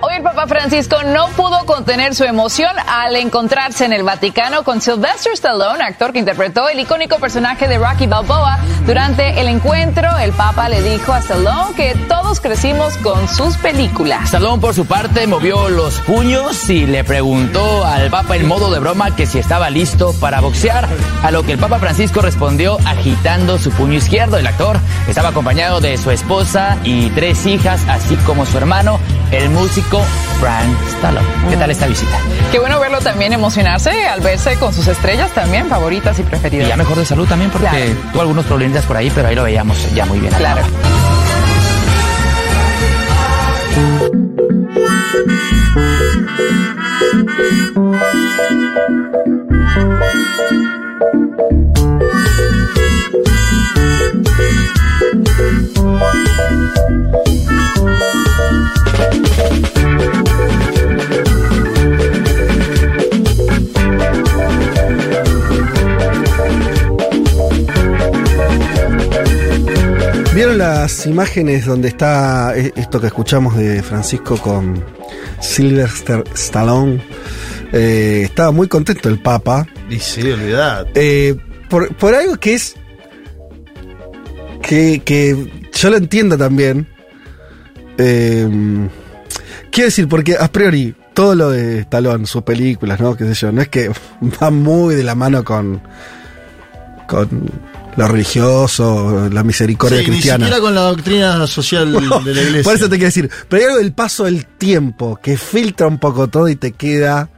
Hoy el Papa Francisco no pudo contener su emoción al encontrarse en el Vaticano con Sylvester Stallone, actor que interpretó el icónico personaje de Rocky Balboa. Durante el encuentro, el Papa le dijo a Stallone que todos crecimos con sus películas. Stallone, por su parte, movió los puños y le preguntó al Papa en modo de broma que si estaba listo para boxear, a lo que el Papa Francisco respondió agitando su puño izquierdo. El actor estaba acompañado de su esposa y tres hijas, así como su hermano, el músico Frank Stallone. ¿Qué tal esta visita? Qué bueno verlo también emocionarse al verse con sus estrellas también favoritas y Y preferidas. ya mejor de salud también porque Claro. tuvo algunos problemitas por ahí, pero ahí lo veíamos ya muy bien. Claro. ¿Vieron las imágenes donde está eh, esto que escuchamos de Francisco con Sylvester Stallone? Eh, estaba muy contento el Papa. Y sí, olvidad. Eh, por, por algo que es. Que, que yo lo entiendo también. Eh, quiero decir, porque a priori, todo lo de Stallone, sus películas, ¿no? Qué sé yo, no es que va muy de la mano con. con lo religioso, la misericordia Sí, ni cristiana. siquiera con la doctrina social de la iglesia. Por eso te quiero decir, pero hay algo del paso del tiempo que filtra un poco todo y te queda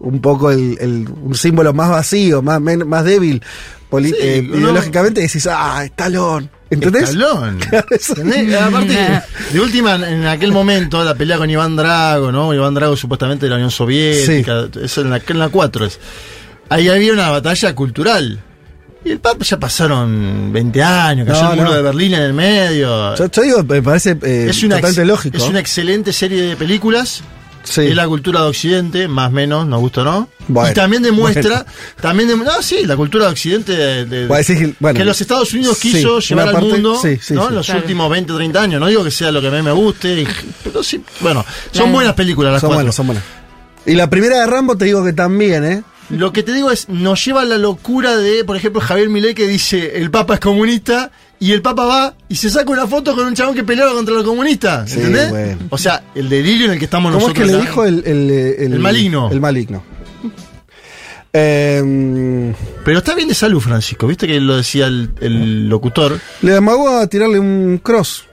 un poco el, el- un símbolo más vacío, más, más débil. Sí, eh, ideológicamente decís, ah, Estalón. ¿Entendés? ¿Entendés? Aparte, de última, en aquel momento, la pelea con Iván Drago, ¿no? Iván Drago supuestamente de la Unión Soviética, eso en la, en la 4 es. Ahí había una batalla cultural. Y el Papa ya pasaron 20 años, cayó No, el muro no. de Berlín en el medio. Yo, yo digo, me parece eh, es una, totalmente ex- lógico. es una excelente serie de películas. Sí. Es la cultura de Occidente, más o menos, nos gusta o no. Bueno, y también demuestra, bueno. también no, sí, la cultura de Occidente de, de- Voy a decir que, bueno, que los Estados Unidos quiso llevar al parte- mundo sí, sí, ¿no? sí. en los Claro. últimos 20, 30 años. No digo que sea lo que a mí me guste, y- pero sí, bueno, son buenas películas las son cuatro. buenos, son buenos. Y la primera de Rambo te digo que también, ¿eh? Lo que te digo es, nos lleva a la locura de, por ejemplo, Javier Milei que dice, el Papa es comunista, y el Papa va y se saca una foto con un chabón que peleaba contra los comunistas. Sí, ¿Entendés? bueno. O sea, el delirio en el que estamos ¿Cómo es nosotros. que le dijo el, el, el- El maligno. El maligno. Eh, Pero está bien de salud, Francisco. Viste que lo decía el, el locutor. le amagó a tirarle un cross.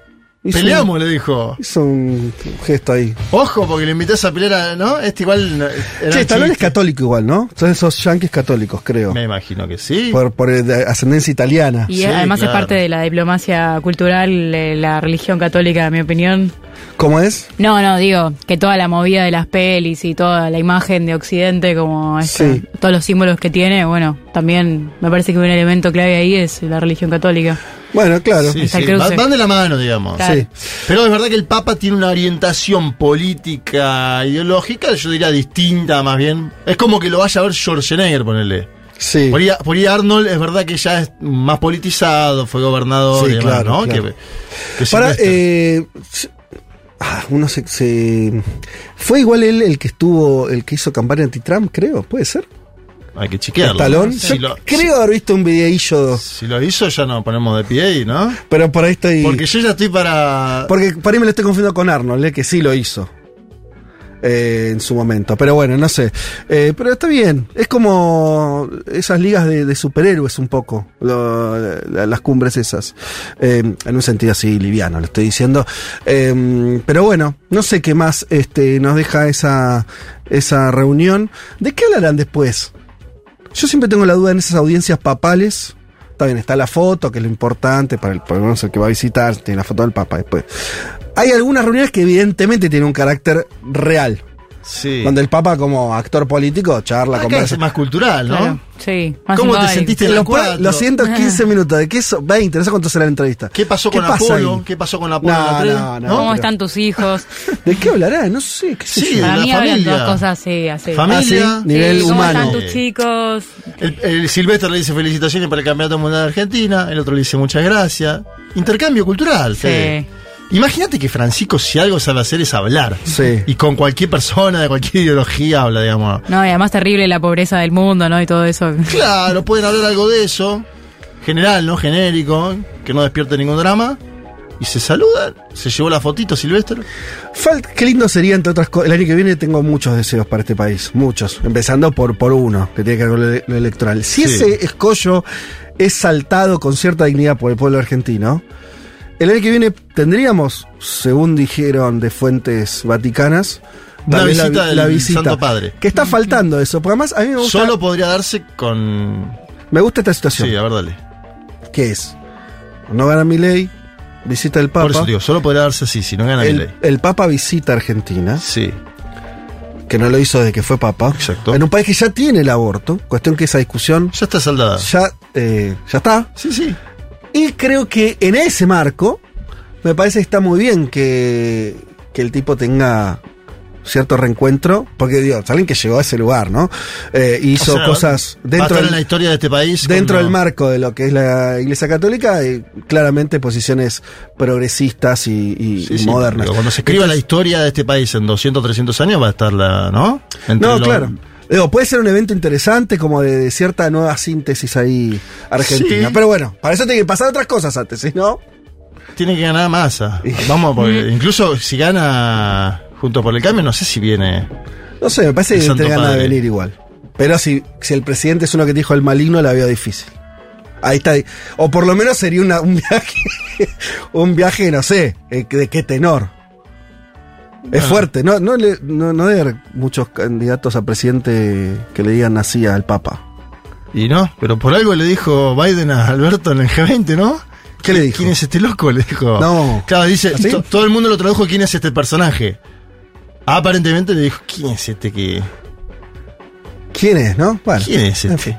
Hizo Peleamos, le dijo. Un, hizo un gesto ahí. Ojo, porque le invitás a pelear a. ¿No? Este igual. era Che, Stallone es católico igual, ¿no? Son esos yanquis católicos, creo. Me imagino que sí. Por, por eh, de ascendencia italiana. Y Sí, además claro. es parte de la diplomacia cultural de la religión católica, en mi opinión. ¿Cómo es? No, no, digo que toda la movida de las pelis y toda la imagen de Occidente, como este- Sí. todos los símbolos que tiene, bueno, también me parece que un elemento clave ahí es la religión católica. Bueno, claro. Sí, Está sí. Van de la mano, digamos. Claro. Sí. Pero es verdad que el Papa tiene una orientación política, ideológica, yo diría distinta más bien. Es como que lo vaya a ver Schwarzenegger, ponele. Sí. Por ahí, por ahí Arnold es verdad que ya es más politizado, fue gobernador Sí, y demás, claro, ¿no? claro. Que- que Para, Sylvester. eh, uno se, se- Fue igual él el que estuvo, el que hizo campaña anti-Trump, creo, puede ser. Hay que chequearlo. Talón. Si, Yo lo, creo haber visto un videillo, si lo hizo, ya nos ponemos de pie, y, ¿no? pero por ahí estoy. Porque yo ya estoy para. Porque por ahí me lo estoy confundiendo con Arnold, eh, que sí lo hizo. Eh, en su momento. Pero bueno, no sé. Eh, pero está bien. Es como esas ligas de, superhéroes un poco. las cumbres esas. Eh, en un sentido así liviano, lo estoy diciendo. Eh, pero bueno, no sé qué más este, nos deja esa, esa reunión. ¿De qué hablarán después? Yo siempre tengo la duda en esas audiencias papales. Está bien, está la foto, que es lo importante para el, para el que va a visitar, tiene la foto del Papa después. Hay algunas reuniones que evidentemente tienen un carácter real, Sí. donde el Papa como actor político charla, Acá es conversa. más cultural, ¿no? Claro, sí. más ¿Cómo te sentiste en la Los, los 115 minutos, ¿de qué eso? 20, no sé cuánto será la entrevista. ¿Qué pasó con pasa Apolo? ahí? ¿Qué pasó con Apolo No, en la tres? no, no. ¿Cómo pero- están tus hijos? ¿De qué hablará? No sé, qué sé Sí, yo. Para mí hablan cosas así, así. Familia. Ah, sí, nivel Sí, ¿Cómo humano. están tus chicos? El, el Silvestre le dice felicitaciones para el Campeonato Mundial de Argentina, el otro le dice muchas gracias. Intercambio cultural, Sí. Fede. Imagínate que Francisco, si algo sabe hacer, es hablar. Sí. Y con cualquier persona de cualquier ideología habla, digamos. No, y además terrible la pobreza del mundo, ¿no? Y todo eso. Claro, pueden hablar algo de eso. General, ¿no? Genérico, que no despierte ningún drama. Y se saludan. Se llevó la fotito Silvestre. Falt, qué lindo sería, entre otras cosas. El año que viene tengo muchos deseos para este país. Muchos. Empezando por, por uno, que tiene que ver con lo, lo electoral. Si Sí. ese escollo es saltado con cierta dignidad por el pueblo argentino, el año que viene tendríamos, según dijeron de fuentes vaticanas, Una también visita del Santo Padre. Que está faltando eso. Porque además a mí me gusta, Solo podría darse con. me gusta esta situación. Sí, a ver, dale. que es? No gana mi ley, visita el Papa. Por eso digo, solo podría darse así, si no gana mi ley. el Papa visita Argentina. Sí, que no lo hizo desde que fue papa. Exacto. En un país que ya tiene el aborto, cuestión que esa discusión ya está saldada. ya, eh, ya está. Sí, sí. Y creo que en ese marco, me parece que está muy bien que, que el tipo tenga cierto reencuentro, porque digo, alguien que llegó a ese lugar, ¿no? Eh, hizo O sea, cosas dentro en la historia de este país. dentro del marco de lo que es la Iglesia Católica, y claramente posiciones progresistas y, y- Sí, y sí, modernas. Cuando se escriba la historia de este país en 200, 300 años va a estar la, ¿no? Entre No, claro. Digo, puede ser un evento interesante, como de, de cierta nueva síntesis ahí argentina. Sí. Pero bueno, para eso tiene que pasar otras cosas antes, si no. Tiene que ganar masa. Vamos, porque incluso si gana junto por el cambio, no sé si viene. No sé, me parece que tiene ganas de venir igual. Pero si, si el presidente es uno que dijo el maligno, la veo difícil. Ahí está. O por lo menos sería una- un viaje, un viaje, no sé, eh, de qué tenor. Es Ah. fuerte, no, no, le- no, no debe haber muchos candidatos a presidente que le digan así al Papa. Y no, pero por algo le dijo Biden a Alberto en el G20, ¿no? ¿Qué le dijo? ¿Quién es este loco? Le dijo. No. Claro, dice, to- todo el mundo lo tradujo quién es este personaje. Aparentemente le dijo, ¿quién es este que.? ¿Quién es, no? Bueno, ¿Quién es en este? fin.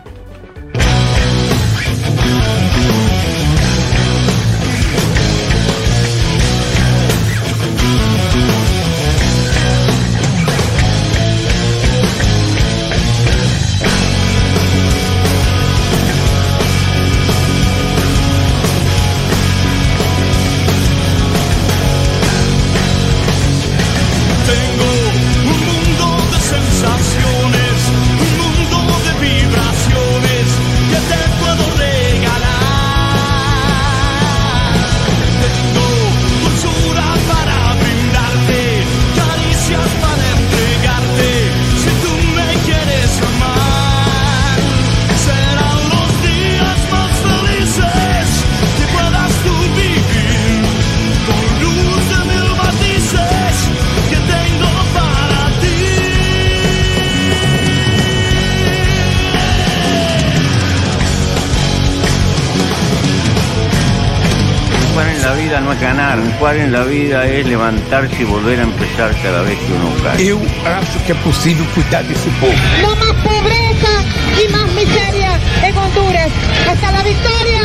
Jugar en la vida es levantarse y volver a empezar cada vez que uno cae. Eu acho que é possível cuidar desse povo. No más pobreza y más miseria en Honduras. Hasta la victoria,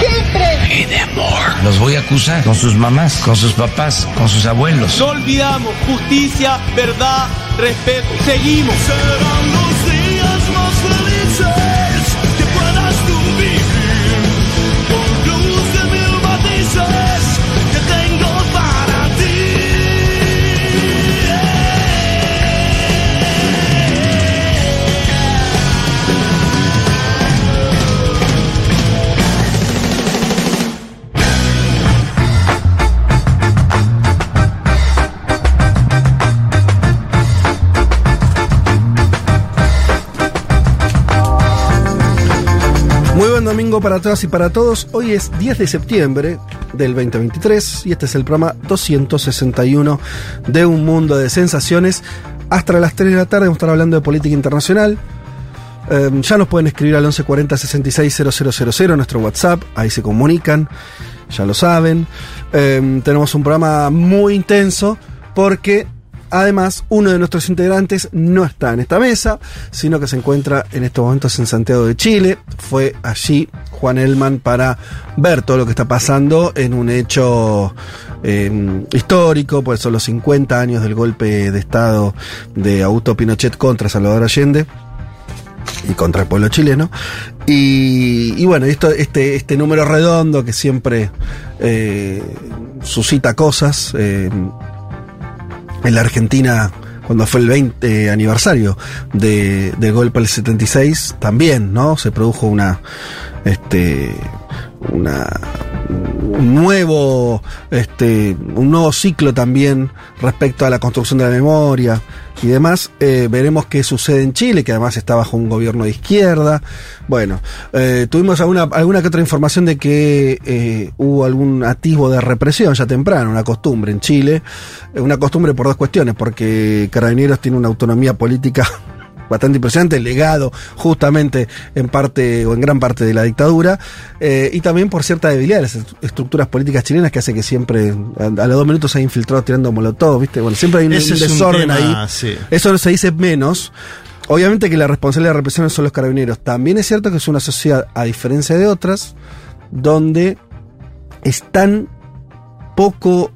siempre. Los voy a acusar con sus mamás, con sus papás, con sus abuelos. No olvidamos justicia, verdad, respeto. Seguimos. Serán los domingo para todas y para todos. Hoy es 10 de septiembre del 2023 y este es el programa 261 de Un Mundo de Sensaciones. Hasta las 3 de la tarde vamos a estar hablando de política internacional. Eh, ya nos pueden escribir al 1140 66 000, nuestro WhatsApp, ahí se comunican, ya lo saben. Eh, tenemos un programa muy intenso porque además uno de nuestros integrantes no está en esta mesa, sino que se encuentra en estos momentos en Santiago de Chile. Fue allí Juan Elman para ver todo lo que está pasando en un hecho eh, histórico, pues son los 50 años del golpe de Estado de Augusto Pinochet contra Salvador Allende. y contra el pueblo chileno. Y, bueno, esto, este, este número redondo que siempre eh, suscita cosas. eh, en la Argentina, cuando fue el 20 aniversario de, del golpe del 76, también, ¿no? Se produjo una. Este. Una. Un nuevo. Este. Un nuevo ciclo también respecto a la construcción de la memoria y demás. Eh, veremos qué sucede en Chile, que además está bajo un gobierno de izquierda. Bueno, eh, tuvimos alguna, alguna que otra información de que eh, hubo algún atisbo de represión ya temprano, una costumbre en Chile. Una costumbre por dos cuestiones, porque Carabineros tiene una autonomía política bastante impresionante, legado justamente en parte o en gran parte de la dictadura, eh, y también por cierta debilidad de las est- estructuras políticas chilenas que hace que siempre a, a los dos minutos se ha infiltrado tirando molotov, ¿viste? Bueno, siempre hay un, desorden tema, ahí. sí. Eso no se dice menos. Obviamente que la responsabilidad de represión son los carabineros. También es cierto que es una sociedad, a diferencia de otras, donde están poco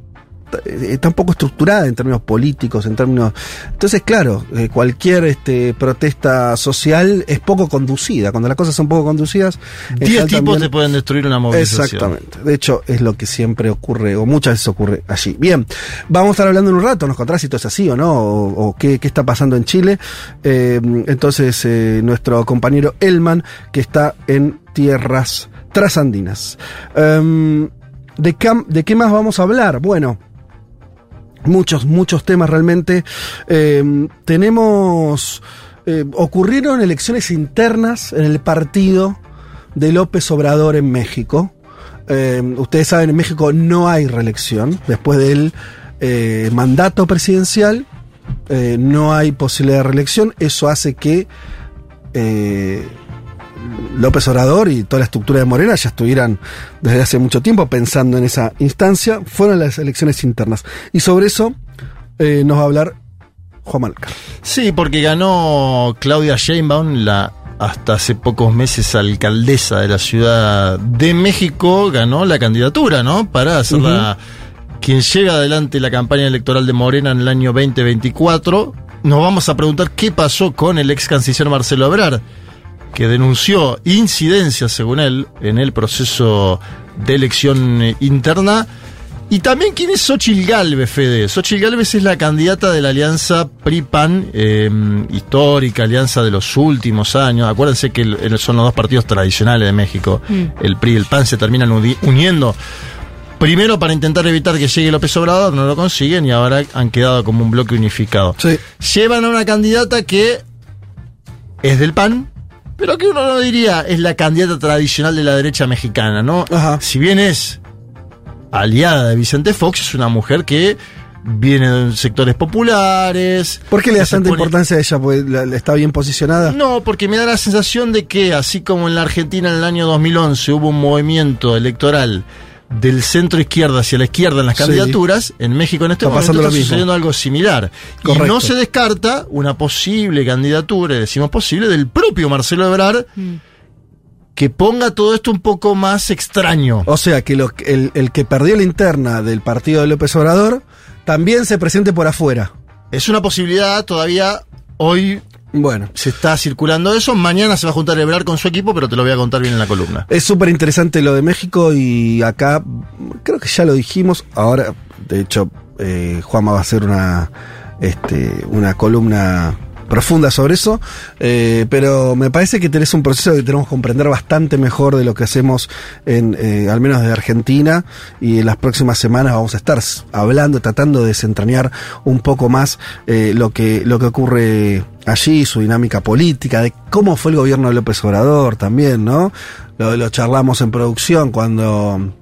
tan poco estructurada en términos políticos, en términos... Entonces, claro, eh, cualquier este, protesta social es poco conducida. Cuando las cosas son poco conducidas... Diez tipos también- te pueden destruir una movilización. Exactamente. De hecho, es lo que siempre ocurre, o muchas veces ocurre allí. Bien, vamos a estar hablando en un rato, nos contarás si esto es así o no, o, o qué, qué está pasando en Chile. Eh, entonces, eh, nuestro compañero Elman, que está en tierras trasandinas. ¿de, cam- ¿De qué más vamos a hablar? Bueno. Muchos, muchos temas realmente. Eh, tenemos. eh, ocurrieron elecciones internas en el partido de López Obrador en México. Eh, ustedes saben, en México no hay reelección. Después del eh, mandato presidencial, eh, no hay posibilidad de reelección. Eso hace que López Obrador y toda la estructura de Morena ya estuvieran desde hace mucho tiempo pensando en esa instancia. Fueron las elecciones internas. Y sobre eso eh, nos va a hablar Juan Malca. Sí, porque ganó Claudia Sheinbaum, la hasta hace pocos meses alcaldesa de la Ciudad de México, ganó la candidatura, ¿no? Para hacer la quien lleva adelante la campaña electoral de Morena en el año 2024. Nos vamos a preguntar qué pasó con el ex canciller Marcelo Ebrard, que denunció incidencias, según él, en el proceso de elección eh, interna. Y también quién es Xochil Galvez, Fede. Xochil Galvez es la candidata de la alianza PRI-PAN, eh, histórica, alianza de los últimos años. Acuérdense que el- el- son los dos partidos tradicionales de México. El PRI y el PAN se terminan uni- uniendo. Primero para intentar evitar que llegue López Obrador, no lo consiguen y ahora han quedado como un bloque unificado. Sí. Llevan a una candidata que es del PAN, pero que uno no diría es la candidata tradicional de la derecha mexicana, ¿no? Ajá. Si bien es aliada de Vicente Fox, es una mujer que viene de sectores populares. ¿Por qué le se tanta pone- importancia a ella? Porque la- la- está bien posicionada. no, porque me da la sensación de que, así como en la Argentina en el año 2011 hubo un movimiento electoral del centro izquierda hacia la izquierda en las Sí. candidaturas, en México en este Está momento está sucediendo algo similar. Correcto. Y no se descarta una posible candidatura, y decimos posible, del propio Marcelo Ebrard, que ponga todo esto un poco más extraño. O sea, que lo- el, el que perdió la interna del partido de López Obrador también se presente por afuera. Es una posibilidad todavía hoy. Bueno. Se está circulando eso. Mañana se va a juntar Ebrard con su equipo, pero te lo voy a contar bien en la columna. Es súper interesante lo de México y acá creo que ya lo dijimos. Ahora, de hecho, eh, Juanma va a hacer una, este, una columna profunda sobre eso, eh, pero me parece que tenés un proceso que tenemos que comprender bastante mejor de lo que hacemos en, eh, al menos de Argentina, y en las próximas semanas vamos a estar hablando, tratando de desentrañar un poco más eh, lo que lo que ocurre allí, su dinámica política, de cómo fue el gobierno de López Obrador también, ¿no? Lo, lo charlamos en producción cuando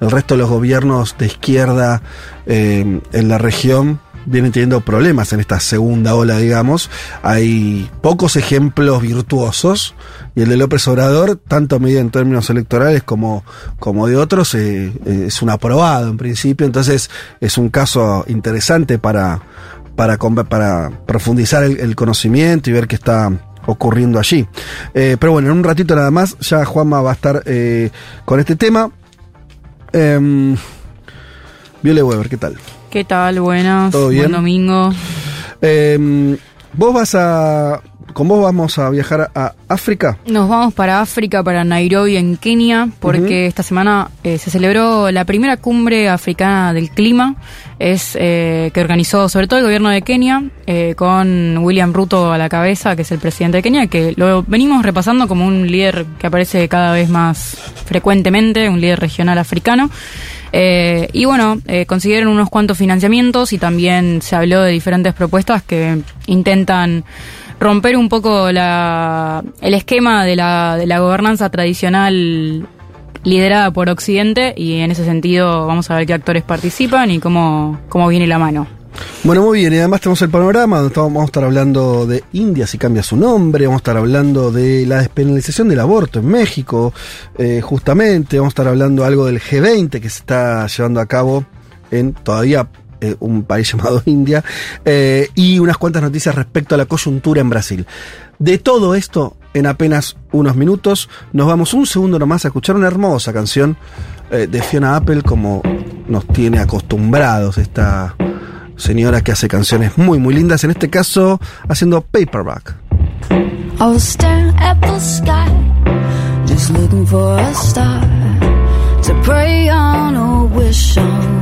el resto de los gobiernos de izquierda eh, en la región vienen teniendo problemas en esta segunda ola, digamos. Hay pocos ejemplos virtuosos y el de López Obrador, tanto medida en términos electorales como, como de otros, eh, eh, es un aprobado en principio. Entonces es un caso interesante para, para, para profundizar el, conocimiento y ver qué está ocurriendo allí. Eh, pero bueno, en un ratito nada más, ya Juanma va a estar con este tema. Eh, Viole Weber, ¿qué tal? ¿Qué tal? Buenas. ¿Todo bien? Buen domingo. Eh, vos vas a. con vos vamos a viajar a África. Nos vamos para África, para Nairobi, en Kenia, porque esta semana eh, se celebró la primera cumbre africana del clima, es eh, que organizó sobre todo el gobierno de Kenia, eh, con William Ruto a la cabeza, que es el presidente de Kenia, que lo venimos repasando como un líder que aparece cada vez más frecuentemente, un líder regional africano. Eh, y bueno, eh, consiguieron unos cuantos financiamientos y también se habló de diferentes propuestas que intentan romper un poco la, el esquema de la, de la gobernanza tradicional liderada por Occidente y en ese sentido vamos a ver qué actores participan y cómo, cómo viene la mano. Bueno, muy bien, y además tenemos el panorama, donde vamos a estar hablando de India si cambia su nombre, vamos a estar hablando de la despenalización del aborto en México, eh, justamente, vamos a estar hablando algo del G20 que se está llevando a cabo en todavía eh, un país llamado India, eh, y unas cuantas noticias respecto a la coyuntura en Brasil. De todo esto, en apenas unos minutos, nos vamos un segundo nomás a escuchar una hermosa canción eh, de Fiona Apple, como nos tiene acostumbrados esta señora que hace canciones muy muy lindas, en este caso haciendo paperback. I was staring at the sky, just looking for a star to pray on or wish on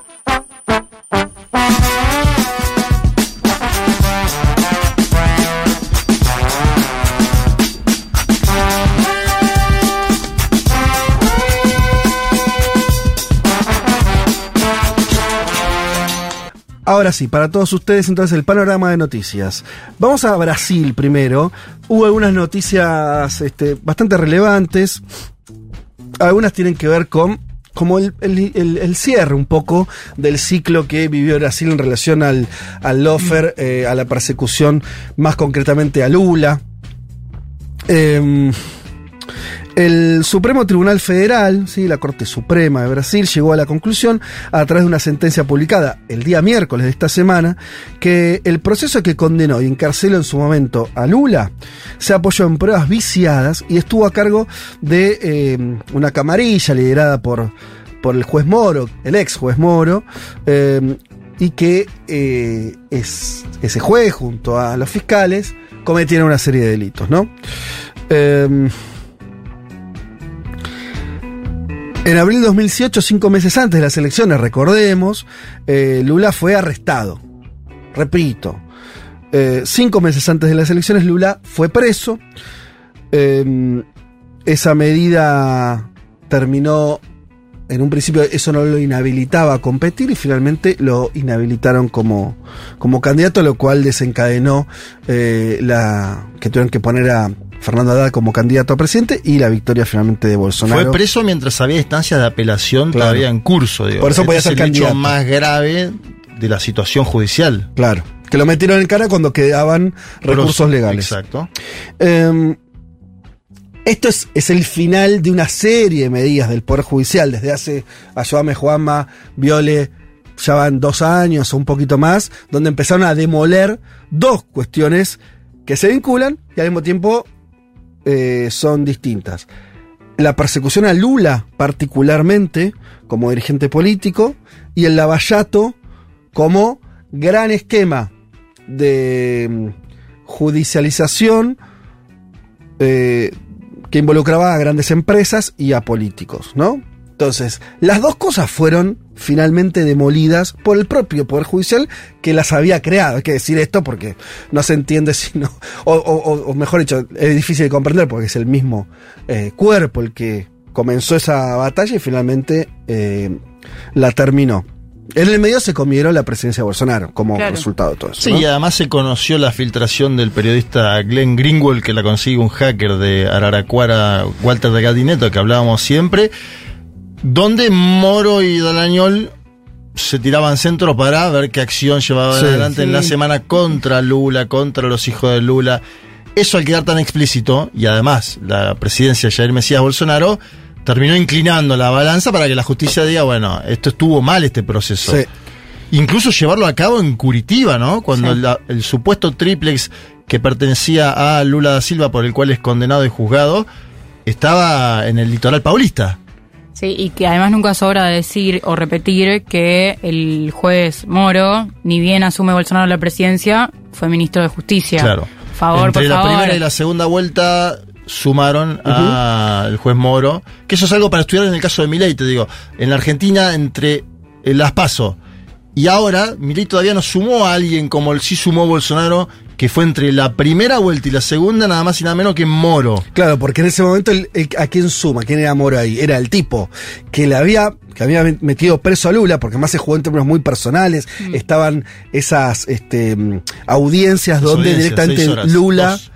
Ahora sí, para todos ustedes entonces el panorama de noticias. Vamos a Brasil primero. Hubo algunas noticias este, bastante relevantes. Algunas tienen que ver con como el, el- el- el cierre un poco del ciclo que vivió Brasil en relación al, al lofer, eh, a la persecución, más concretamente a Lula. Em, el Supremo Tribunal Federal, ¿sí? la Corte Suprema de Brasil, llegó a la conclusión, a través de una sentencia publicada el día miércoles de esta semana, que el proceso que condenó y encarceló en su momento a Lula se apoyó en pruebas viciadas y estuvo a cargo de eh, una camarilla liderada por, por el juez Moro, el ex juez Moro, eh, y que eh, es, ese juez, junto a los fiscales, cometieron una serie de delitos, ¿no? En abril de 2018, cinco meses antes de las elecciones, recordemos, eh, Lula fue arrestado. Repito, eh, cinco meses antes de las elecciones, Lula fue preso. Eh, esa medida terminó, en un principio eso no lo inhabilitaba a competir y finalmente lo inhabilitaron como, como candidato, lo cual desencadenó eh, la que tuvieron que poner a Fernando Haddad como candidato a presidente y la victoria finalmente de Bolsonaro. Fue preso mientras había instancias de apelación Claro. todavía en curso. Digo. Por eso Este podía es ser el candidato. hecho más grave de la situación judicial. Claro. Que lo metieron en cara cuando quedaban recursos legales. Exacto. Eh, esto es, es el final de una serie de medidas del Poder Judicial. Desde hace, ayúdame Juanma, Viole, ya van dos años o un poquito más, donde empezaron a demoler dos cuestiones que se vinculan y al mismo tiempo eh, son distintas. La persecución a Lula, particularmente, como dirigente político, y el lavallato como gran esquema de mm, judicialización eh, que involucraba a grandes empresas y a políticos, ¿no? Entonces, las dos cosas fueron finalmente demolidas por el propio Poder Judicial que las había creado. Hay que decir esto porque no se entiende si no. O, o- o mejor dicho, es difícil de comprender porque es el mismo eh, cuerpo el que comenzó esa batalla y finalmente eh, la terminó. En el medio se comieron la presidencia de Bolsonaro como Claro. resultado de todo eso. Sí, ¿no? y además se conoció la filtración del periodista Glenn Greenwald, que la consigue un hacker de Araraquara, Walter de Gadineto, que hablábamos siempre, donde Moro y Dalañol se tiraban centro para ver qué acción llevaban Sí. adelante en la semana contra Lula, contra los hijos de Lula. Eso al quedar tan explícito, y además la presidencia de Jair Mesías Bolsonaro terminó inclinando la balanza para que la justicia diga, bueno, esto estuvo mal este proceso. Sí. incluso llevarlo a cabo en Curitiba, ¿no? Cuando la- el supuesto triplex que pertenecía a Lula da Silva, por el cual es condenado y juzgado, estaba en el litoral paulista. Sí, y que además nunca sobra decir o repetir que el juez Moro, ni bien asume Bolsonaro la presidencia, fue ministro de Justicia. Claro. Favor, Entre por la favor. primera y la segunda vuelta sumaron al juez Moro, que eso es algo para estudiar en el caso de Milei, te digo. En la Argentina, entre el las paso y ahora, Milei todavía no sumó a alguien como el sí sumó Bolsonaro, que fue entre la primera vuelta y la segunda, nada más y nada menos que Moro. Claro, porque en ese momento, el- el- ¿a quién suma? ¿Quién era Moro ahí? Era el tipo que le había, que había metido preso a Lula, porque más se jugó en términos muy personales. Estaban esas este, mm, audiencias donde audiencias, directamente horas, Lula. dos.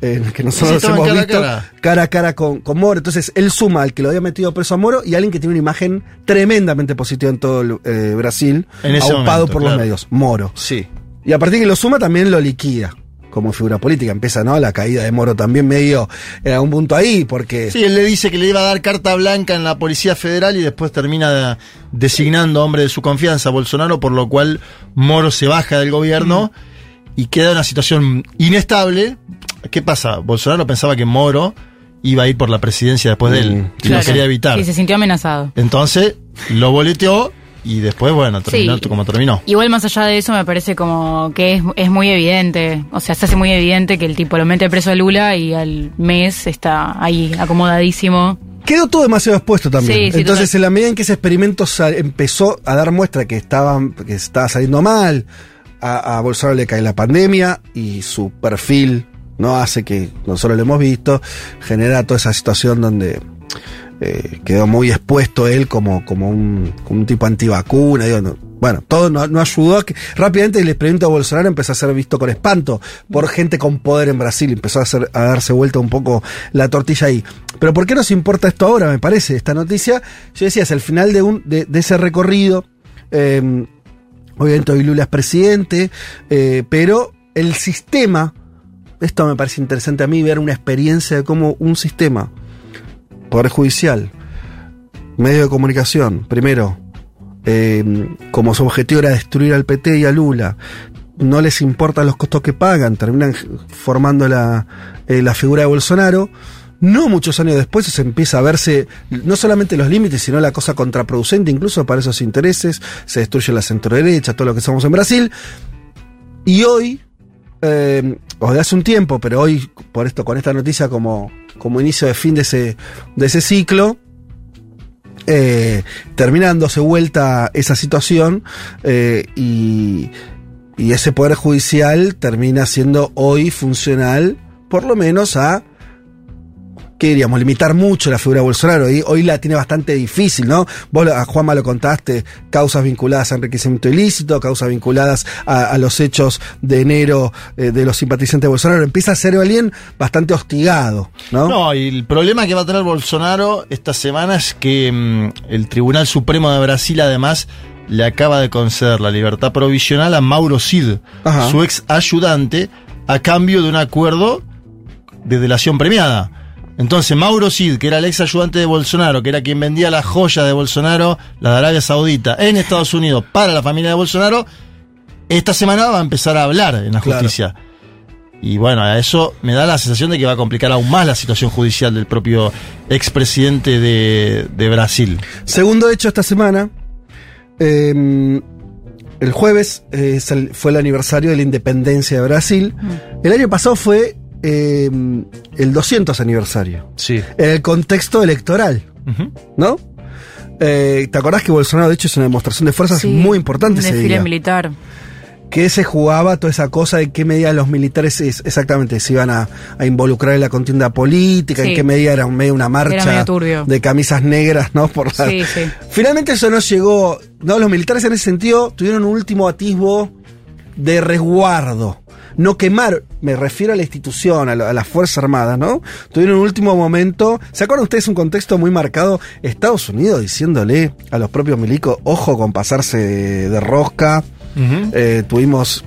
Eh, que nosotros hemos cara a visto cara. cara a cara con, con Moro. Entonces, él suma al que lo había metido preso a Moro y a alguien que tiene una imagen tremendamente positiva en todo el, eh, Brasil, En ese aupado momento, por claro. los medios. Moro. Sí. Y a partir de que lo suma también lo liquida como figura política. Empieza, ¿no? La caída de Moro también medio en algún punto ahí, porque... Sí, él le dice que le iba a dar carta blanca en la Policía Federal y después termina designando hombre de su confianza a Bolsonaro, por lo cual Moro se baja del gobierno y queda en una situación inestable. ¿Qué pasa? Bolsonaro pensaba que Moro iba a ir por la presidencia después de él y lo quería evitar. Sí, se sintió amenazado. Entonces lo boleteó y después, bueno, terminó Sí. como terminó. Igual más allá de eso me parece como que es, es muy evidente, o sea, se hace muy evidente que el tipo lo mete preso a Lula y al mes está ahí acomodadísimo. Quedó todo demasiado expuesto también. Sí, sí, Entonces, total. en la medida en que ese experimento empezó a dar muestra que estaba, que estaba saliendo mal, a, a Bolsonaro le cae la pandemia y su perfil no hace que nosotros lo hemos visto, genera toda esa situación donde eh, quedó muy expuesto él como, como, un, tipo antivacuna. digo, no- bueno, todo no, ayudó a que rápidamente el experimento de Bolsonaro empezó a ser visto con espanto por gente con poder en Brasil. Empezó a, hacer, a darse vuelta un poco la tortilla ahí. Pero ¿por qué nos importa esto ahora? Me parece, esta noticia. Yo decía, es el final de, un, de ese recorrido. eh, obviamente hoy Lula es presidente, eh, pero el sistema, esto me parece interesante a mí, ver una experiencia de cómo un sistema, Poder Judicial, medio de comunicación, primero, eh, como su objetivo era destruir al PT y a Lula, no les importan los costos que pagan, terminan formando la, eh, la figura de Bolsonaro. No muchos años después se empieza a verse no solamente los límites, sino la cosa contraproducente, incluso para esos intereses, se destruye la centro-derecha, todo lo que somos en Brasil. Y hoy, eh, o de hace un tiempo, pero hoy, por esto, con esta noticia como, como inicio de fin de ese, de ese ciclo, eh, termina dándose vuelta esa situación eh, y, y ese poder judicial termina siendo hoy funcional, por lo menos a ¿qué diríamos? Limitar mucho la figura de Bolsonaro. Y hoy la tiene bastante difícil, ¿no? Vos a Juanma lo contaste, causas vinculadas a enriquecimiento ilícito, causas vinculadas a, a los hechos de enero eh, de los simpatizantes de Bolsonaro. Empieza a ser alguien bastante hostigado, ¿no? No, y el problema que va a tener Bolsonaro esta semana es que mm, el Tribunal Supremo de Brasil además le acaba de conceder la libertad provisional a Mauro Cid, Ajá. su ex ayudante, a cambio de un acuerdo de delación premiada. Entonces, Mauro Cid, que era el ex ayudante de Bolsonaro, que era quien vendía las joyas de Bolsonaro, la de Arabia Saudita, en Estados Unidos para la familia de Bolsonaro, esta semana va a empezar a hablar en la Claro. justicia. Y bueno, a eso me da la sensación de que va a complicar aún más la situación judicial del propio expresidente de, de Brasil. Segundo hecho esta semana. eh, el jueves eh, fue el aniversario de la independencia de Brasil. El año pasado fue eh, el 200 aniversario. Sí. En el contexto electoral, ¿no? Eh, ¿Te acordás que Bolsonaro, de hecho, es una demostración de fuerzas Sí, muy importante un desfile día? militar. que se jugaba toda esa cosa de qué medida los militares es- exactamente se iban a, a involucrar en la contienda política, Sí. en qué medida era un medio una marcha medio de camisas negras, ¿no? Por la- Sí, sí. Finalmente eso no llegó, no, los militares en ese sentido tuvieron un último atisbo de resguardo. No quemar, me refiero a la institución, a, la- a las Fuerzas Armadas, ¿no? Tuvieron un último momento. ¿Se acuerdan ustedes un contexto muy marcado? Estados Unidos diciéndole a los propios milicos, ojo con pasarse de, de rosca. Eh, tuvimos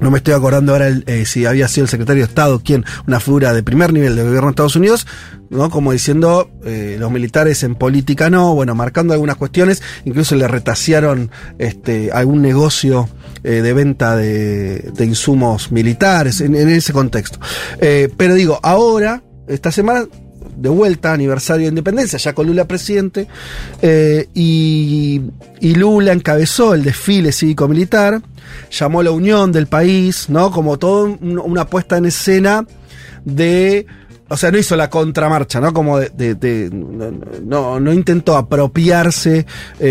no me estoy acordando ahora el, eh, si había sido el secretario de Estado quien, una figura de primer nivel del gobierno de Estados Unidos, ¿no? Como diciendo, eh, los militares en política no, bueno, marcando algunas cuestiones, incluso le retasearon este, algún negocio eh, de venta de, de insumos militares en, ese contexto. Eh, pero digo, ahora, esta semana, de vuelta, aniversario de independencia, ya con Lula presidente, eh, y, Lula encabezó el desfile cívico-militar, llamó la unión del país, ¿no? Como todo un- una puesta en escena de. O sea, no hizo la contramarcha, ¿no? Como de. de- no, no, intentó apropiarse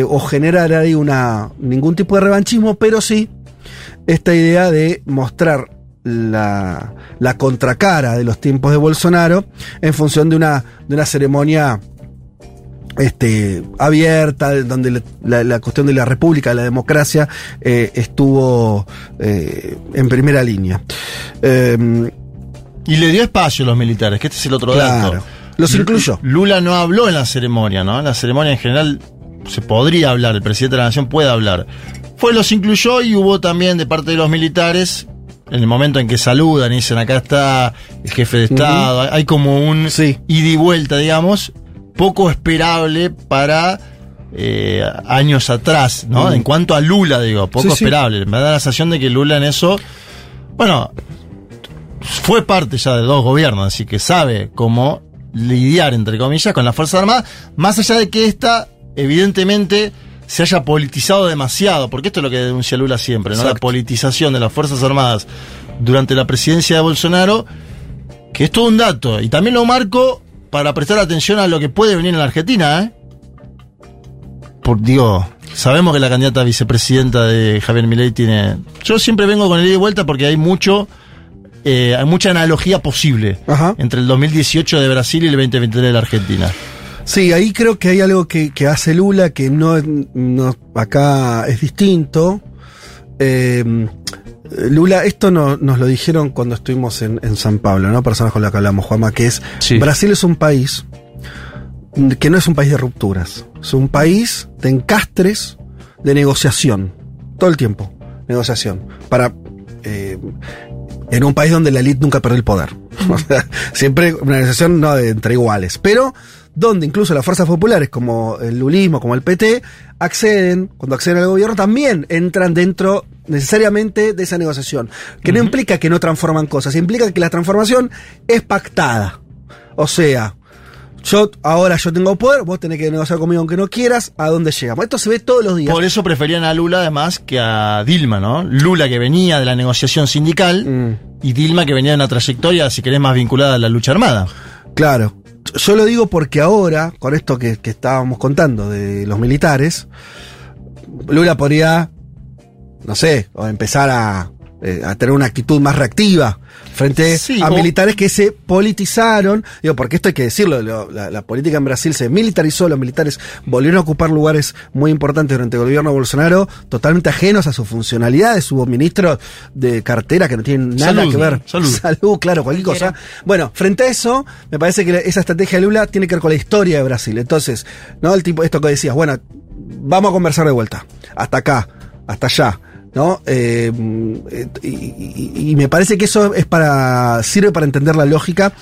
o generar ahí una. ningún tipo de revanchismo, pero sí esta idea de mostrar la, la contracara de los tiempos de Bolsonaro en función de una, de una ceremonia este, abierta, donde la, la- la cuestión de la república, de la democracia, eh, estuvo eh, en primera línea. Eh, Y le dio espacio a los militares, que este es el otro Claro. dato. Los Lu- incluyó. Lula no habló en la ceremonia, ¿no? En la ceremonia en general se podría hablar, el presidente de la nación puede hablar. Fue, los incluyó y hubo también de parte de los militares, en el momento en que saludan y dicen acá está el jefe de Estado, hay- hay como un Sí. ida y vuelta, digamos, poco esperable para eh, años atrás, ¿no? En cuanto a Lula, digo, poco Sí, sí. esperable. Me da la sensación de que Lula en eso, bueno, fue parte ya de dos gobiernos, así que sabe cómo lidiar, entre comillas, con las Fuerzas Armadas, más allá de que esta, evidentemente, se haya politizado demasiado, porque esto es lo que denuncia Lula siempre, ¿no? La politización de las Fuerzas Armadas durante la presidencia de Bolsonaro, que es todo un dato, y también lo marco para prestar atención a lo que puede venir en la Argentina, ¿eh? Por, digo, sabemos que la candidata a vicepresidenta de Javier Milei tiene... Yo siempre vengo con el ida y vuelta porque hay mucho... eh, hay mucha analogía posible Ajá. entre el 2018 de Brasil y el 2023 de la Argentina. Sí, ahí creo que hay algo que, que hace Lula que no, no acá es distinto. Eh, Lula, esto no- nos lo dijeron cuando estuvimos en, en San Pablo, ¿no? Personas con las que hablamos, Juanma, que es Sí. Brasil es un país que no es un país de rupturas, es un país de encastres de negociación, todo el tiempo, negociación, para eh, en un país donde la élite nunca perdió el poder. O sea, siempre una negociación no de entre iguales, pero donde incluso las fuerzas populares como el lulismo, como el PT, acceden, cuando acceden al gobierno, también entran dentro necesariamente de esa negociación, que no implica que no transforman cosas, implica que la transformación es pactada. O sea, yo ahora yo tengo poder, vos tenés que negociar conmigo aunque no quieras, ¿a dónde llegamos? Esto se ve todos los días. Por eso preferían a Lula además que a Dilma, ¿no? Lula que venía de la negociación sindical Mm. y Dilma que venía de una trayectoria, si querés, más vinculada a la lucha armada. Claro. Yo lo digo porque ahora, con esto que, que estábamos contando de los militares, Lula podría, no sé, empezar a, eh, a tener una actitud más reactiva frente Sí, a o- militares que se politizaron. Digo, porque esto hay que decirlo, lo- la, la política en Brasil se militarizó, los militares volvieron a ocupar lugares muy importantes durante el gobierno de Bolsonaro, totalmente ajenos a sus funcionalidades. Hubo ministros de cartera que no tienen nada Salud, que ver. salud. Salud, claro, cualquier cosa. Bueno, frente a eso, me parece que esa estrategia de Lula tiene que ver con la historia de Brasil. Entonces, ¿no? El tipo, esto que decías, bueno, vamos a conversar de vuelta. Hasta acá, hasta allá. ¿No? Eh, eh, y, y- y me parece que eso es para. sirve para entender la lógica.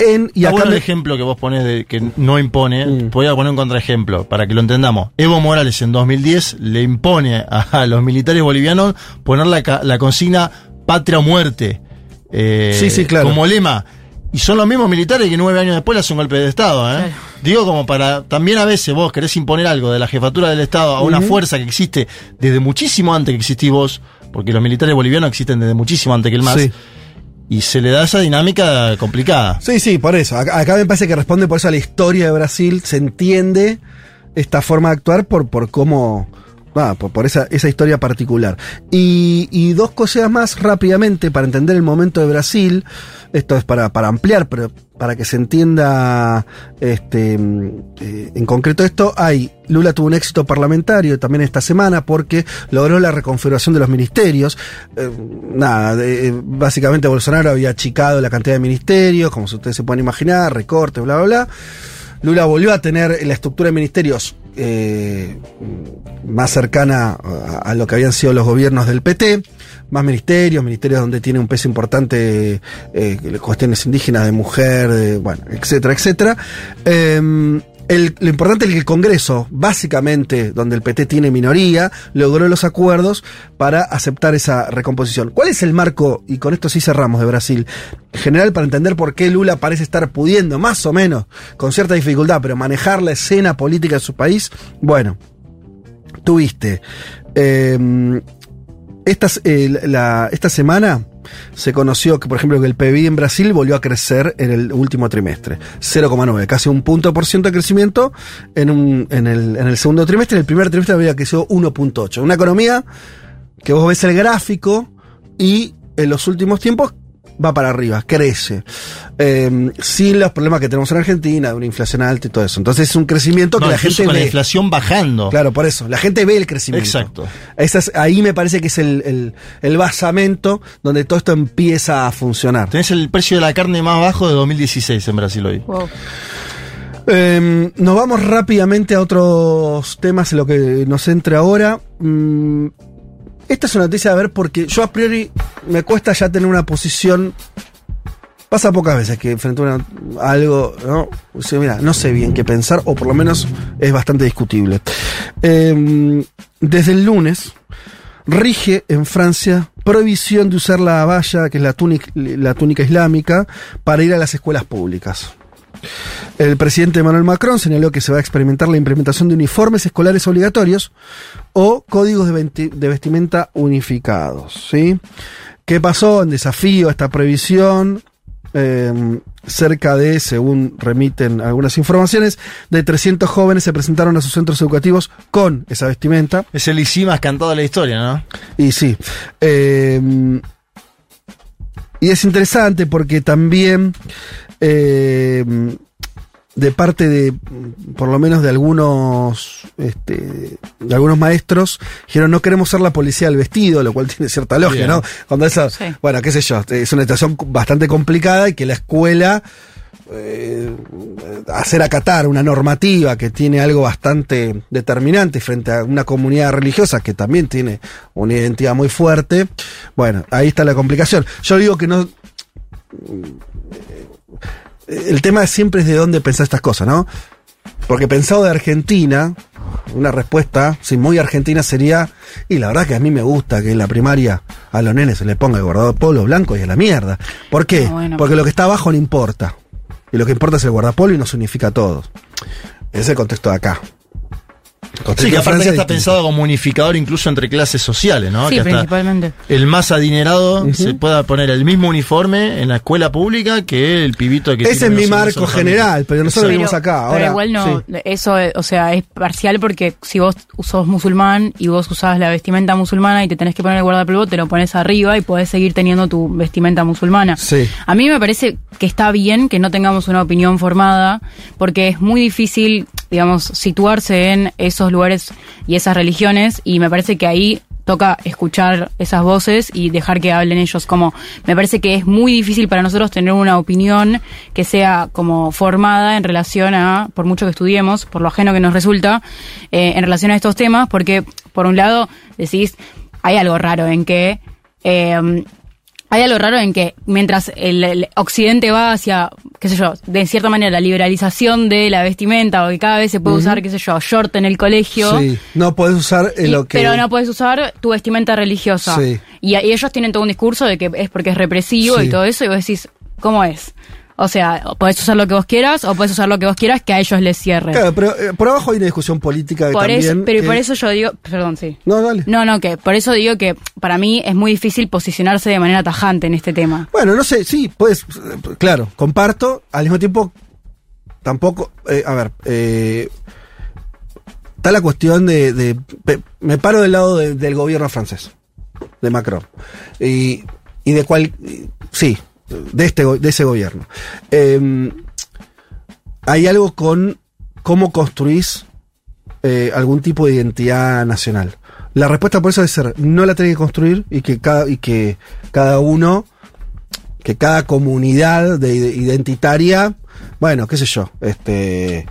En, y Está acá bueno me- el ejemplo que vos pones de que no impone. Mm. Voy a poner un contraejemplo para que lo entendamos. Evo Morales en 2010 le impone a, los militares bolivianos poner la, la consigna patria o muerte. eh, Sí, sí, claro. Como lema. Y son los mismos militares que nueve años después le hacen un golpe de Estado. ¿eh? Digo, como para. También a veces vos querés imponer algo de la jefatura del Estado a una fuerza que existe desde muchísimo antes que existís vos, porque los militares bolivianos existen desde muchísimo antes que el MAS. Sí. Y se le da esa dinámica complicada. Sí, sí, por eso. Acá me parece que responde por eso a la historia de Brasil. Se entiende esta forma de actuar por, por cómo. Ah, por, esa, esa historia particular. Y, y dos cosas más rápidamente para entender el momento de Brasil. Esto es para, para ampliar, pero para que se entienda este, mm, eh, en concreto esto, hay. Lula tuvo un éxito parlamentario también esta semana porque logró la reconfiguración de los ministerios. Eh, nada, eh, básicamente Bolsonaro había achicado la cantidad de ministerios, como ustedes se pueden imaginar, recortes, bla, bla, bla. Lula volvió a tener la estructura de ministerios eh, más cercana a, lo que habían sido los gobiernos del PT, más ministerios, ministerios donde tiene un peso importante eh, cuestiones indígenas, de mujer, bueno, etcétera, etcétera. Eh, lo importante es que el Congreso, básicamente donde el PT tiene minoría, logró los acuerdos para aceptar esa recomposición. ¿Cuál es el marco, y con esto sí cerramos de Brasil, general para entender por qué Lula parece estar pudiendo, más o menos, con cierta dificultad, pero manejar la escena política de su país? Bueno, tuviste. eh, estas, eh, esta semana se conoció que, por ejemplo, que el PIB en Brasil volvió a crecer en el último trimestre. 0,9, casi un punto por ciento de crecimiento en, un, en, el, en el segundo trimestre. En el primer trimestre había crecido 1.8. Una economía que vos ves el gráfico y en los últimos tiempos va para arriba, crece. Eh, sin los problemas que tenemos en Argentina, de una inflación alta y todo eso. Entonces es un crecimiento No, que la gente con ve. la inflación bajando. Claro, por eso. La gente ve el crecimiento. Exacto. Ahí me parece que es el, el, el basamento donde todo esto empieza a funcionar. Tenés el precio de la carne más bajo de 2016 en Brasil hoy. Eh, nos vamos rápidamente a otros temas en lo que nos entre ahora. Mm, esta es una noticia a ver porque yo a priori me cuesta ya tener una posición. Pasa pocas veces que frente a, algo, ¿no? Mira, no sé bien qué pensar, o por lo menos es bastante discutible. Eh, desde el lunes rige en Francia prohibición de usar la valla, que es la túnica, la túnica islámica, para ir a las escuelas públicas. El presidente Emmanuel Macron señaló que se va a experimentar la implementación de uniformes escolares obligatorios o códigos de, vestimenta unificados. ¿sí? ¿Qué pasó en desafío a esta prohibición? Eh, cerca de, según remiten algunas informaciones, de 300 jóvenes se presentaron a sus centros educativos con esa vestimenta. Es el ICI más cantado de la historia, ¿no? Y sí. Eh, y es interesante porque también eh, de parte de, por lo menos de algunos, este, de algunos maestros, dijeron no queremos ser la policía del vestido, lo cual tiene cierta lógica, Bien. ¿no? Cuando eso, Sí. bueno, qué sé yo, es una situación bastante complicada y que la escuela eh, hacer acatar una normativa que tiene algo bastante determinante frente a una comunidad religiosa que también tiene una identidad muy fuerte. Bueno, ahí está la complicación. Yo digo que no. El tema siempre es de dónde pensar estas cosas, ¿no? Porque pensado de Argentina, una respuesta, sí, muy argentina sería, y la verdad que a mí me gusta que en la primaria a los nenes se le ponga el guardado polo blanco y a la mierda. ¿Por qué? Ah, bueno. Porque lo que está abajo no importa. Y lo que importa es el guardapolo y nos unifica a todos. Ese es el contexto de acá. Sí, que Francia está pensado como unificador incluso entre clases sociales, ¿no? Sí, que hasta principalmente. el más adinerado se pueda poner el mismo uniforme en la escuela pública que el pibito que Ese es mi marco general, pero nosotros vivimos acá. Ahora, pero igual no, sí. eso, o sea, es parcial porque si vos sos musulmán y vos usás la vestimenta musulmana y te tenés que poner el guardapolvo, te lo pones arriba y podés seguir teniendo tu vestimenta musulmana. Sí. A mí me parece que está bien que no tengamos una opinión formada porque es muy difícil, digamos, situarse en esos lugares y esas religiones y me parece que ahí toca escuchar esas voces y dejar que hablen ellos como me parece que es muy difícil para nosotros tener una opinión que sea como formada en relación a por mucho que estudiemos por lo ajeno que nos resulta eh, en relación a estos temas porque por un lado decís hay algo raro en que eh, hay algo raro en que mientras el, el occidente va hacia, qué sé yo, de cierta manera la liberalización de la vestimenta o que cada vez se puede usar, qué sé yo, short en el colegio. Sí, no podés usar y- lo que. Pero no puedes usar tu vestimenta religiosa. Sí. Y, y ellos tienen todo un discurso de que es porque es represivo Sí. y todo eso, y vos decís, ¿cómo es? O sea, podés usar lo que vos quieras o podés usar lo que vos quieras que a ellos les cierre. Claro, pero eh, por abajo hay una discusión política por también. eso, pero por eso yo digo, perdón, sí. No, dale. No, no, que por eso digo que para mí es muy difícil posicionarse de manera tajante en este tema. Bueno, no sé, sí, pues, eh, claro, comparto, al mismo tiempo, tampoco, eh, a ver, eh, está la cuestión de, me paro del lado de- del gobierno francés, de Macron, y, y de cuál, sí, de, este, de ese gobierno. Eh, hay algo con cómo construís eh, algún tipo de identidad nacional. La respuesta por eso debe ser, no la tenés que construir y que cada, y que cada uno, que cada comunidad de, de- identitaria, bueno, qué sé yo, este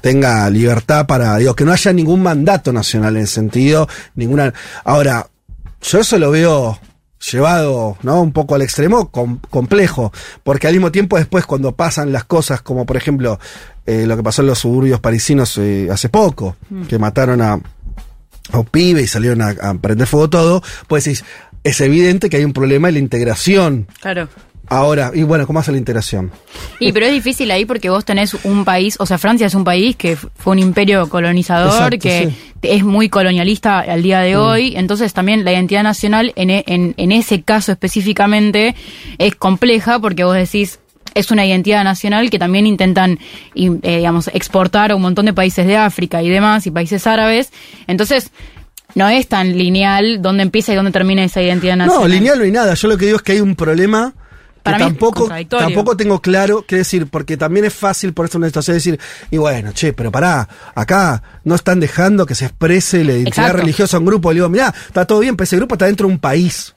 tenga libertad para, digo, que no haya ningún mandato nacional en ese sentido, ninguna. Ahora, yo eso lo veo llevado, ¿no? Un poco al extremo, com- complejo, porque al mismo tiempo después cuando pasan las cosas, como por ejemplo eh, lo que pasó en los suburbios parisinos eh, hace poco, Mm. que mataron a, a un pibe y salieron a, a prender fuego todo, pues decís, es evidente que hay un problema en la integración. Claro. Ahora, y bueno, ¿cómo hace la integración? Y pero es difícil ahí porque vos tenés un país, o sea, Francia es un país que fue un imperio colonizador, Exacto, que sí. es muy colonialista al día de Mm. hoy, entonces también la identidad nacional en, e- en, en ese caso específicamente es compleja porque vos decís es una identidad nacional que también intentan eh, digamos exportar a un montón de países de África y demás y países árabes, entonces no es tan lineal dónde empieza y dónde termina esa identidad nacional. No, lineal no hay nada. Yo lo que digo es que hay un problema que mí tampoco, tampoco tengo claro qué decir, porque también es fácil por esto una situación decir, y bueno, che, pero pará, acá no están dejando que se exprese la identidad Exacto. religiosa a un grupo. Le digo, mirá, está todo bien, pero ese grupo está dentro de un país.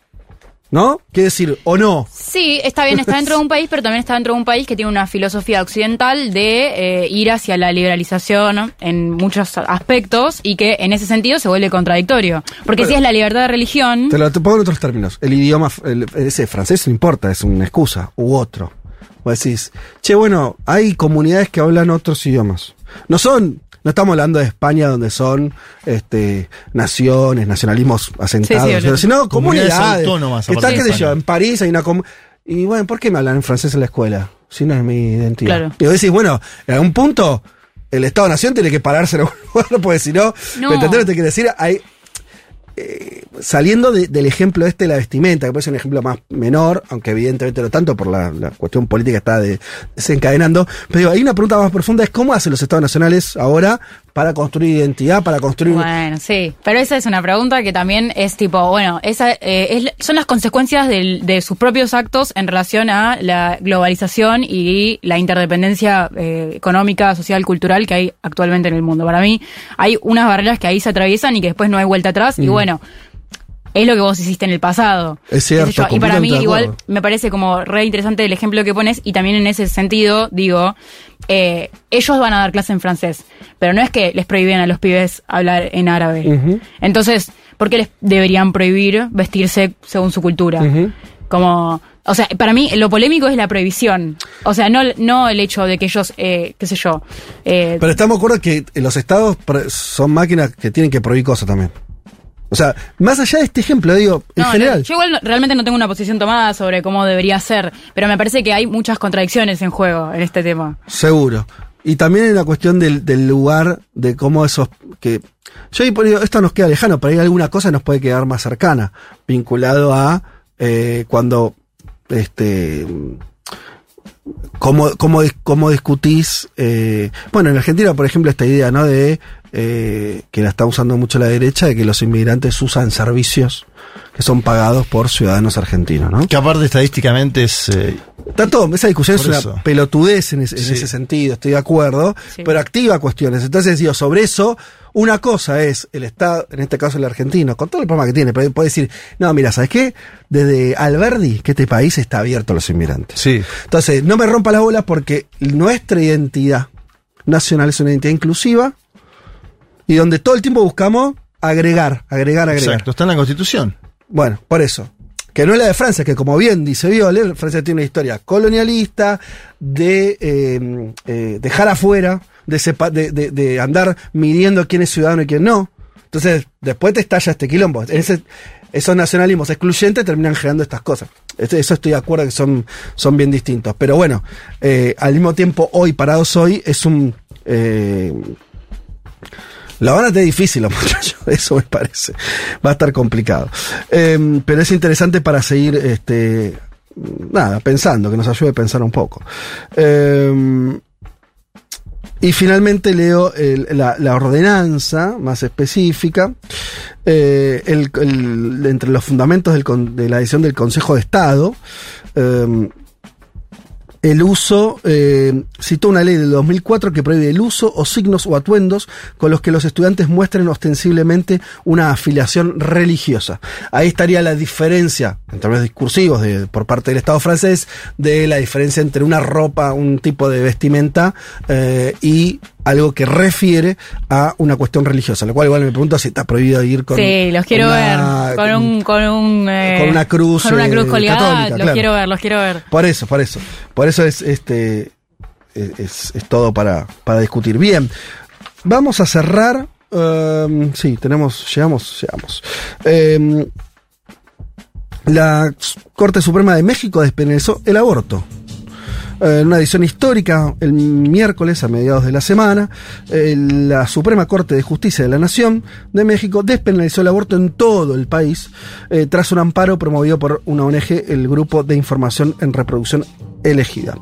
¿No? Quiere decir, o no. Sí, está bien, está dentro de un país, pero también está dentro de un país que tiene una filosofía occidental de eh, ir hacia la liberalización en muchos aspectos y que en ese sentido se vuelve contradictorio. Porque si es la libertad de religión, Te lo te pongo en otros términos. El idioma, el- ese francés no importa, es una excusa, u otro. Vos decís, che, bueno, hay comunidades que hablan otros idiomas. No son, no estamos hablando de España donde son este, naciones, nacionalismos asentados, Sí, sí, pero sino Comunidades comunidades. autónomas, de qué sé yo, en París hay una comunidad. Y bueno, ¿por qué me hablan en francés en la escuela? Si no es mi identidad. Claro. Y vos decís, bueno, en algún punto el Estado-Nación tiene que pararse en algún lugar, porque si no, No. ¿me entendés lo que te quiero decir? Hay, eh, saliendo de- del ejemplo este de la vestimenta, que puede ser un ejemplo más menor, aunque evidentemente no tanto por la, la cuestión política está de- desencadenando, pero digo, hay una pregunta más profunda, es cómo hacen los estados nacionales ahora para construir identidad, para construir... bueno, sí. Pero esa es una pregunta que también es tipo, bueno, esa eh, es son las consecuencias del- de sus propios actos en relación a la globalización y la interdependencia eh, económica, social, cultural que hay actualmente en el mundo. Para mí hay unas barreras que ahí se atraviesan y que después no hay vuelta atrás y bueno. Es lo que vos hiciste en el pasado. Es cierto. Y para mí igual me parece como re interesante el ejemplo que pones y también en ese sentido digo, eh, ellos van a dar clase en francés, pero no es que les prohíben a los pibes hablar en árabe. Entonces, ¿por qué les deberían prohibir vestirse según su cultura? Como, o sea, para mí lo polémico es la prohibición. O sea, no, no el hecho de que ellos, eh, qué sé yo, eh, Pero estamos de acuerdo que los estados son máquinas que tienen que prohibir cosas también. O sea, más allá de este ejemplo, digo, en No, general. no, yo igual no- realmente no tengo una posición tomada sobre cómo debería ser, pero me parece que hay muchas contradicciones en juego en este tema. Seguro. Y también en la cuestión del, del lugar, de cómo esos. que Yo digo, esto nos queda lejano, pero hay alguna cosa que nos puede quedar más cercana, vinculado a eh, cuando. este cómo, cómo, cómo discutís. eh, bueno, en Argentina, por ejemplo, esta idea, ¿no? De. Eh, que la está usando mucho la derecha, de que los inmigrantes usan servicios que son pagados por ciudadanos argentinos, ¿no? Que aparte estadísticamente es... eh, Está todo, esa discusión es una eso. pelotudez en, ese- en Sí. ese sentido, estoy de acuerdo, Sí. pero activa cuestiones. Entonces, digo, sobre eso, una cosa es el Estado, en este caso el argentino, con todo el problema que tiene, pero puede decir, no, mira, ¿sabes qué? Desde Alberdi, que este país está abierto a los inmigrantes. sí. Entonces, no me rompa las bolas porque nuestra identidad nacional es una identidad inclusiva y donde todo el tiempo buscamos agregar, agregar, agregar. Exacto, está en la Constitución. Bueno, por eso. Que no es la de Francia, que como bien dice Viole, Francia tiene una historia colonialista, de eh, eh, dejar afuera, de, sepa- de, de- de andar midiendo quién es ciudadano y quién no. Entonces, después te estalla este quilombo. Ese- esos nacionalismos excluyentes terminan generando estas cosas. Este- Eso estoy de acuerdo que son, son bien distintos. Pero bueno, eh, al mismo tiempo, hoy, parados hoy, es un... la van a tener difícil muchachos, eso me parece. Va a estar complicado. Eh, pero es interesante para seguir, este, nada, pensando, que nos ayude a pensar un poco. Eh, y finalmente leo la, ordenanza más específica. eh, entre los fundamentos de la decisión del Consejo de Estado. eh, el uso, eh, citó una ley del 2004 que prohíbe el uso o signos o atuendos con los que los estudiantes muestren ostensiblemente una afiliación religiosa. Ahí estaría la diferencia, en términos discursivos por parte del Estado francés, de la diferencia entre una ropa, un tipo de vestimenta eh, y algo que refiere a una cuestión religiosa. Lo cual igual me pregunto si está prohibido ir con... Sí, los quiero una- ver. Con un. Con, un, eh, con una cruz, Con una cruz eh, colgada. católica, los claro. quiero ver, los quiero ver. Por eso, por eso. Por eso es este es, es- es todo para, para discutir. Bien, vamos a cerrar. em, sí, tenemos, llegamos, llegamos. Em, la Corte Suprema de México despenalizó el aborto. Eh, En una edición histórica, el miércoles a mediados de la semana, eh, la Suprema Corte de Justicia de la Nación de México despenalizó el aborto en todo el país eh, tras un amparo promovido por una ONG, el Grupo de Información en Reproducción Elegida.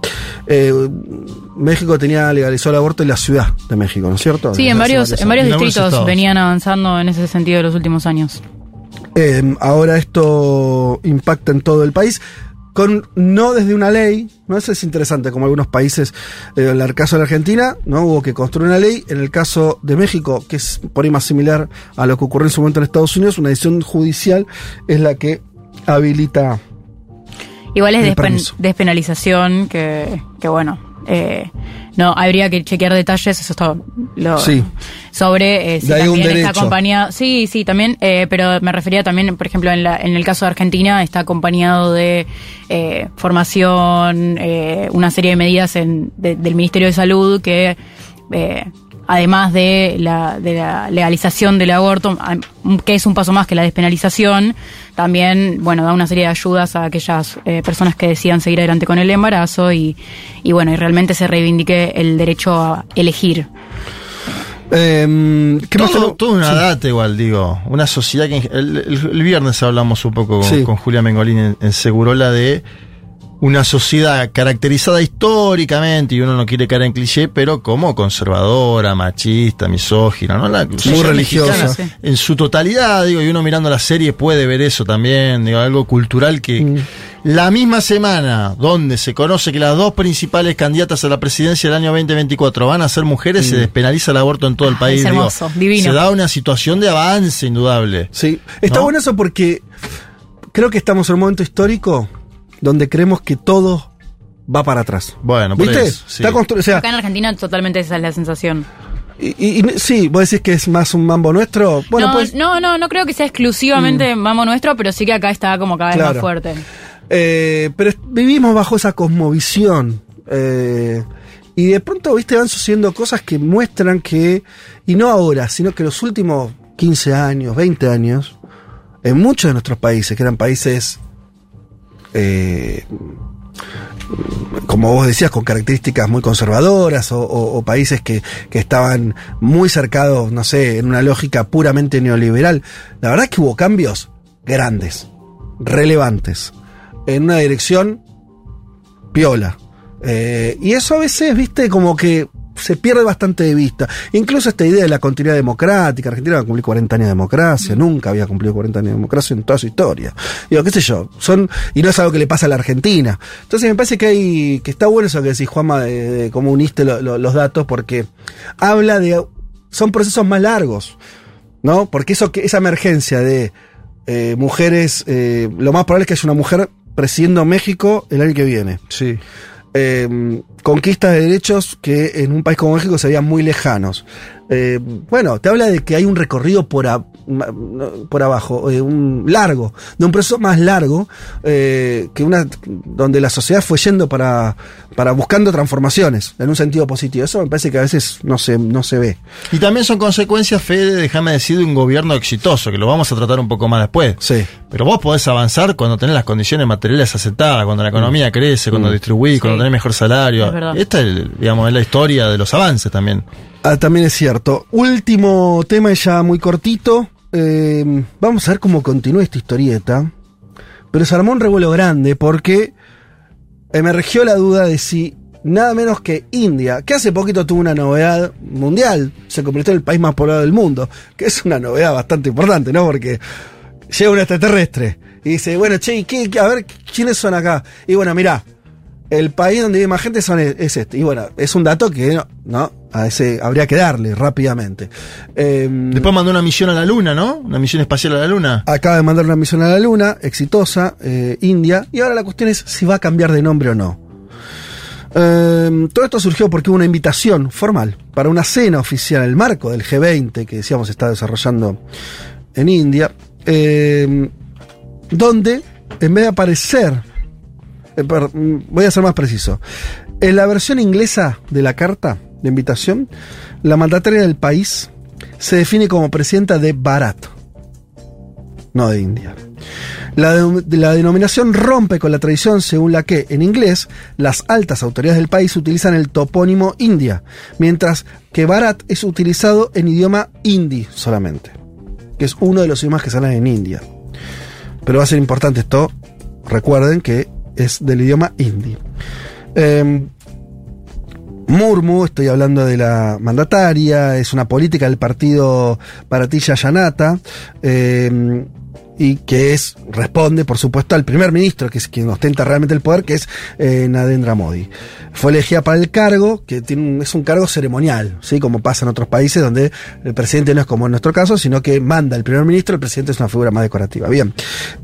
Eh, México tenía legalizó el aborto en la Ciudad de México, ¿no es cierto? Sí, en varios, en varios distritos venían avanzando en ese sentido en los últimos años. Eh, ahora esto impacta en todo el país. Con, no desde una ley, ¿no? Eso es interesante, como algunos países, eh, en el caso de la Argentina, ¿no? Hubo que construir una ley. En el caso de México, que es por ahí más similar a lo que ocurrió en su momento en Estados Unidos, una decisión judicial es la que habilita. Igual es despen- permiso. despenalización que, que bueno, eh, no, habría que chequear detalles, eso está lo, Sí. sobre eh, si también está derecho. acompañado, sí, sí, también, eh, pero me refería también, por ejemplo, en, la, en el caso de Argentina está acompañado de eh, formación, eh, una serie de medidas en- de- del Ministerio de Salud que eh, además de la, de la legalización del aborto, que es un paso más que la despenalización, también, bueno, da una serie de ayudas a aquellas eh, personas que decidan seguir adelante con el embarazo y, y bueno, y realmente se reivindique el derecho a elegir. Eh, ¿Qué más todo, todo una Sí. data igual, digo. Una sociedad que... El, el- el viernes hablamos un poco con, Sí. con Julia Mengolín en, en Segurola de una sociedad caracterizada históricamente, y uno no quiere caer en cliché, pero como conservadora, machista, misógina, ¿no? La sociedad religiosa. En su totalidad, digo, y uno mirando la serie puede ver eso también, digo, algo cultural que... Mm. La misma semana donde se conoce que las dos principales candidatas a la presidencia del año 2024 van a ser mujeres, Mm. se despenaliza el aborto en todo el Ah, país. es digo. divino. Se da una situación de avance indudable. Sí, está ¿No? bueno eso porque creo que estamos en un momento histórico donde creemos que todo va para atrás. Bueno, por ¿Viste? eso, sí. Está o sea, Acá en Argentina totalmente esa es la sensación. y, y- y- sí, vos decís que es más un mambo nuestro. Bueno, no, pues. no, no, no creo que sea exclusivamente mamo nuestro, pero sí que acá está como cada vez Claro. más fuerte. eh, pero vivimos bajo esa cosmovisión. eh, y de pronto, viste, van sucediendo cosas que muestran que, y no ahora, sino que los últimos 15 años, 20 años, en muchos de nuestros países, que eran países, eh, como vos decías, con características muy conservadoras o, países que, que estaban muy cercados, no sé, en una lógica puramente neoliberal. La verdad es que hubo cambios grandes, relevantes, en una dirección piola. Eh, y eso a veces, viste, como que se pierde bastante de vista. Incluso esta idea de la continuidad democrática. Argentina va a cumplir 40 años de democracia. Nunca había cumplido 40 años de democracia en toda su historia. Digo, qué sé yo. Son, y no es algo que le pasa a la Argentina. Entonces me parece que hay, que está bueno eso que decís, Juanma, de, cómo uniste lo- lo- los datos, porque habla de, son procesos más largos. ¿No? Porque eso que, esa emergencia de eh, mujeres, eh, lo más probable es que haya una mujer presidiendo México el año que viene. Sí. Eh, conquistas de derechos que en un país como México se veían muy lejanos. Eh, bueno, te habla de que hay un recorrido por, a- por abajo, eh, un largo, de un proceso más largo, eh, que una donde la sociedad fue yendo para, para buscando transformaciones en un sentido positivo. Eso me parece que a veces no se, no se ve. Y también son consecuencias, Fede, déjame decir, de un gobierno exitoso, que lo vamos a tratar un poco más después. Sí. Pero vos podés avanzar cuando tenés las condiciones materiales aceptadas, cuando la economía crece, cuando Mm. distribuís, cuando tenés mejor salario. Es verdad. Esta es, digamos, es la historia de los avances también. Ah, también es cierto. Último tema ya muy cortito. Eh, vamos a ver cómo continúa esta historieta. Pero se armó un revuelo grande porque emergió la duda de si nada menos que India, que hace poquito tuvo una novedad mundial, se convirtió en el país más poblado del mundo, que es una novedad bastante importante, ¿no? Porque llega un extraterrestre y dice, bueno, che, ¿y qué, a ver, ¿quiénes son acá? Y bueno, mirá, el país donde vive más gente son, es este. Y bueno, es un dato que no a ese habría que darle rápidamente. Eh, Después mandó una misión a la Luna, ¿no? Una misión espacial a la Luna. acaba de mandar una misión a la Luna, exitosa, eh, India, y ahora la cuestión es si va a cambiar de nombre o no. Eh, todo esto surgió porque hubo una invitación formal para una cena oficial en el marco del G20 que decíamos está desarrollando en India, eh, donde en vez de aparecer, eh, mm, voy a ser más preciso, en la versión inglesa de la carta de invitación, la mandataria del país se define como presidenta de Bharat, no de India. La, de- la denominación rompe con la tradición según la que, en inglés, las altas autoridades del país utilizan el topónimo India, mientras que Bharat es utilizado en idioma hindi solamente, que es uno de los idiomas que salen en India. Pero va a ser importante esto, recuerden que es del idioma hindi. Em, Murmu, estoy hablando de la mandataria, es una política del partido Paratilla Yanata, eh, y que es, responde, por supuesto, al primer ministro, que es quien ostenta realmente el poder, que es eh, Narendra Modi. Fue elegida para el cargo, que es un cargo ceremonial, ¿sí? como pasa en otros países donde el presidente no es como en nuestro caso, sino que manda el primer ministro, el presidente es una figura más decorativa. Bien.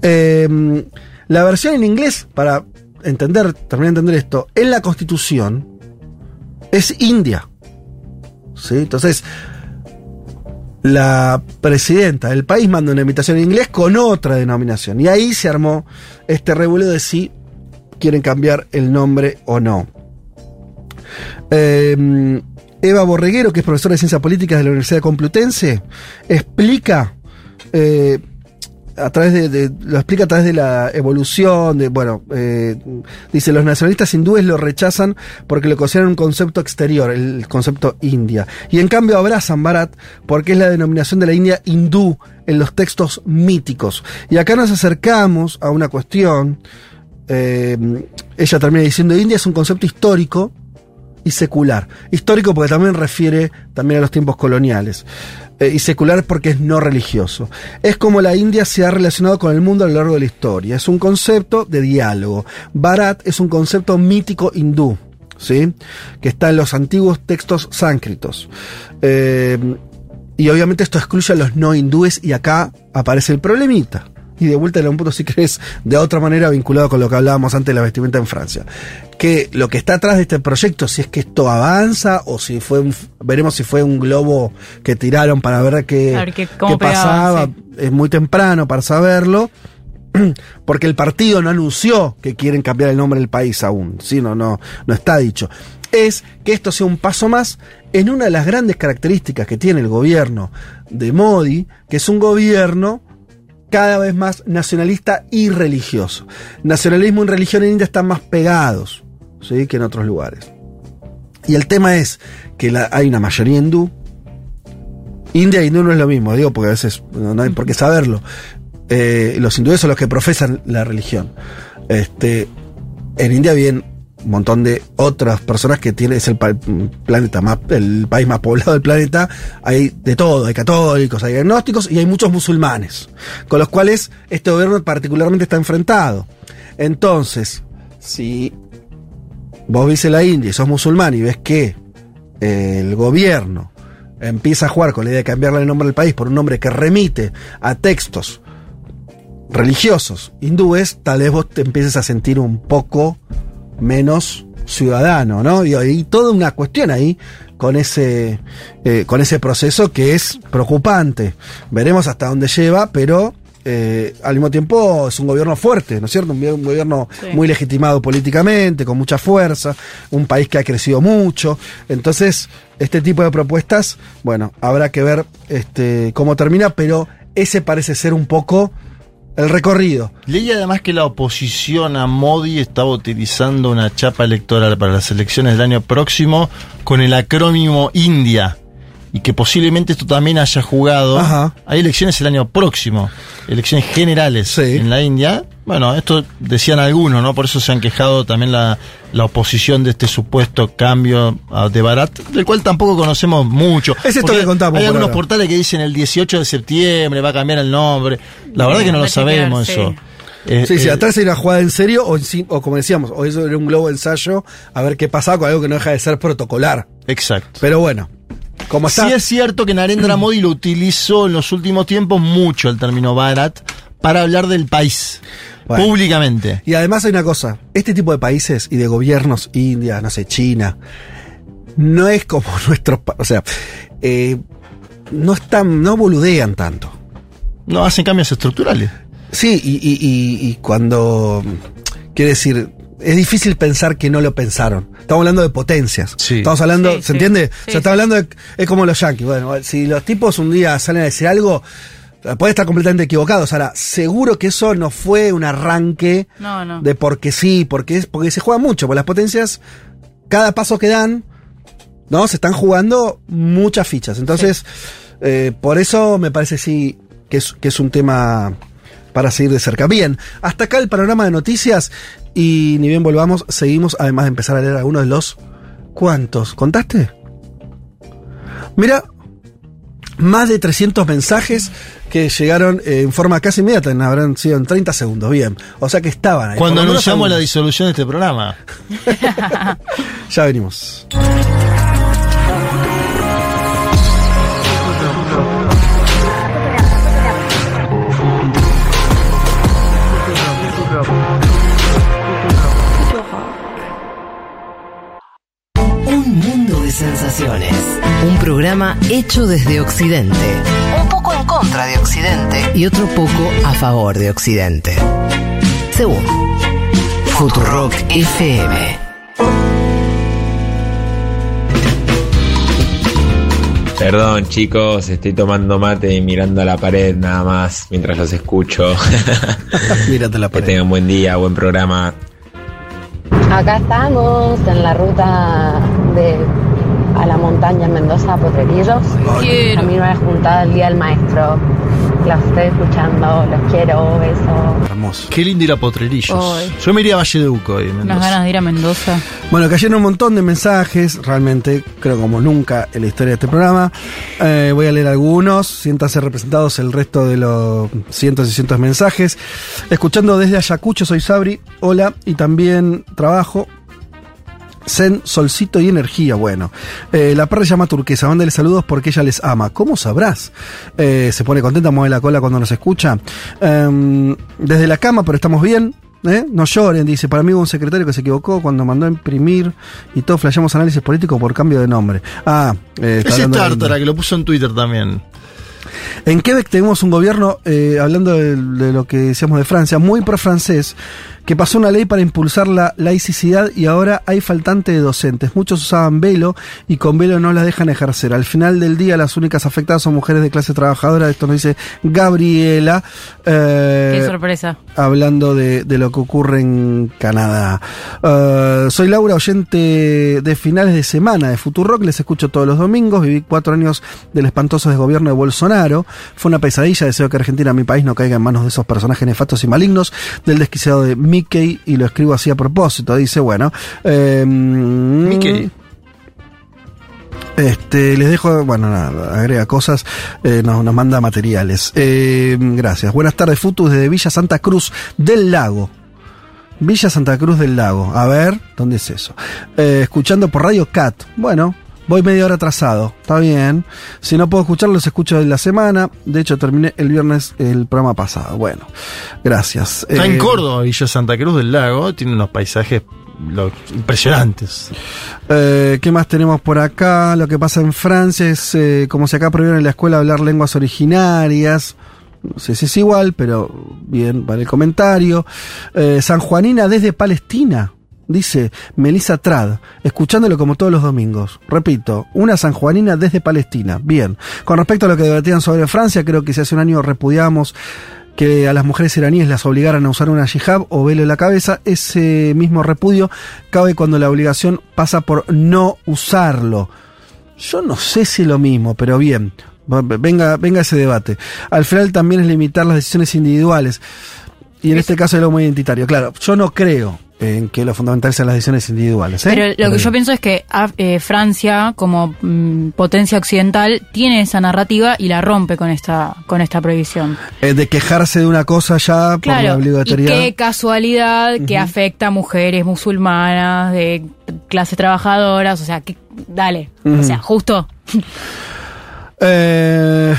Eh, la versión en inglés, para entender, terminar de entender esto, en la constitución, es India. ¿Sí? Entonces, la presidenta del país manda una invitación en inglés con otra denominación. Y ahí se armó este revuelo de si quieren cambiar el nombre o no. Eh, Eva Borreguero, que es profesora de Ciencias Políticas de la Universidad Complutense, explica eh, a través de, de- lo explica a través de la evolución, de, bueno, eh, dice, los nacionalistas hindúes lo rechazan porque lo consideran un concepto exterior, el concepto India. Y en cambio abrazan Bharat porque es la denominación de la India hindú en los textos míticos. Y acá nos acercamos a una cuestión, eh, ella termina diciendo, India es un concepto histórico, y secular. Histórico porque también refiere también a los tiempos coloniales. Eh, y secular porque es no religioso. Es como la India se ha relacionado con el mundo a lo largo de la historia. Es un concepto de diálogo. Bharat es un concepto mítico hindú. ¿Sí? Que está en los antiguos textos sánscritos. Eh, y obviamente esto excluye a los no hindúes y acá aparece el problemita. Y de vuelta en un punto, si querés, de otra manera vinculado con lo que hablábamos antes de la vestimenta en Francia. Que lo que está atrás de este proyecto, si es que esto avanza o si fue un, veremos si fue un globo que tiraron para ver qué, ver qué- pasaba. sí. Es muy temprano para saberlo. Porque el partido no anunció que quieren cambiar el nombre del país aún. Sí, no, no, no está dicho. Es que esto sea un paso más en una de las grandes características que tiene el gobierno de Modi, que es un gobierno cada vez más nacionalista y religioso. Nacionalismo y religión en India están más pegados ¿sí? que en otros lugares. Y el tema es que la- hay una mayoría hindú. India e hindú no es lo mismo, digo, porque a veces no, hay por qué saberlo. Eh, los hindúes son los que profesan la religión. Este, en India viven un montón de otras personas que tiene, es el planeta más, el país más poblado del planeta. Hay de todo, hay católicos, hay agnósticos y hay muchos musulmanes, con los cuales este gobierno particularmente está enfrentado. Entonces, si vos en la India y sos musulmán y ves que eh, el gobierno empieza a jugar con la idea de cambiarle el nombre del país por un nombre que remite a textos religiosos hindúes, tal vez vos te empieces a sentir un poco menos ciudadano, ¿no? Y hay toda una cuestión ahí con ese, eh, con ese proceso que es preocupante. Veremos hasta dónde lleva, pero eh, al mismo tiempo es un gobierno fuerte, ¿no es cierto? Un, un gobierno Sí. muy legitimado políticamente, con mucha fuerza, un país que ha crecido mucho. Entonces, este tipo de propuestas, bueno, habrá que ver este, cómo termina, pero ese parece ser un poco el recorrido. Leí además que la oposición a Modi estaba utilizando una chapa electoral para las elecciones del año próximo con el acrónimo India. Y que posiblemente esto también haya jugado. Ajá. Hay elecciones el año próximo, elecciones generales Sí. en la India. Bueno, esto decían algunos, ¿no? Por eso se han quejado también la, la oposición de este supuesto cambio ah, de Barat, del cual tampoco conocemos mucho. Es esto que contamos Hay algunos ahora. portales que dicen el 18 de septiembre va a cambiar el nombre. La verdad que no lo sabemos eso. Eh, Sí, sí, eh, atrás era una jugada en serio o, o como decíamos, o eso era un globo de ensayo a ver qué pasaba con algo que no deja de ser protocolar. Exacto. Pero bueno, como está. Sí es cierto que Narendra Modi lo utilizó en los últimos tiempos mucho el término Bharat para hablar del país Bueno. públicamente. Y además hay una cosa, este tipo de países y de gobiernos, India, no sé, China, no es como nuestros, o sea, eh, no están, no boludean tanto. No hacen cambios estructurales. Sí, y, y- y- y cuando, quiere decir, es difícil pensar que no lo pensaron. Estamos hablando de potencias. Sí. Estamos hablando, Sí, ¿se sí. entiende? Sí, o sea, está hablando de, es como los yankees. Bueno, si los tipos un día salen a decir algo, puede estar completamente equivocados. Ahora, seguro que eso no fue un arranque No, no. de porque sí, porque es, porque se juega mucho, porque las potencias, cada paso que dan, ¿no? Se están jugando muchas fichas. Entonces, eh, por eso me parece sí que es, que es un tema para seguir de cerca. Bien, hasta acá el panorama de noticias y ni bien volvamos, seguimos además de empezar a leer algunos de los... ¿Cuántos? ¿Contaste? Mira, más de 300 mensajes que llegaron eh, en forma casi inmediata, en- habrán sido en 30 segundos, bien. O sea que estaban ahí. Cuando anunciamos la disolución de este programa. Ya venimos. Programa hecho desde Occidente. Un poco en contra de Occidente. Y otro poco a favor de Occidente. Según Futurock FM. Perdón chicos, estoy tomando mate y mirando a la pared nada más mientras los escucho. Mírate la que pared. tengan buen día, buen programa. Acá estamos en la ruta de a la montaña en Mendoza, Potrerillos. Quiero. A mí me he juntado el Día del Maestro. Los estoy escuchando, los quiero, besos. Hermoso. Qué lindo ir a Potrerillos. Yo me iría a Valle de Uco hoy, Unas Mendoza. ganas de ir a Mendoza. Bueno, cayeron un montón de mensajes, realmente, creo como nunca en la historia de este programa. Eh, voy a leer algunos, siéntanse representados el resto de los cientos y cientos de mensajes. Escuchando desde Ayacucho, soy Sabri, hola, y también trabajo. Zen, solcito y energía, bueno. Eh, la perra se llama turquesa, mándale saludos porque ella les ama. ¿Cómo sabrás? Eh, se pone contenta, mueve la cola cuando nos escucha. Em, desde la cama, pero estamos bien. ¿eh? No lloren, dice. Para mí hubo un secretario que se equivocó cuando mandó a imprimir y todos flasheamos análisis político por cambio de nombre. Ah, eh, está Ese Tártara que lo puso en Twitter también. en Quebec tenemos un gobierno, eh, hablando de, de lo que decíamos de Francia, muy pro-francés, que pasó una ley para impulsar la laicidad y ahora hay faltante de docentes. Muchos usaban velo y con velo no las dejan ejercer. Al final del día las únicas afectadas son mujeres de clase trabajadora. Esto nos dice Gabriela. eh, Qué sorpresa. hablando de, de lo que ocurre en Canadá. Eh, soy Laura, oyente de finales de semana de Futurock, les escucho todos los domingos, viví cuatro años del espantoso desgobierno de Bolsonaro, fue una pesadilla, deseo que Argentina, mi país, no caiga en manos de esos personajes nefastos y malignos, del desquiciado de Mickey, y lo escribo así a propósito, dice, bueno... eh, Mickey. este, les dejo, bueno, nada, agrega cosas, eh, nos, nos manda materiales. Eh, gracias. Buenas tardes, Futus, desde Villa Santa Cruz del Lago. Villa Santa Cruz del Lago. A ver, ¿dónde es eso? Eh, escuchando por Radio Cat. Bueno, voy media hora atrasado. Está bien. Si no puedo escucharlo, los escucho de la semana. De hecho, terminé el viernes el programa pasado. Bueno, gracias. Está Eh, en Córdoba, Villa Santa Cruz del Lago. Tiene unos paisajes impresionantes. Eh, ¿Qué más tenemos por acá? Lo que pasa en Francia es eh, como si acá prohibieron en la escuela hablar lenguas originarias. No sé si es igual, pero bien, vale el comentario. Eh, San Juanina desde Palestina, dice Melissa Trad, escuchándolo como todos los domingos. Repito, una San Juanina desde Palestina. Bien. Con respecto a lo que debatían sobre Francia, creo que si hace un año repudiamos que a las mujeres iraníes las obligaran a usar una hijab o velo en la cabeza, ese mismo repudio cabe cuando la obligación pasa por no usarlo. Yo no sé si es lo mismo, pero bien, venga, venga ese debate. Al final también es limitar las decisiones individuales. Y en este caso es algo muy identitario. Claro, yo no creo en que lo fundamental sean las decisiones individuales. ¿eh? Pero lo que yo pienso es que eh, Francia, como mm, potencia occidental, tiene esa narrativa y la rompe con esta, con esta prohibición. Eh, de quejarse de una cosa ya por la y obligatoriedad. qué casualidad que afecta a mujeres musulmanas de clases trabajadoras, o sea, que, dale, o sea, justo. Eh,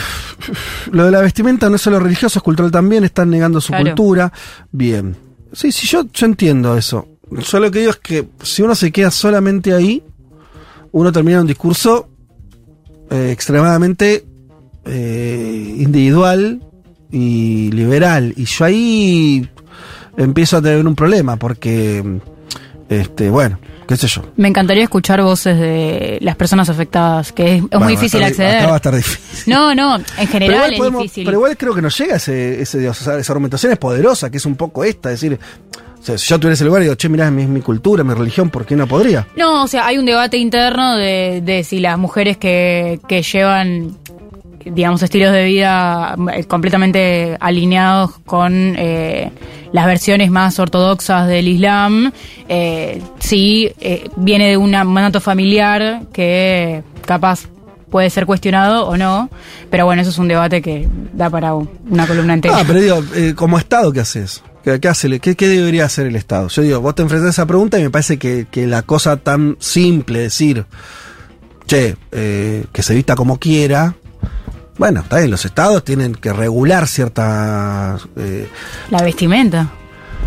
lo de la vestimenta no es solo religioso, es cultural también, están negando su Claro. cultura. Bien. Sí, sí, yo, yo entiendo eso. Yo lo que digo es que si uno se queda solamente ahí, uno termina un discurso eh, extremadamente eh, individual y liberal. Y yo ahí empiezo a tener un problema porque, este, bueno, qué sé yo. Me encantaría escuchar voces de las personas afectadas, que es, es Bueno, muy difícil acá- Acá acceder. va a estar difícil. No, no, en general es podemos- difícil. pero igual creo que nos llega ese, ese, o sea, esa argumentación es poderosa, que es un poco esta, es decir, o sea, si yo tuviera ese lugar y digo, che, mirá, es mi, mi cultura, mi religión, ¿por qué no podría? No, o sea, hay un debate interno de, de si las mujeres que, que llevan, digamos, estilos de vida eh, completamente alineados con eh, las versiones más ortodoxas del Islam, eh, sí eh, viene de un mandato familiar que capaz puede ser cuestionado o no, pero bueno, eso es un debate que da para un- una columna entera. Ah, pero digo, eh, como Estado, ¿qué haces? ¿Qué, qué hace, qué, qué debería hacer el Estado? Yo digo, vos te enfrentas a esa pregunta y me parece que, que la cosa tan simple, decir, che, eh, que se vista como quiera, bueno, está bien, los Estados tienen que regular ciertas... eh, La vestimenta.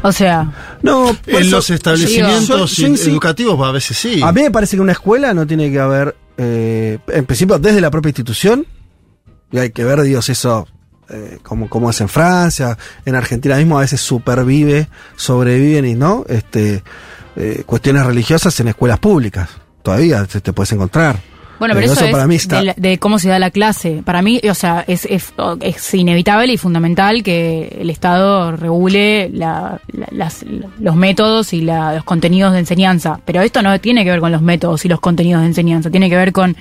O sea, no, En eso- los establecimientos yo- yo insi- educativos a veces sí. A mí me parece que una escuela no tiene que haber, eh, en principio, desde la propia institución, y hay que ver, Dios, eso, eh, como, como es en Francia, en Argentina mismo a veces supervive, sobreviven y no, este, eh, cuestiones religiosas en escuelas públicas. Todavía te, te puedes encontrar. Bueno, pero eso, es para mí está. de, la- de cómo se da la clase. Para mí, o sea, es, es, es inevitable y fundamental que el Estado regule la- la- las- los métodos y los contenidos de enseñanza. Pero esto no tiene que ver con los métodos y los contenidos de enseñanza, tiene que ver con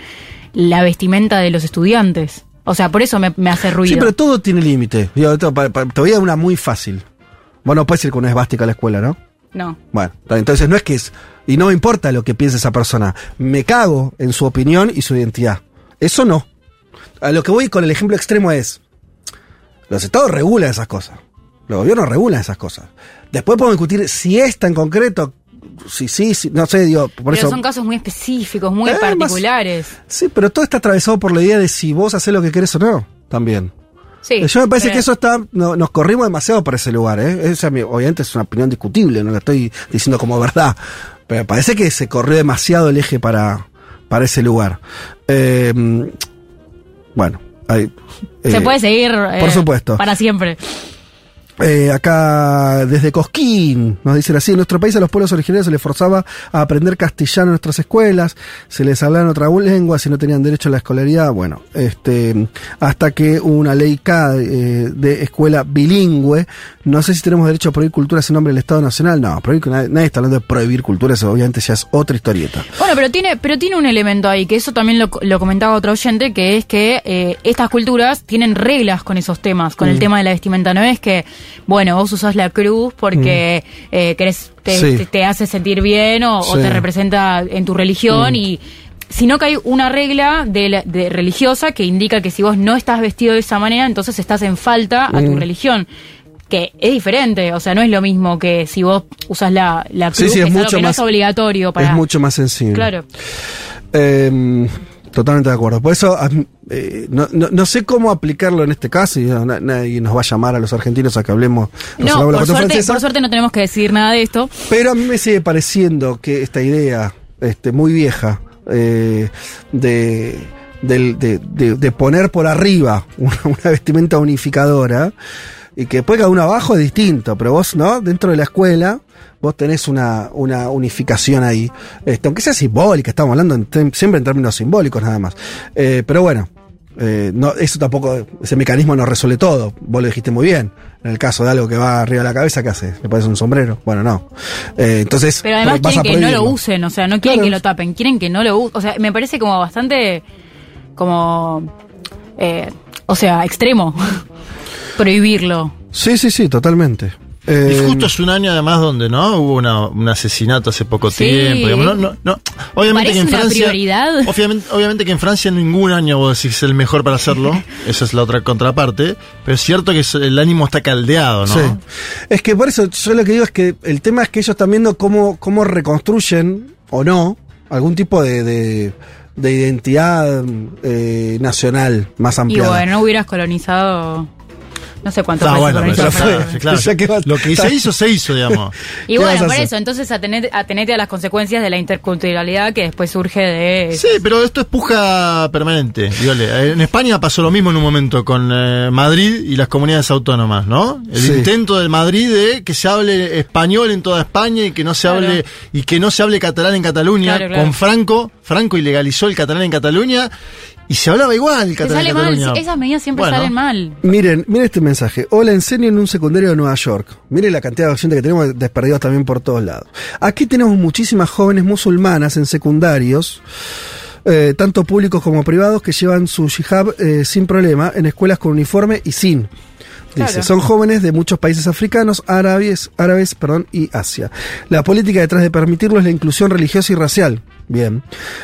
la vestimenta de los estudiantes. O sea, por eso me, me hace ruido. Sí, pero todo tiene límite. Te voy a dar una muy fácil. Vos no puedes ir con una esvástica a la escuela, ¿no? No. Bueno, entonces no es que es. Y no me importa lo que piense esa persona. Me cago en su opinión y su identidad. Eso no. A lo que voy con el ejemplo extremo es. Los estados regulan esas cosas. Los gobiernos regulan esas cosas. Después podemos discutir si esta en concreto. Si sí, si, no sé, digo, por pero eso. son casos muy específicos, muy Eh, más- particulares. Sí, pero todo está atravesado por la idea de si vos haces lo que querés o no. También. Sí, Yo me parece pero- que eso está, no- nos corrimos demasiado por ese lugar, ¿eh? Esa, obviamente es una opinión discutible, no la estoy diciendo como verdad, me parece que se corrió demasiado el eje para, para ese lugar. Eh, bueno, hay, Se eh, puede seguir. eh, por supuesto. Para siempre. Eh, acá desde Cosquín nos dicen así, en nuestro país a los pueblos originarios se les forzaba a aprender castellano en nuestras escuelas, se les hablaba en otra lengua si no tenían derecho a la escolaridad, bueno, este hasta que hubo una ley K eh, de escuela bilingüe, no sé si tenemos derecho a prohibir culturas en nombre del Estado Nacional, no, prohibir, nadie, nadie está hablando de prohibir culturas, obviamente ya es otra historieta. Bueno, pero tiene, pero tiene un elemento ahí, que eso también lo, lo comentaba otro oyente, que es que eh, estas culturas tienen reglas con esos temas, con el Mm. tema de la vestimenta. No es que, bueno, vos usás la cruz porque eh, querés, te, Mm. Sí. te- te hace sentir bien o, o Sí. te representa en tu religión Mm. y sino que hay una regla de, la- de religiosa que indica que si vos no estás vestido de esa manera, entonces estás en falta a tu Mm. religión. Que es diferente, o sea, no es lo mismo que si vos usas la, la Sí, cruz, sí, que es es algo mucho que no más- es obligatorio para... Es mucho más sensible. Claro. Eh, totalmente de acuerdo. Por eso, eh, no, no, no sé cómo aplicarlo en este caso, y no, nadie nos va a llamar a los argentinos a que hablemos. No, la por cuestión suerte, francesa. por suerte no tenemos que decir nada de esto. Pero a mí me sigue pareciendo que esta idea este, muy vieja eh, de, de- de poner por arriba una, una vestimenta unificadora y que después cada uno abajo es distinto, pero vos, ¿no? Dentro de la escuela, vos tenés una, una unificación ahí. Este, aunque sea simbólica, estamos hablando en siempre en términos simbólicos nada más. Eh, pero bueno, eh, no, eso tampoco, ese mecanismo no resuelve todo. Vos lo dijiste muy bien. En el caso de algo que va arriba de la cabeza, ¿qué haces? ¿Le pones un sombrero? Bueno, no. Eh, entonces, Pero además quieren que no lo usen, o sea, no quieren Claro. que lo tapen, quieren que no lo usen. O sea, me parece como bastante, como, eh, o sea, extremo prohibirlo. Sí, sí, sí, totalmente. Eh, y justo es un año además donde no hubo una- un asesinato hace poco Sí. tiempo. digamos, no, no, no. Obviamente Parece que en Francia. prioridad. Obviamente, obviamente que en Francia ningún año vos decís es el mejor para hacerlo. Esa es la otra contraparte. Pero es cierto que el ánimo está caldeado, ¿no? Sí. Es que por eso yo lo que digo es que el tema es que ellos están viendo cómo, cómo reconstruyen o no algún tipo de, de, de identidad eh, nacional más Y ampliada. bueno, no hubieras colonizado. No sé cuántos Ah, países bueno, pero fue, que va- Lo que se hizo, se hizo, digamos. Y ¿Qué vas bueno, por eso, entonces atenete, atenete a las consecuencias de la interculturalidad que después surge de... Sí, pero esto es puja permanente. dígale. En España pasó lo mismo en un momento con eh, Madrid y las comunidades autónomas, ¿no? El Sí. intento del Madrid de que se hable español en toda España y que no se Claro. hable y que no se hable catalán en Cataluña. Claro, claro. Con Franco, Franco ilegalizó el catalán en Cataluña y se hablaba igual catalán sale mal, esas medidas siempre Bueno. salen mal. Miren, miren este mensaje. Hola, enseño en un secundario de Nueva York. Miren la cantidad de gente que tenemos desperdigados también por todos lados. Aquí tenemos muchísimas jóvenes musulmanas en secundarios, eh, tanto públicos como privados, que llevan su hijab eh, sin problema en escuelas con uniforme y sin. Dice, Claro. son jóvenes de muchos países africanos, árabes, árabes perdón, y Asia. La política detrás de permitirlo es la inclusión religiosa y racial. Bien.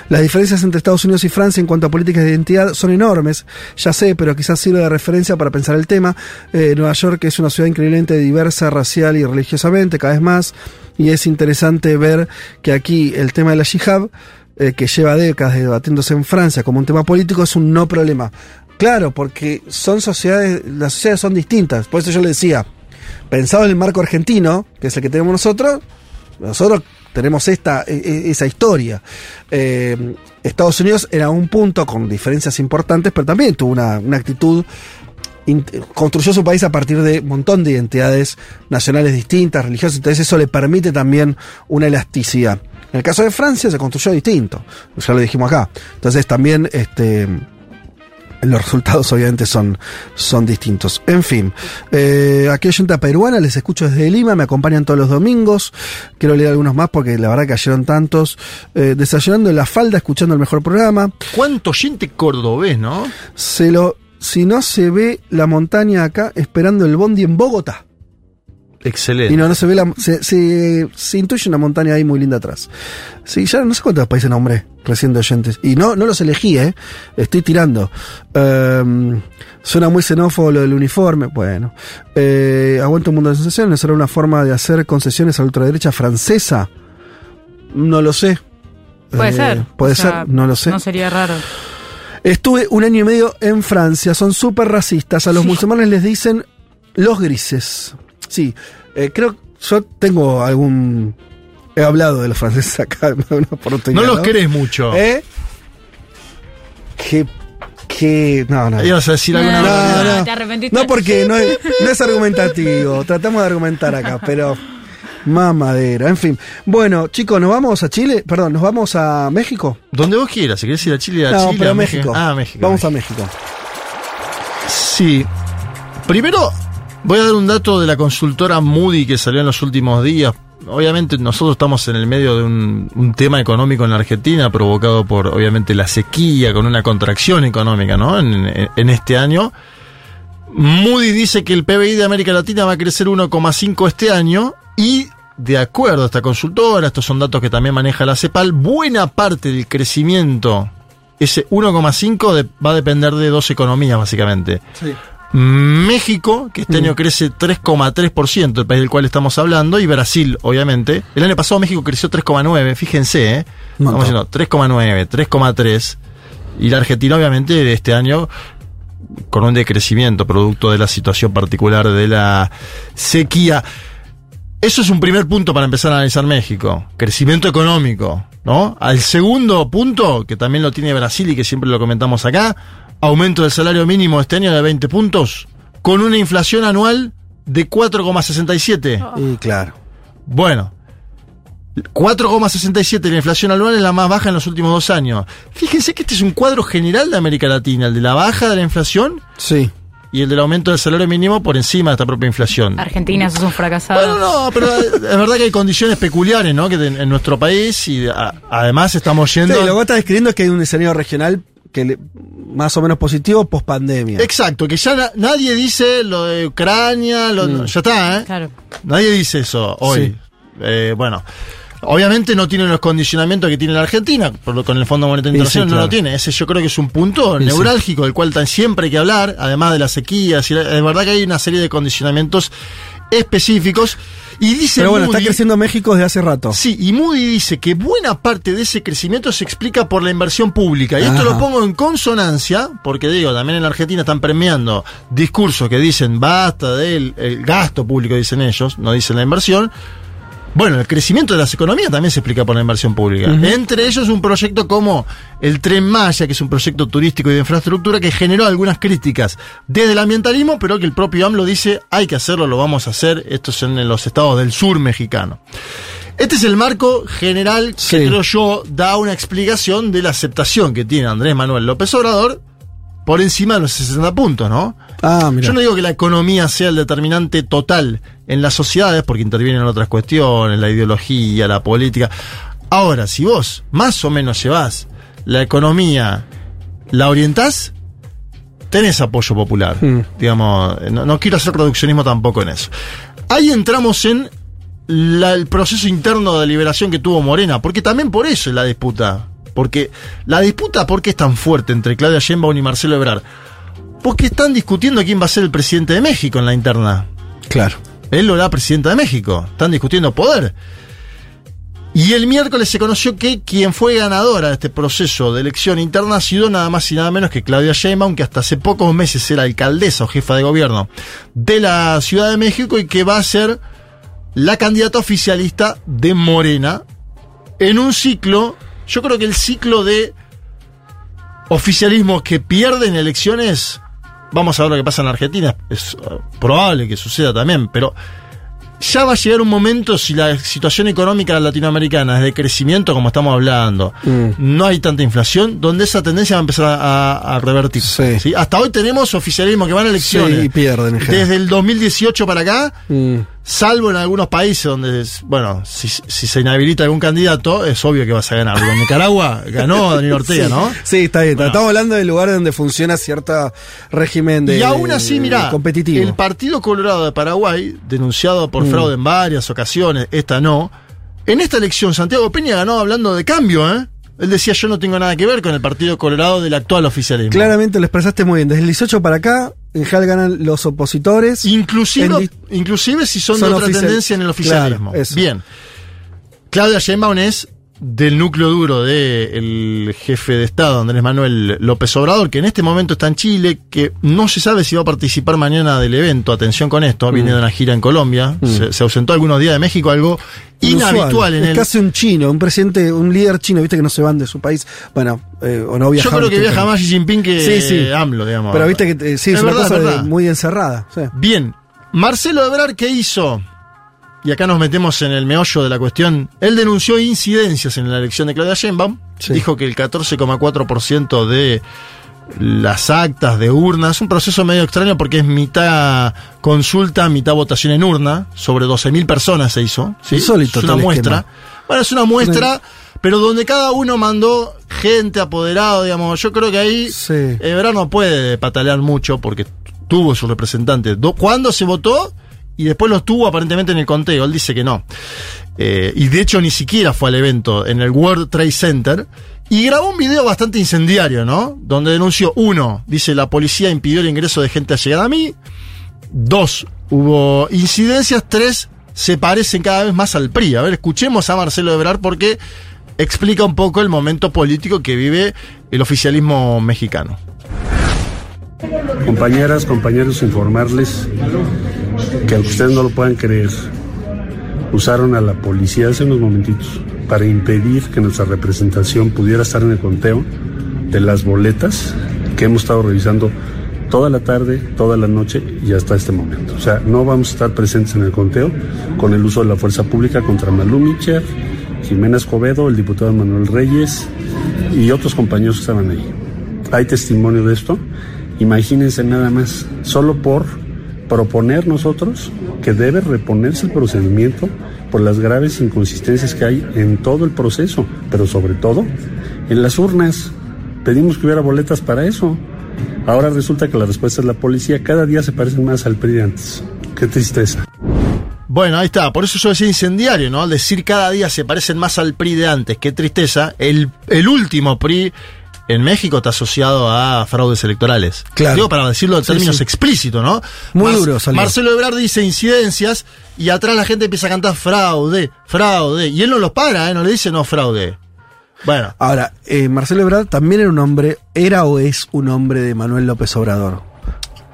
Las diferencias entre Estados Unidos y Francia en cuanto a políticas de identidad son enormes, ya sé, pero quizás sirva de referencia para pensar el tema. Eh, Nueva York es una ciudad increíblemente diversa racial y religiosamente, cada vez más, y es interesante ver que aquí el tema de la yihad, eh, que lleva décadas debatiéndose en Francia como un tema político, es un no problema. Claro, porque son sociedades, las sociedades son distintas, por eso yo le decía, pensado en el marco argentino, que es el que tenemos nosotros, nosotros tenemos esta, e- e- esa historia. Eh, Estados Unidos era un punto con diferencias importantes, pero también tuvo una, una actitud, construyó su país a partir de un montón de identidades nacionales distintas, religiosas, entonces eso le permite también una elasticidad. En el caso de Francia se construyó distinto, ya lo dijimos acá. Entonces también este, los resultados obviamente son, son distintos. En fin, eh, aquí oyenta peruana, les escucho desde Lima, me acompañan todos los domingos. Quiero leer algunos más porque la verdad que cayeron tantos. Eh, desayunando en la falda, escuchando el mejor programa. ¿Cuánto oyente cordobés, no? Se lo, si no se ve la montaña acá, esperando el bondi en Bogotá. Excelente. Y no, no se ve la. Se, se, se intuye una montaña ahí muy linda atrás. Sí, ya no sé cuántos países nombré recién de oyentes. Y no, no los elegí, ¿eh? Estoy tirando. Ehm, suena muy xenófobo lo del uniforme. Bueno. Eh, aguanta un mundo de sensaciones. ¿Será una forma de hacer concesiones a la ultraderecha francesa? No lo sé. Puede Eh, ser. Puede O sea, ser, no lo sé. No sería raro. Estuve un año y medio en Francia, son súper racistas. A los musulmanes les dicen los grises. Sí, eh, creo yo tengo algún. He hablado de los franceses acá en una oportunidad. No los querés mucho. ¿Eh? Que. Que. No, no. Ibas a decir alguna No, barbaridad. no. Te arrepentiste. No, porque no es, no es argumentativo. Tratamos de argumentar acá, pero. Mamadera, en fin. Bueno, chicos, ¿nos vamos a Chile? Perdón, ¿nos vamos a México? Donde vos quieras, si querés ir a Chile, a No, Chile, pero a México. Ah, México. Vamos a México. Sí. Primero, voy a dar un dato de la consultora Moody que salió en los últimos días. Obviamente nosotros estamos en el medio de un, tema económico en la Argentina provocado por, obviamente, la sequía, con una contracción económica, ¿no? En, este año. Moody dice que el PBI de América Latina va a crecer 1,5 este año y, de acuerdo a esta consultora, estos son datos que también maneja la CEPAL, buena parte del crecimiento, ese 1,5 de- va a depender de dos economías, básicamente. Sí. México, que este Mm. año crece 3,3%, el país del cual estamos hablando, y Brasil, obviamente. El año pasado México creció 3,9, fíjense, ¿eh? Estamos diciendo 3,9, 3,3. Y la Argentina, obviamente, de este año con un decrecimiento producto de la situación particular de la sequía. Eso es un primer punto para empezar a analizar México. Crecimiento económico, ¿no? Al segundo punto, que también lo tiene Brasil y que siempre lo comentamos acá, aumento del salario mínimo este año de 20 puntos, con una inflación anual de 4,67. Y claro. Bueno, 4,67 la inflación anual es la más baja en los últimos dos años. Fíjense que este es un cuadro general de América Latina, el de la baja de la inflación Sí. y el del aumento del salario mínimo por encima de esta propia inflación. Argentina, sos un fracasado. Bueno, no, pero es verdad que hay condiciones peculiares, ¿no? Que en, en nuestro país y a- además estamos yendo... Sí, lo que vos estás describiendo es que hay un escenario regional que le- más o menos positivo post pandemia. Exacto, que ya na- nadie dice lo de Ucrania, lo- Mm. ya está, ¿eh? Claro. Nadie dice eso hoy. Sí. Eh, bueno, obviamente no tiene los condicionamientos que tiene la Argentina, por lo- con el Fondo Monetario Sí, Internacional sí, no lo tiene. Ese yo creo que es un punto Sí, sí. neurálgico del cual tan siempre hay que hablar, además de las sequías. y la- Es verdad que hay una serie de condicionamientos específicos. Y dice Pero bueno, está creciendo México desde hace rato. Sí, y Moody dice que buena parte de ese crecimiento se explica por la inversión pública. Y esto lo pongo en consonancia, porque digo, también en la Argentina están premiando discursos que dicen basta del el gasto público, dicen ellos, no dicen la inversión. Bueno, el crecimiento de las economías también se explica por la inversión pública. Entre ellos un proyecto como el Tren Maya, que es un proyecto turístico y de infraestructura que generó algunas críticas desde el ambientalismo, pero que el propio AMLO dice hay que hacerlo, lo vamos a hacer. Esto es en los estados del sur mexicano. Este es el marco general que Sí. creo yo da una explicación de la aceptación que tiene Andrés Manuel López Obrador por encima de los 60 puntos, ¿no? Ah, mira. Yo no digo que la economía sea el determinante total en las sociedades, porque intervienen otras cuestiones, la ideología, la política. Ahora, si vos más o menos llevás la economía, la orientás, tenés apoyo popular. Mm. Digamos, no, no quiero hacer reduccionismo tampoco en eso. Ahí entramos en la- el proceso interno de liberación que tuvo Morena, porque también por eso es la disputa. Porque la disputa, ¿por qué es tan fuerte entre Claudia Sheinbaum y Marcelo Ebrard? Porque están discutiendo quién va a ser el presidente de México en la interna. Claro. Él lo hará presidente de México. Están discutiendo poder. Y el miércoles se conoció que quien fue ganadora de este proceso de elección interna ha sido nada más y nada menos que Claudia Sheinbaum, que hasta hace pocos meses era alcaldesa o jefa de gobierno de la Ciudad de México y que va a ser la candidata oficialista de Morena en un ciclo, yo creo que el ciclo de oficialismos que pierden elecciones, vamos a ver lo que pasa en la Argentina, es eh, probable que suceda también, pero ya va a llegar un momento si la situación económica latinoamericana es de crecimiento, como estamos hablando, Mm. no hay tanta inflación, donde esa tendencia va a empezar a, a revertir. ¿sí? Hasta hoy tenemos oficialismo que van a elecciones. Sí, y pierden en. Desde el 2018 para acá, Mm. Salvo en algunos países donde, bueno, si, si se inhabilita algún candidato, es obvio que vas a ganar. En Nicaragua ganó Daniel Ortega, Sí, ¿no? Sí, está bien. Estamos hablando del lugar donde funciona cierto régimen de y aún así, mirá, competitivo. el Partido Colorado de Paraguay, denunciado por Mm. fraude en varias ocasiones, esta no, en esta elección Santiago Peña ganó hablando de cambio, ¿eh? Él decía, yo no tengo nada que ver con el Partido Colorado del actual oficialismo. Claramente lo expresaste muy bien. Desde el 18 para acá, en general ganan los opositores. Inclusive, En inclusive si son, son de otra tendencia en el oficialismo. Claro. Bien. Claudia Sheinbaum es del núcleo duro del jefe de Estado, Andrés Manuel López Obrador, que en este momento está en Chile, que no se sabe si va a participar mañana del evento. Atención con esto, viene de una gira en Colombia, Mm. se, se ausentó algunos días de México, algo Inusual. inhabitual en es él. casi un chino, un presidente, un líder chino, viste que no se van de su país. Bueno, eh, o no Yo viajaban. creo que viaja más Xi Jinping que Sí, sí. AMLO, digamos. Pero viste que eh, sí, es, Es una verdad, cosa de- verdad. muy encerrada. sí. Bien, Marcelo Ebrard, ¿qué hizo? Y acá nos metemos en el meollo de la cuestión. Él denunció incidencias en la elección de Claudia Sheinbaum. Dijo que el 14,4% de las actas de urnas, un proceso medio extraño porque es mitad consulta, mitad votación en urna, sobre 12.000 personas se hizo. ¿sí? Insólito es una muestra. esquema. Bueno, es una muestra, pero donde cada uno mandó gente apoderado, digamos. Yo creo que ahí Ebrard no puede patalear mucho porque tuvo su representante. Do- ¿Cuándo se votó? Y después los tuvo aparentemente en el conteo. Él dice que no. Eh, y de hecho ni siquiera fue al evento en el World Trade Center. Y grabó un video bastante incendiario, ¿no? Donde denunció, uno, dice la policía impidió el ingreso de gente allegada a mí. Dos, hubo incidencias. Tres, se parecen cada vez más al PRI. A ver, escuchemos a Marcelo Ebrard porque explica un poco el momento político que vive el oficialismo mexicano. Compañeras, compañeros, informarles que ustedes no lo puedan creer, usaron a la policía hace unos momentitos para impedir que nuestra representación pudiera estar en el conteo de las boletas que hemos estado revisando toda la tarde, toda la noche y hasta este momento. O sea, no vamos a estar presentes en el conteo con el uso de la fuerza pública contra Malú Micher, Jimena Escobedo, el diputado Manuel Reyes y otros compañeros que estaban ahí. Hay testimonio de esto. Imagínense nada más, solo por proponer nosotros que debe reponerse el procedimiento por las graves inconsistencias que hay en todo el proceso, pero sobre todo en las urnas. Pedimos que hubiera boletas para eso. Ahora resulta que la respuesta es la policía. Cada día se parecen más al PRI de antes. Qué tristeza. Bueno, ahí está. Por eso yo decía incendiario, ¿no? Al decir cada día se parecen más al PRI de antes. Qué tristeza. El, el último PRI en México está asociado a fraudes electorales. Claro. Digo para decirlo en términos sí. explícitos, ¿no? Muy duro salió. Marcelo Ebrard dice incidencias y atrás la gente empieza a cantar fraude, fraude. Y él no los para, ¿eh? No le dice no fraude. Bueno. Ahora, eh, Marcelo Ebrard también era un hombre, era o es un hombre de Manuel López Obrador.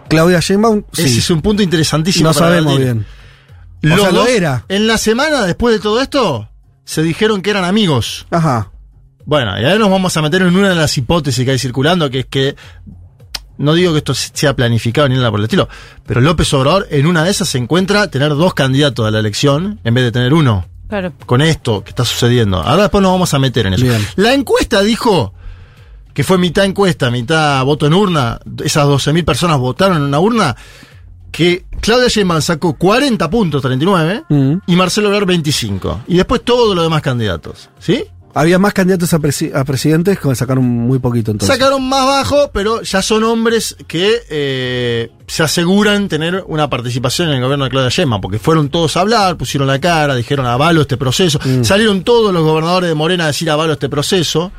Claudia Sheinbaum, sí. Ese es un punto interesantísimo. no para sabemos bien. O sea, lo era. En la semana después de todo esto, se dijeron que eran amigos. Ajá. Bueno, y ahora nos vamos a meter en una de las hipótesis que hay circulando, que es que. No digo que esto sea planificado ni nada por el estilo, pero López Obrador en una de esas se encuentra tener dos candidatos a la elección en vez de tener uno. Claro. Con esto que está sucediendo. Ahora después nos vamos a meter en eso. Bien. La encuesta dijo que fue mitad encuesta, mitad voto en urna. Esas 12.000 personas votaron en una urna. Que Claudia Sheinbaum sacó 40 puntos, 39, Mm. y Marcelo Ebrard 25. Y después todos los demás candidatos. ¿Sí? Había más candidatos a, presi- a presidentes que sacaron muy poquito entonces. Sacaron más bajo, pero ya son hombres que eh, se aseguran tener una participación en el gobierno de Claudia Sheinbaum, porque fueron todos a hablar, pusieron la cara, dijeron avalo este proceso. Mm. Salieron todos los gobernadores de Morena a decir avalo este proceso.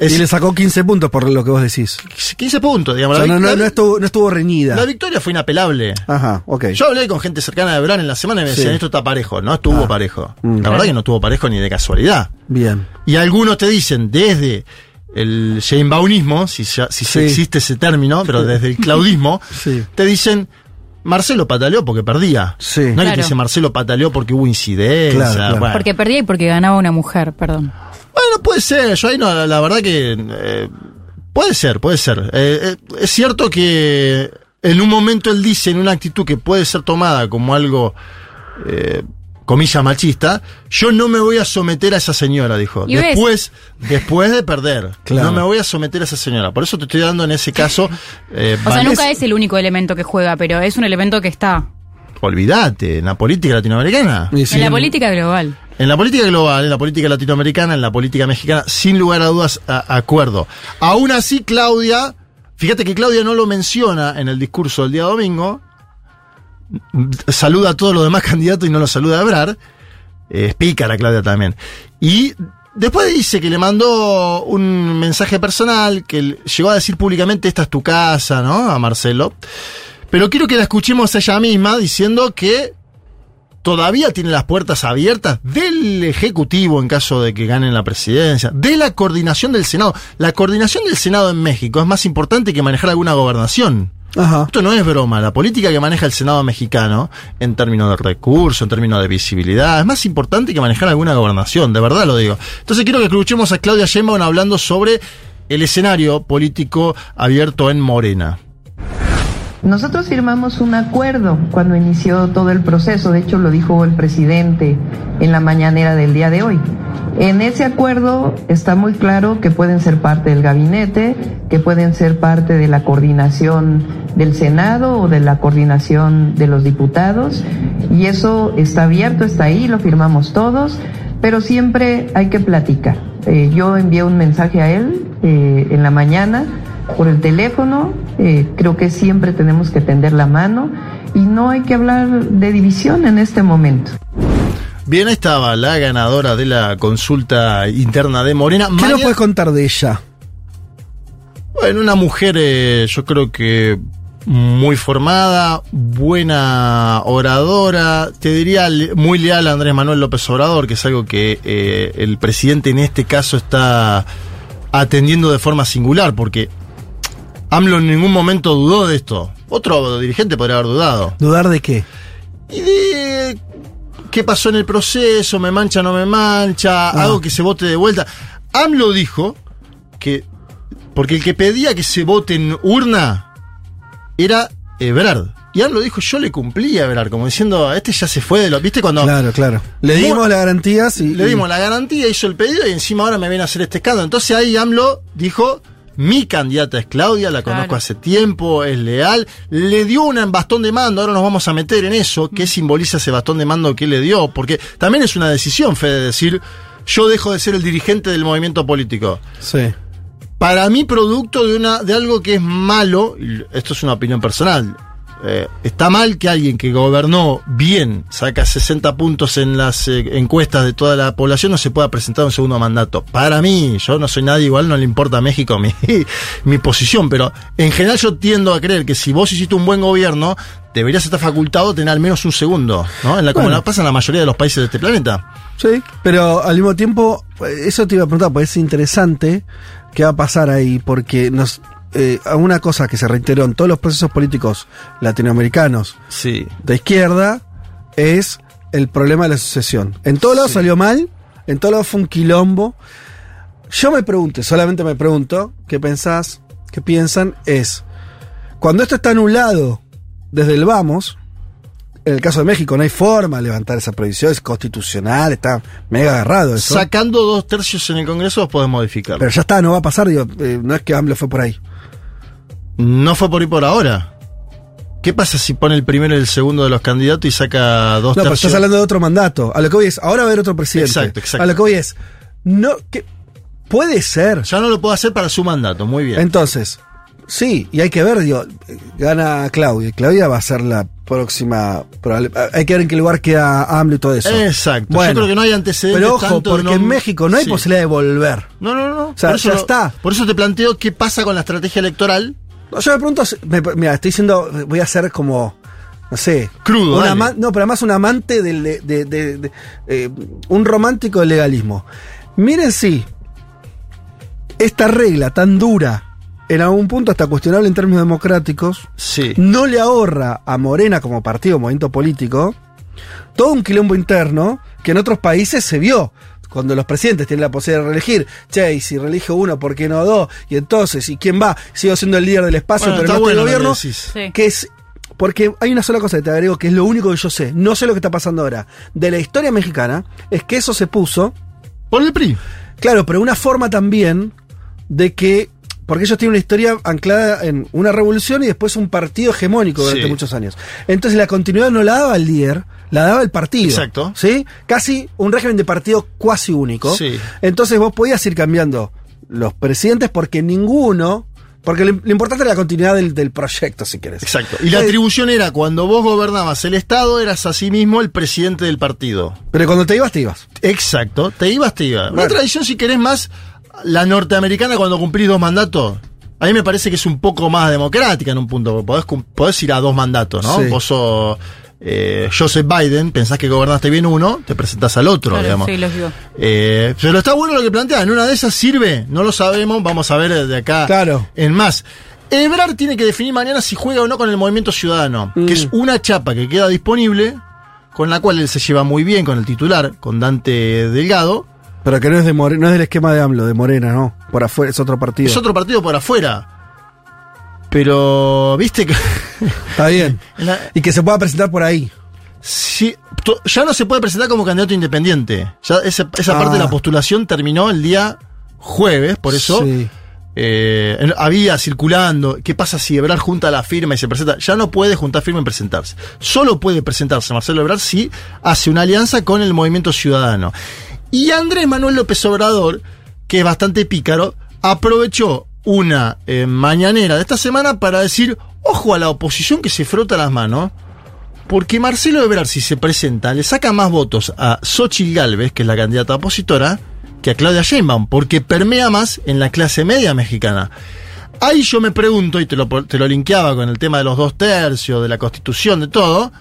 Es Y le sacó 15 puntos por lo que vos decís. 15 puntos, digamos. O sea, La no, no, no estuvo, no estuvo reñida. La victoria fue inapelable. Ajá, ok. Yo hablé con gente cercana de Brand en la semana y me Sí. decían, esto está parejo. No estuvo Ah. parejo. Mm. La verdad que no estuvo parejo ni de casualidad. Bien. Y algunos te dicen, desde el Sheinbaunismo, si, ya- si Sí. existe ese término, pero desde el claudismo, Sí. te dicen, Marcelo pataleó porque perdía. Sí. No es que Claro. te dice Marcelo pataleó porque hubo incidencia. Claro, claro. Bueno. Porque perdía y porque ganaba una mujer, perdón. Bueno, puede ser. Yo ahí no, la, la verdad que. eh, puede ser, puede ser. Eh, eh, es cierto que en un momento él dice, en una actitud que puede ser tomada como algo. eh, comillas machista, yo no me voy a someter a esa señora, dijo. Después, después de perder. Claro. No me voy a someter a esa señora. Por eso te estoy dando en ese caso. eh, O sea, nunca es el único elemento que juega, pero es un elemento que está Olvídate, en la política latinoamericana. Sí, en la política global. En la política global, en la política latinoamericana, en la política mexicana, sin lugar a dudas, acuerdo. Aún así, Claudia, fíjate que Claudia no lo menciona en el discurso del día domingo, saluda a todos los demás candidatos y no los saluda a Ebrar, es pícara Claudia también. Y después dice que le mandó un mensaje personal, que llegó a decir públicamente, esta es tu casa, ¿no? A Marcelo. Pero quiero que la escuchemos a ella misma diciendo que todavía tiene las puertas abiertas del Ejecutivo en caso de que ganen la presidencia, de la coordinación del Senado. La coordinación del Senado en México es más importante que manejar alguna gobernación. Ajá. Esto no es broma, la política que maneja el Senado mexicano, en términos de recursos, en términos de visibilidad, es más importante que manejar alguna gobernación, de verdad lo digo. Entonces quiero que escuchemos a Claudia Sheinbaum hablando sobre el escenario político abierto en Morena. Nosotros firmamos un acuerdo cuando inició todo el proceso, de hecho lo dijo el presidente en la mañanera del día de hoy. En ese acuerdo está muy claro que pueden ser parte del gabinete, que pueden ser parte de la coordinación del Senado o de la coordinación de los diputados, y eso está abierto, está ahí, lo firmamos todos, pero siempre hay que platicar. Eh, yo envié un mensaje a él eh, en la mañana por el teléfono, eh, creo que siempre tenemos que tender la mano y no hay que hablar de división en este momento. Bien, ahí estaba la ganadora de la consulta interna de Morena. ¿Qué María- nos puedes contar de ella? Bueno, una mujer, eh, yo creo que muy formada, buena oradora, te diría muy leal a Andrés Manuel López Obrador, que es algo que eh, el presidente en este caso está atendiendo de forma singular, porque AMLO en ningún momento dudó de esto. Otro dirigente podría haber dudado. ¿Dudar de qué? Y de qué pasó en el proceso, me mancha, no me mancha, Ah. hago que se vote de vuelta. AMLO dijo que, porque el que pedía que se vote en urna era Ebrard. Y AMLO dijo, yo le cumplí a Ebrard, como diciendo, este ya se fue de lo... ¿Viste cuando Claro, claro. Le dimos las garantías y. le dimos la garantía, hizo el pedido y encima ahora me viene a hacer este escándalo? Entonces ahí AMLO dijo... Mi candidata es Claudia, la conozco Claro. hace tiempo, es leal. Le dio una en bastón de mando, ahora nos vamos a meter en eso. ¿Qué simboliza ese bastón de mando que le dio? Porque también es una decisión, Fede, decir, yo dejo de ser el dirigente del movimiento político. Sí. para mí producto de una de algo que es malo, esto es una opinión personal. Eh, está mal que alguien que gobernó bien, saca 60 puntos en las eh, encuestas de toda la población, no se pueda presentar un segundo mandato. Para mí, yo no soy nadie igual, no le importa a México mi, mi posición, pero en general yo tiendo a creer que si vos hiciste un buen gobierno, deberías estar facultado a tener al menos un segundo, ¿no? En la, como Bueno. pasa en la mayoría de los países de este planeta. Sí, pero al mismo tiempo, eh, eso te iba a preguntar, porque es interesante qué va a pasar ahí, porque nos eh, una cosa que se reiteró en todos los procesos políticos latinoamericanos Sí. de izquierda es el problema de la sucesión. En todos lados salió mal, en todos lados fue un quilombo. Yo me pregunto, solamente me pregunto, ¿qué pensás? ¿Qué piensan? Es, cuando esto está anulado desde el vamos, en el caso de México no hay forma de levantar esa prohibición, es constitucional, está mega agarrado eso. Sacando dos tercios en el Congreso, podés modificarlo. Pero ya está, no va a pasar, digo, eh, no es que AMLO fue por ahí. No fue por ahí por ahora. ¿Qué pasa si pone el primero y el segundo de los candidatos y saca dos No, pero estás hablando de otro mandato. A lo que voy es, ahora va a haber otro presidente. Exacto, exacto. A lo que voy es, no, que puede ser. Ya no lo puedo hacer para su mandato, muy bien. Entonces, sí, y hay que ver, digo, gana Claudia. Claudia va a ser la próxima. hay que ver en qué lugar queda AMLO y todo eso. Exacto. Yo creo que no hay antecedentes Pero ojo, tanto porque no- en México no hay Sí. posibilidad de volver. No, no, no. O sea, por eso ya está. Por eso te planteo qué pasa con la estrategia electoral. No, Yo me pregunto, me- mira, estoy diciendo, voy a ser como, no sé. Crudo, ama- no, pero además un amante del, de, de- de- de- eh, un romántico del legalismo. Miren si esta regla tan dura, en algún punto hasta cuestionable en términos democráticos, Sí. no le ahorra a Morena como partido, movimiento político, todo un quilombo interno que en otros países se vio. Cuando los presidentes tienen la posibilidad de reelegir, che, y si reelige uno, ¿por qué no dos? Y entonces, ¿y quién va? Sigo siendo el líder del espacio, Bueno, pero no bueno gobierno. Sí. Que es. Porque hay una sola cosa que te agrego, que es lo único que yo sé. No sé lo que está pasando ahora. De la historia mexicana, es que eso se puso. Por el PRI. Claro, pero una forma también de que. Porque ellos tienen una historia anclada en una revolución y después un partido hegemónico durante Sí. muchos años. Entonces la continuidad no la daba el líder, la daba el partido. Exacto. ¿Sí? Casi un régimen de partido cuasi único. Sí. Entonces vos podías ir cambiando los presidentes porque ninguno. Porque lo, lo importante era la continuidad del, del proyecto, si querés. Exacto. Y la Eh, atribución era cuando vos gobernabas el Estado, eras asimismo el presidente del partido. Pero cuando te ibas, te ibas. Exacto. Te ibas, te ibas. Una tradición, si querés, más la norteamericana cuando cumplís dos mandatos. A mí me parece que es un poco más democrática en un punto. porque podés ir a dos mandatos, ¿no? Sí. Vos sos eh, Joseph Biden, pensás que gobernaste bien uno, te presentás al otro, Claro, digamos. sí, lógico. Eh, pero está bueno lo que plantea. En una de esas sirve, no lo sabemos, vamos a ver de acá Claro. en más. Ebrard tiene que definir mañana si juega o no con el movimiento ciudadano, Mm. que es una chapa que queda disponible, con la cual él se lleva muy bien con el titular, con Dante Delgado. Pero que no es de More- no es del esquema de AMLO, de Morena, ¿no? Por afuera, es otro partido. Es otro partido por afuera. Pero, viste que. Está bien. la- Y que se pueda presentar por ahí. sí, ya no se puede presentar como candidato independiente. Ya esa, esa Ah. parte de la postulación terminó el día jueves, por eso. Sí. Eh, había circulando, ¿qué pasa si Ebrard junta la firma y se presenta? Ya no puede juntar firma y presentarse. Solo puede presentarse Marcelo Ebrard si hace una alianza con el Movimiento Ciudadano. Y Andrés Manuel López Obrador, que es bastante pícaro, aprovechó una eh, mañanera de esta semana para decir, ojo a la oposición que se frota las manos, porque Marcelo Ebrard, si se presenta, le saca más votos a Xochitl Galvez, que es la candidata opositora, que a Claudia Sheinbaum, porque permea más en la clase media mexicana. Ahí yo me pregunto, y te lo, te lo linkeaba con el tema de los dos tercios, de la constitución, de todo,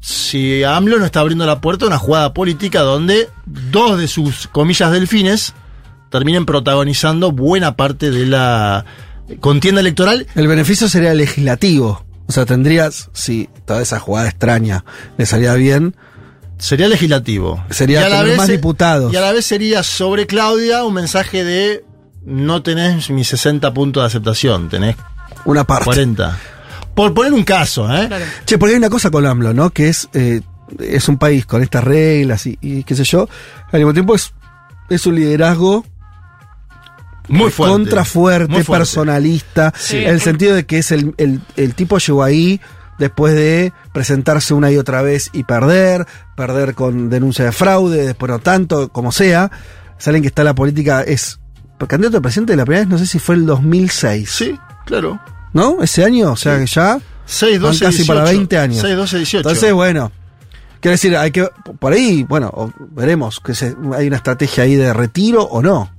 si AMLO no está abriendo la puerta a una jugada política donde dos de sus comillas delfines terminen protagonizando buena parte de la contienda electoral. El beneficio sería legislativo. O sea, tendrías, si toda esa jugada extraña le salía bien, Sería legislativo. Sería Y a la tener vez más diputados. Y a la vez sería sobre Claudia un mensaje de no tenés mis 60 puntos de aceptación, tenés una parte. 40. Por poner un caso, ¿eh? Che, porque hay una cosa con AMLO, ¿no? Que es, eh, es un país con estas reglas y, y qué sé yo. Al mismo tiempo es, es un liderazgo Muy fuerte. contra fuerte, Muy fuerte. personalista. Sí. En el sentido de que es el, el, el tipo llegó ahí después de presentarse una y otra vez y perder, perder con denuncia de fraude, después no tanto, como sea. Alguien que está la política, es candidato a presidente la primera vez, no sé si fue el 2006. Sí, claro. ¿No? Ese año, o sea que ya 6, van 12, casi 18. para 20 años. 6, 12, 18. Entonces, bueno, quiero decir, hay que, por ahí, bueno, veremos que se- hay una estrategia ahí de retiro o no.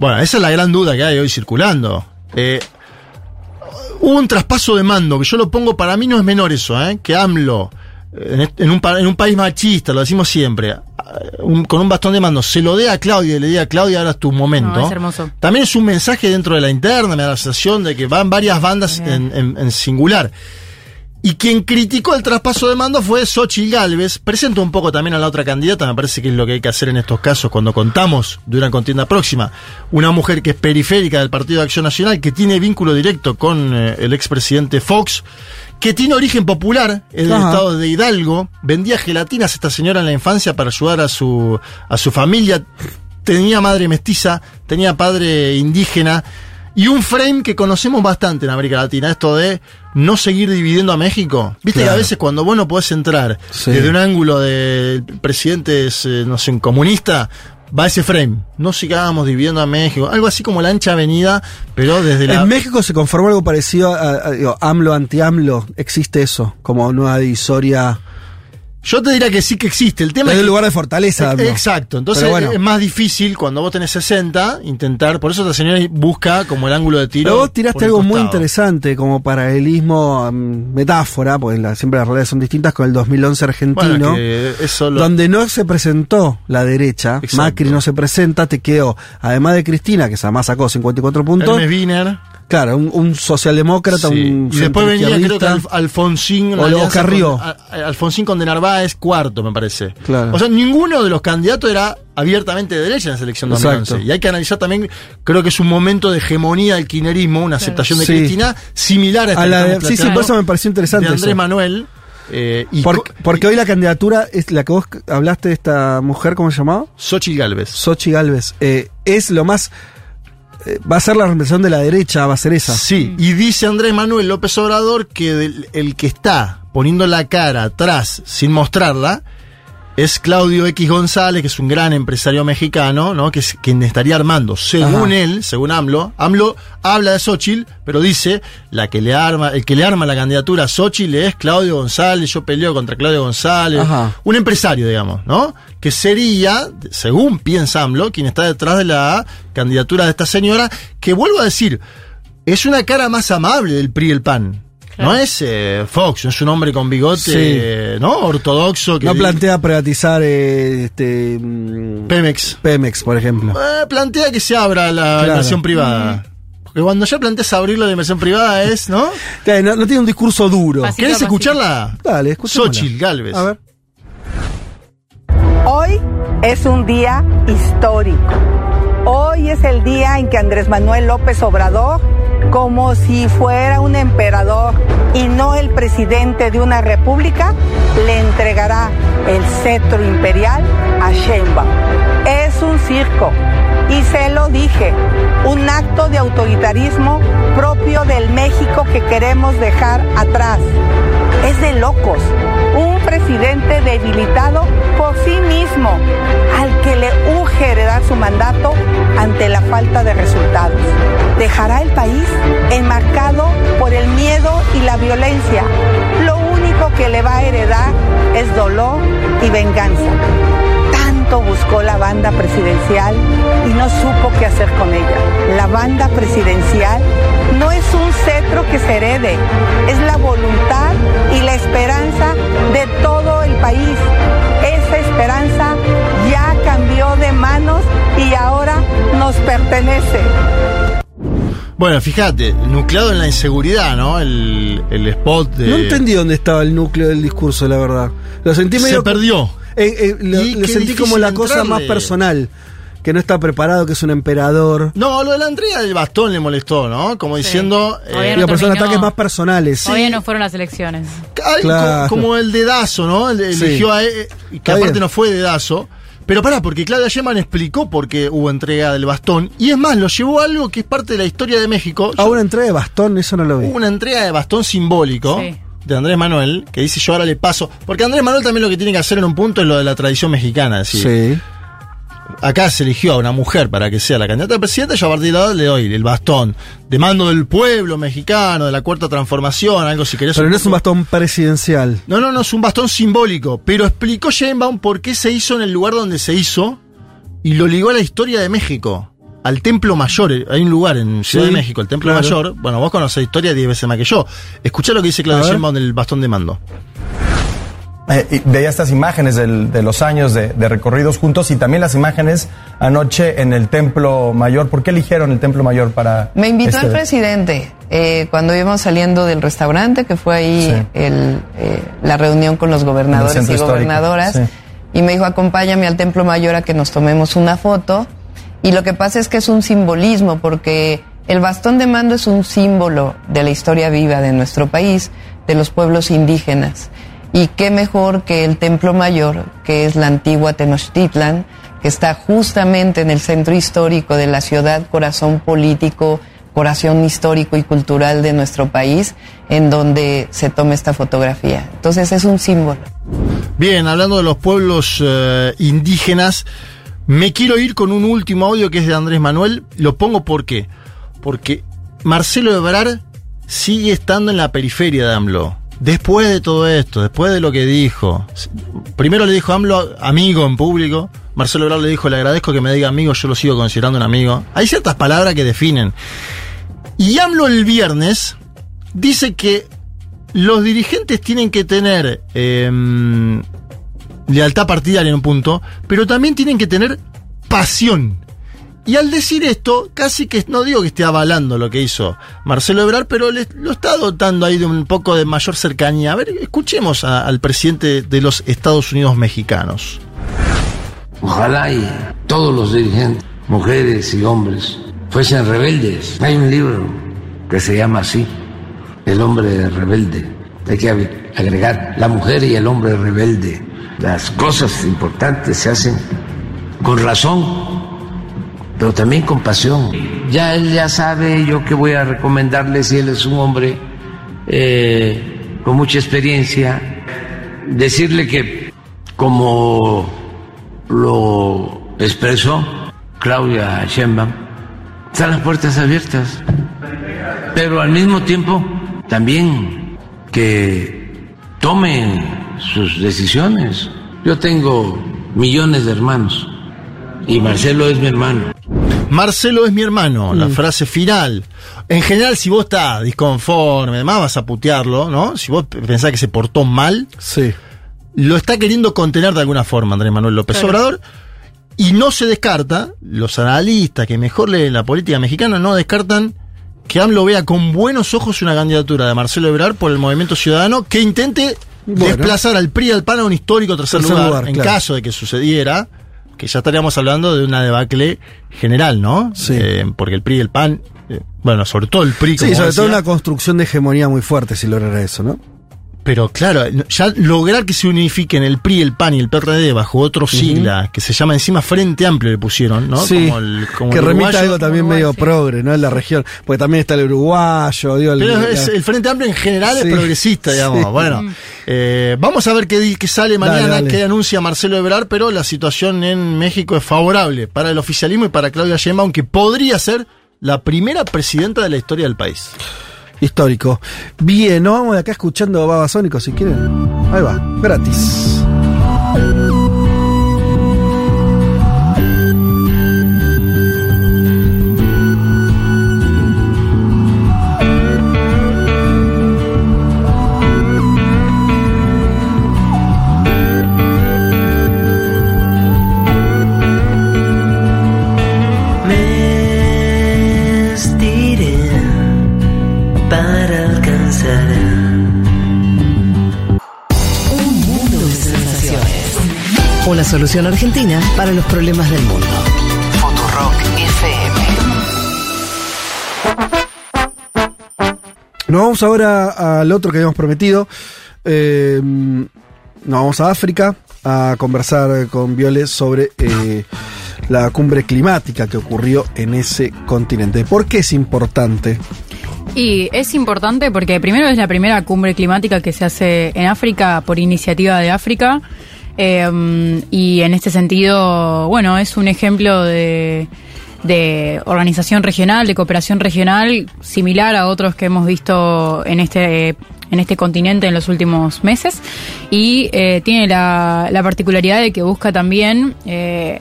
Bueno, esa es la gran duda que hay hoy circulando. Eh, hubo un traspaso de mando, que yo lo pongo, para mí no es menor eso, ¿eh? que AMLO, eh, en, un, en un país machista, lo decimos siempre, eh, un- con un bastón de mando, se lo dé a Claudia y le diga a Claudia, ahora es tu momento. No, es hermoso. También es un mensaje dentro de la interna, me da la sensación de que van varias bandas en, en- en singular. Y quien criticó el traspaso de mando fue Xochitl Galvez. Presento un poco también a la otra candidata, me parece que es lo que hay que hacer en estos casos cuando contamos de una contienda próxima. Una mujer que es periférica del Partido de Acción Nacional, que tiene vínculo directo con eh, el expresidente Fox, que tiene origen popular, es del Ajá. estado de Hidalgo. Vendía gelatinas esta señora en la infancia para ayudar a su, a su familia. Tenía madre mestiza, tenía padre indígena. Y un frame que conocemos bastante en América Latina, esto de no seguir dividiendo a México. Viste que a veces cuando vos no podés entrar Sí. desde un ángulo del presidente, es, eh, no sé, un comunista, va ese frame. No sigamos dividiendo a México. Algo así como la ancha avenida, pero desde la... En México se conformó algo parecido a, a- digo, AMLO, anti-AMLO. Existe eso, como nueva divisoria. Yo te diría que sí que existe. El tema Es es el lugar de fortaleza. AMLO. Exacto. Entonces bueno. es más difícil cuando vos tenés 60 intentar. Por eso esta señora busca como el ángulo de tiro. Pero vos tiraste algo muy interesante como paralelismo, mm, metáfora, porque la- siempre las realidades son distintas con el 2011 argentino, Bueno, lo- donde no se presentó la derecha, Exacto. Macri no se presenta, te quedó, además de Cristina, que además sacó 54 puntos, Hermes Wiener. Claro, un, un socialdemócrata, Sí. un Y después venía, creo que. Alf- Alfonsín. O alianza Carrió. con- a- a- Alfonsín con de Narváez, cuarto, me parece. Claro. O sea, ninguno de los candidatos era abiertamente de derecha en la selección Exacto. 2011. Y hay que analizar también, creo que es un momento de hegemonía del kirchnerismo, una aceptación de Sí. Cristina similar a esta A la de- sí, sí, por eso me pareció interesante De Andrés eso. Manuel. eh, y Porque, porque hoy la candidatura es la que vos hablaste de esta mujer, ¿cómo se llamaba? Xochitl Galvez. Sochi Galvez. Eh, es lo más. Eh, va a ser la representación de la derecha, va a ser esa. Sí, y dice Andrés Manuel López Obrador que del- el que está poniendo la cara atrás sin mostrarla es Claudio X González, que es un gran empresario mexicano, ¿no? Que es quien estaría armando, según Ajá. él, según AMLO. AMLO habla de Xochitl, pero dice la que le arma, el que le arma la candidatura a Xochitl es Claudio González, yo peleo contra Claudio González. Ajá. Un empresario, digamos, ¿no? Que sería, según piensa AMLO, quien está detrás de la candidatura de esta señora, que vuelvo a decir, es una cara más amable del PRI y el PAN. No es eh, Fox, no es un hombre con bigote, Sí. eh, ¿no? Ortodoxo. Que No plantea privatizar eh, este, mm, Pemex. Pemex, por ejemplo. Eh, plantea que se abra la Claro. inversión privada. Porque cuando ya planteas abrirlo de inversión privada es, ¿no? No, no tiene un discurso duro. Pasito ¿Querés a pasito. escucharla? Dale, escuchémosla. Xochitl Galvez. A ver. Hoy es un día histórico. Hoy es el día en que Andrés Manuel López Obrador, como si fuera un emperador y no el presidente de una república, le entregará el cetro imperial a Sheinbaum. Es un circo y se lo dije, un acto de autoritarismo propio del México que queremos dejar atrás. Es de locos, un presidente debilitado por sí mismo, al que le urge heredar su mandato ante la falta de resultados. Dejará el país enmarcado por el miedo y la violencia. Lo único que le va a heredar es dolor y venganza. Tanto buscó la banda presidencial y no supo qué hacer con ella. La banda presidencial no es un cetro que se herede, es la voluntad y la esperanza de todo el país. Esa esperanza ya cambió de manos y ahora nos pertenece. Bueno, fíjate, nucleado en la inseguridad, ¿no? El, el spot de. No entendí dónde estaba el núcleo del discurso, la verdad. Lo sentí Se medio. perdió. Eh, eh, lo, sentí como la cosa más personal. Que no está preparado, que es un emperador. No, lo de la entrega del bastón le molestó, ¿no? Como diciendo. Todavía eh, no son ataques más personales. Todavía no fueron las elecciones. Claro. como el dedazo, ¿no? El- Sí. Eligió a él, y que Está aparte bien. no fue dedazo. Pero pará, porque Claudia Sheinbaum explicó por qué hubo entrega del bastón. Y es más, lo llevó a algo que es parte de la historia de México. A una entrega de bastón, eso no lo vi. Hubo una entrega de bastón simbólico Sí. de Andrés Manuel, que dice yo ahora le paso. Porque Andrés Manuel también lo que tiene que hacer en un punto es lo de la tradición mexicana. Decir, Sí. Acá se eligió a una mujer para que sea la candidata a presidenta, yo a partir de ahora le doy el bastón de mando del pueblo mexicano, de la cuarta transformación, algo si querés. Pero no es un bastón presidencial. No, no, no, es un bastón simbólico. Pero explicó Sheinbaum por qué se hizo en el lugar donde se hizo y lo ligó a la historia de México. Al Templo Mayor, hay un lugar en Ciudad Sí, de México, el Templo claro. Mayor. Bueno, vos conocés la historia 10 veces más que yo. Escuchá lo que dice ver. Sheinbaum del bastón de mando. Eh, veía estas imágenes del- de los años de, de recorridos juntos y también las imágenes anoche en el Templo Mayor. ¿Por qué eligieron el Templo Mayor para.? Me invitó este- el presidente eh, cuando íbamos saliendo del restaurante, que fue ahí Sí. el, eh, la reunión con los gobernadores y gobernadoras. sí. Y me dijo, acompáñame al Templo Mayor a que nos tomemos una foto. Y lo que pasa es que es un simbolismo, porque el bastón de mando es un símbolo de la historia viva de nuestro país, de los pueblos indígenas. Y qué mejor que el Templo Mayor, que es la antigua Tenochtitlan, que está justamente en el centro histórico de la ciudad, corazón político, corazón histórico y cultural de nuestro país, en donde se toma esta fotografía. Entonces es un símbolo. Bien, hablando de los pueblos eh, indígenas, me quiero ir con un último audio que es de Andrés Manuel. Lo pongo ¿por qué? Porque Marcelo Ebrard sigue estando en la periferia de AMLO. Después de todo esto, después de lo que dijo, primero le dijo AMLO amigo en público, Marcelo Ebrard le dijo le agradezco que me diga amigo, yo lo sigo considerando un amigo. Hay ciertas palabras que definen. Y AMLO el viernes dice que los dirigentes tienen que tener em, lealtad partidaria en un punto, pero también tienen que tener pasión. Y al decir esto, casi que no digo que esté avalando lo que hizo Marcelo Ebrard, pero lo está dotando ahí de un poco de mayor cercanía. A ver, escuchemos al presidente de los Estados Unidos mexicanos. Ojalá y todos los dirigentes, mujeres y hombres, fuesen rebeldes. Hay un libro que se llama así, El hombre rebelde. Hay que ag- agregar la mujer y el hombre rebelde. Las cosas importantes se hacen con razón, pero también con pasión. Ya él ya sabe yo que voy a recomendarle si él es un hombre eh, con mucha experiencia, decirle que como lo expresó Claudia Sheinbaum, están las puertas abiertas, pero al mismo tiempo también que tomen sus decisiones. Yo tengo millones de hermanos y Marcelo es mi hermano. Marcelo es mi hermano, la frase final. En general, si vos estás disconforme, además vas a putearlo, ¿no? Si vos pensás que se portó mal, sí. lo está queriendo contener de alguna forma Andrés Manuel López Claro. Obrador. Y no se descarta, los analistas que mejor leen la política mexicana no descartan que AMLO vea con buenos ojos una candidatura de Marcelo Ebrard por el Movimiento Ciudadano que intente Bueno. desplazar al PRI y al PAN a un histórico tercer, Tercer lugar, lugar, en claro. caso de que sucediera, que ya estaríamos hablando de una debacle general, ¿no? Sí. Eh, porque el PRI y el PAN, eh, bueno, sobre todo el PRI, Sí, como sobre todo una construcción de hegemonía muy fuerte si lograra eso, ¿no? Pero claro, ya lograr que se unifiquen el PRI, el PAN y el PRD bajo otro sigla, que se llama encima Frente Amplio, le pusieron, ¿no? Sí, Como el, como que el remite uruguayo. a algo también medio progre, ¿no? En la región. Porque también está el uruguayo, digo, el, Pero es- el Frente Amplio en general Sí, es progresista, digamos. sí. Bueno, eh, vamos a ver qué, di- qué sale mañana, Dale, dale. qué anuncia Marcelo Ebrard, pero la situación en México es favorable para el oficialismo y para Claudia Sheinbaum, que podría ser la primera presidenta de la historia del país. Histórico. Bien, nos vamos de acá escuchando Babasónico si quieren. Ahí va, gratis. Una solución argentina para los problemas del mundo. Futurock FM. Nos vamos ahora al otro que habíamos prometido. Eh, nos vamos a África a conversar con Viole sobre eh, la cumbre climática que ocurrió en ese continente. ¿Por qué es importante? Y es importante porque primero es la primera cumbre climática que se hace en África por iniciativa de África. Eh, y en este sentido, bueno, es un ejemplo de, de organización regional, de cooperación regional, similar a otros que hemos visto en este en este continente en los últimos meses y eh, tiene la, la particularidad de que busca también eh,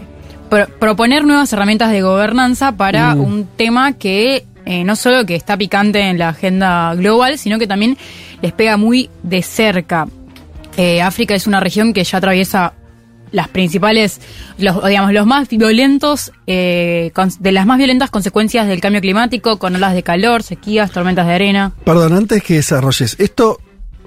pro- proponer nuevas herramientas de gobernanza para Mm. un tema que eh, no solo que está picante en la agenda global, sino que también les pega muy de cerca. Eh, África es una región que ya atraviesa las principales, los, digamos, los más violentos, eh, de las más violentas consecuencias del cambio climático, con olas de calor, sequías, tormentas de arena. Perdón, antes que desarrolles, esto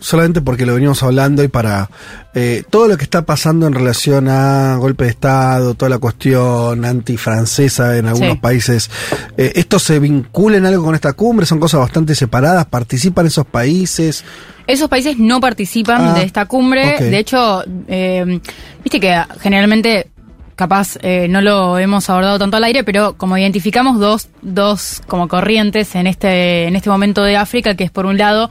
solamente porque lo venimos hablando y para eh, todo lo que está pasando en relación a golpe de Estado, toda la cuestión antifrancesa en algunos Sí. países, eh, ¿esto se vincula en algo con esta cumbre? ¿Son cosas bastante separadas? ¿Participan esos países? Esos países no participan Ah, de esta cumbre. De hecho, eh, viste que generalmente, capaz eh, no lo hemos abordado tanto al aire, pero como identificamos dos, dos como corrientes en este, en este momento de África, que es por un lado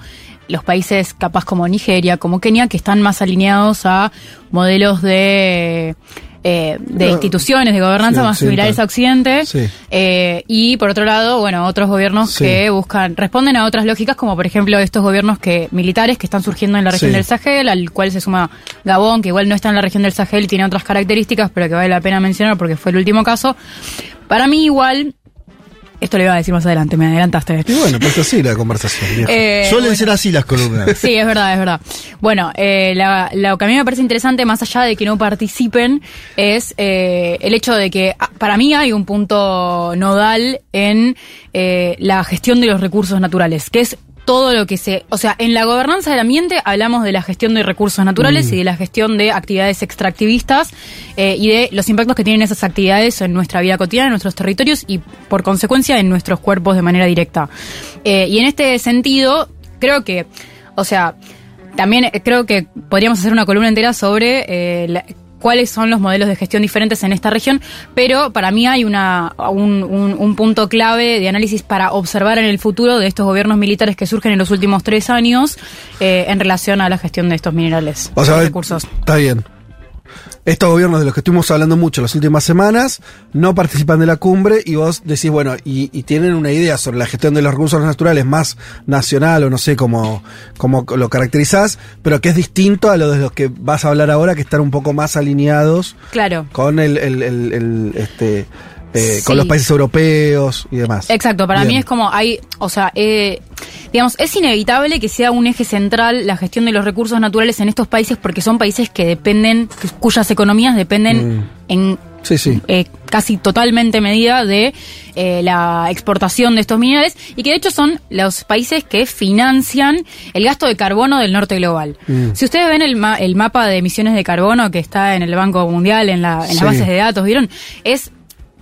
los países capaz como Nigeria, como Kenia, que están más alineados a modelos de... eh, de No. instituciones de gobernanza Sí, más similares a Occidente Sí. eh, y por otro lado, bueno, otros gobiernos Sí. que buscan, responden a otras lógicas, como por ejemplo estos gobiernos que militares que están surgiendo en la región del Sahel, al cual se suma Gabón, que igual no está en la región del Sahel y tiene otras características, pero que vale la pena mencionar porque fue el último caso. Para mí igual, esto lo iba a decir más adelante, me adelantaste. Y bueno, pues así la conversación. Eh, Suelen bueno. ser así las columnas. Sí, es verdad, es verdad. Bueno, eh, la- lo que a mí me parece interesante, más allá de que no participen, es eh, el hecho de que ah, para mí hay un punto nodal en eh, la gestión de los recursos naturales, que es todo lo que se... O sea, en la gobernanza del ambiente hablamos de la gestión de recursos naturales Mm. y de la gestión de actividades extractivistas eh, y de los impactos que tienen esas actividades en nuestra vida cotidiana, en nuestros territorios y por consecuencia en nuestros cuerpos de manera directa. Eh, y en este sentido, creo que, o sea, también eh, creo que podríamos hacer una columna entera sobre eh, la- cuáles son los modelos de gestión diferentes en esta región, pero para mí hay una, un, un- un punto clave de análisis para observar en el futuro de estos gobiernos militares que surgen en los últimos tres años eh, en relación a la gestión de estos minerales, O sea, recursos. está bien. Estos gobiernos de los que estuvimos hablando mucho las últimas semanas no participan de la cumbre y vos decís, bueno, y, y tienen una idea sobre la gestión de los recursos naturales más nacional o no sé cómo, cómo lo caracterizás, pero que es distinto a lo de los que vas a hablar ahora, que están un poco más alineados Claro. con el, el- el- el, este, eh, con los países europeos y demás. Exacto, para Bien. mí es como hay, o sea, eh, digamos, es inevitable que sea un eje central la gestión de los recursos naturales en estos países porque son países que dependen, cuyas economías dependen Mm. en Sí, sí. eh, casi totalmente medida de eh, la exportación de estos minerales y que de hecho son los países que financian el gasto de carbono del norte global. Mm. Si ustedes ven el, ma- el mapa de emisiones de carbono que está en el Banco Mundial, en, la, en Sí. las bases de datos, ¿vieron? Es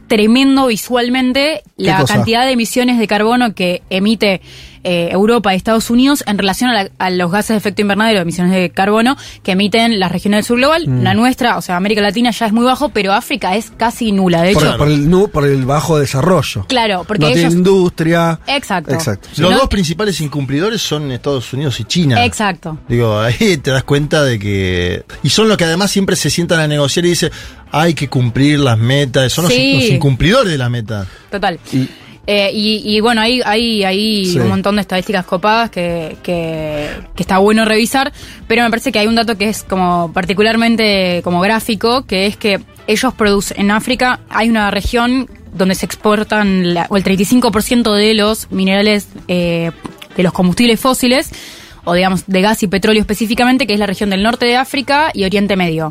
tremendo visualmente la cosa? cantidad de emisiones de carbono que emite eh, Europa y Estados Unidos en relación a, la- a los gases de efecto invernadero, emisiones de carbono que emiten las regiones del sur global. Mm. La nuestra, o sea, América Latina ya es muy bajo, pero África es casi nula. De por, hecho, por el, nu- por el bajo desarrollo. claro, porque no ellos... tiene industria. Exacto. Exacto. Los No- dos principales incumplidores son Estados Unidos y China. Exacto. Digo, ahí te das cuenta de que... Y son los que además siempre se sientan a negociar y dicen, hay que cumplir las metas. Son los, incumplidores de las metas. Total. Y- Eh, y, y bueno, hay, hay, hay Sí. un montón de estadísticas copadas que, que, que está bueno revisar, pero me parece que hay un dato que es como particularmente como gráfico, que es que ellos producen, en África hay una región donde se exportan la- o el 35% de los minerales, eh, de los combustibles fósiles, o digamos de gas y petróleo específicamente, que es la región del norte de África y Oriente Medio.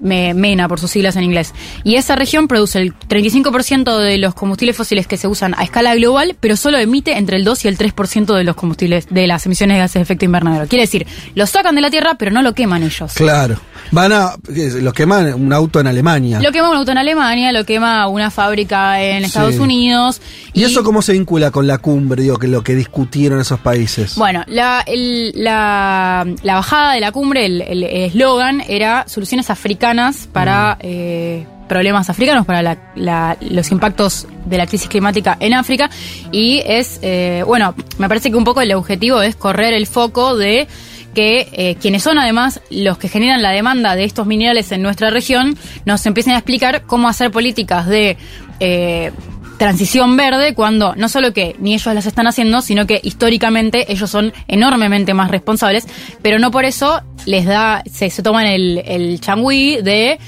Me- MENA por sus siglas en inglés. Y esa región produce el 35% de los combustibles fósiles que se usan a escala global, pero solo emite entre el 2 y el 3% de los combustibles, de las emisiones de gases de efecto invernadero. Quiere decir, lo sacan de la tierra, pero no lo queman ellos. Claro. Van a. Los queman un auto en Alemania. Lo quema un auto en Alemania, lo quema una fábrica en Estados Sí. Unidos. ¿Y, eso cómo se vincula con la cumbre, digo, que lo que discutieron esos países? Bueno, la, el- la, la bajada de la cumbre, el eslogan era soluciones africanas para eh, problemas africanos, para la- la- los impactos de la crisis climática en África. Y es, eh, bueno, me parece que un poco el objetivo es correr el foco de que eh, quienes son además los que generan la demanda de estos minerales en nuestra región nos empiecen a explicar cómo hacer políticas de eh, transición verde cuando no solo que ni ellos las están haciendo, sino que históricamente ellos son enormemente más responsables, pero no por eso les da, se, se toman el, el changüí de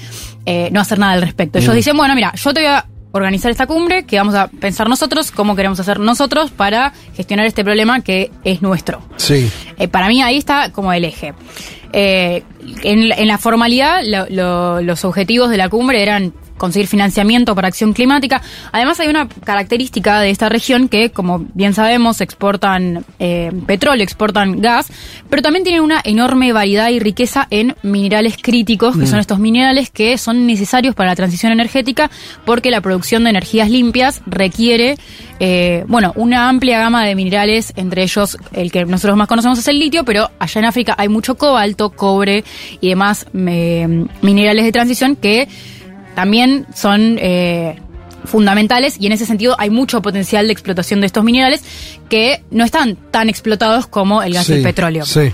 eh, no hacer nada al respecto. Ellos Mm. dicen, bueno, mira, yo te voy a organizar esta cumbre, que vamos a pensar nosotros, cómo queremos hacer nosotros para gestionar este problema que es nuestro. Sí. Eh, para mí ahí está como el eje. Eh, en, la- en la formalidad, lo- lo- los objetivos de la cumbre eran conseguir financiamiento para acción climática. Además hay una característica de esta región que, como bien sabemos, exportan eh, petróleo, exportan gas, pero también tienen una enorme variedad y riqueza en minerales críticos, que Mm. son estos minerales que son necesarios para la transición energética porque la producción de energías limpias requiere, eh, bueno, una amplia gama de minerales, entre ellos el que nosotros más conocemos es el litio, pero allá en África hay mucho cobalto, cobre y demás eh, minerales de transición que también son eh, fundamentales y en ese sentido hay mucho potencial de explotación de estos minerales que no están tan explotados como el gas y el petróleo. Sí.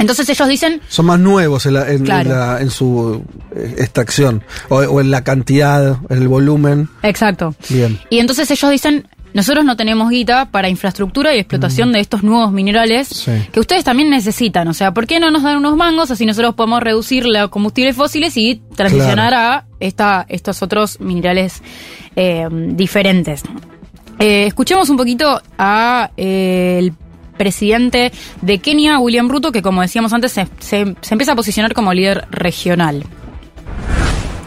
Entonces ellos dicen, Son más nuevos en, la- en- Claro. en la- en su eh, extracción. O, o en la cantidad, en el volumen. exacto, Bien. Y entonces ellos dicen, nosotros no tenemos guita para infraestructura y explotación de estos nuevos minerales Sí. que ustedes también necesitan. O sea, ¿por qué no nos dan unos mangos así nosotros podemos reducir los combustibles fósiles y transicionar a esta, estos otros minerales eh, diferentes? Eh, escuchemos un poquito a eh, el presidente de Kenia, William Ruto, que como decíamos antes se, se- empieza a posicionar como líder regional.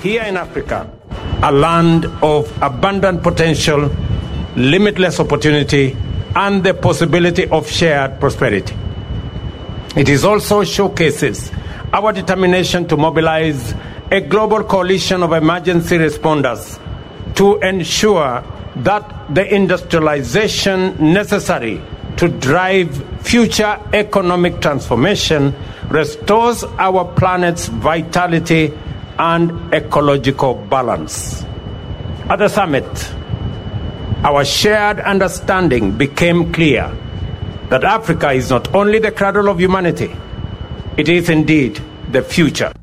Here in Africa, a land of abundant potential, limitless opportunity, and the possibility of shared prosperity. It is also showcases our determination to mobilize a global coalition of emergency responders to ensure that the industrialization necessary to drive future economic transformation restores our planet's vitality and ecological balance. At the summit, our shared understanding became clear that Africa is not only the cradle of humanity, it is indeed the future.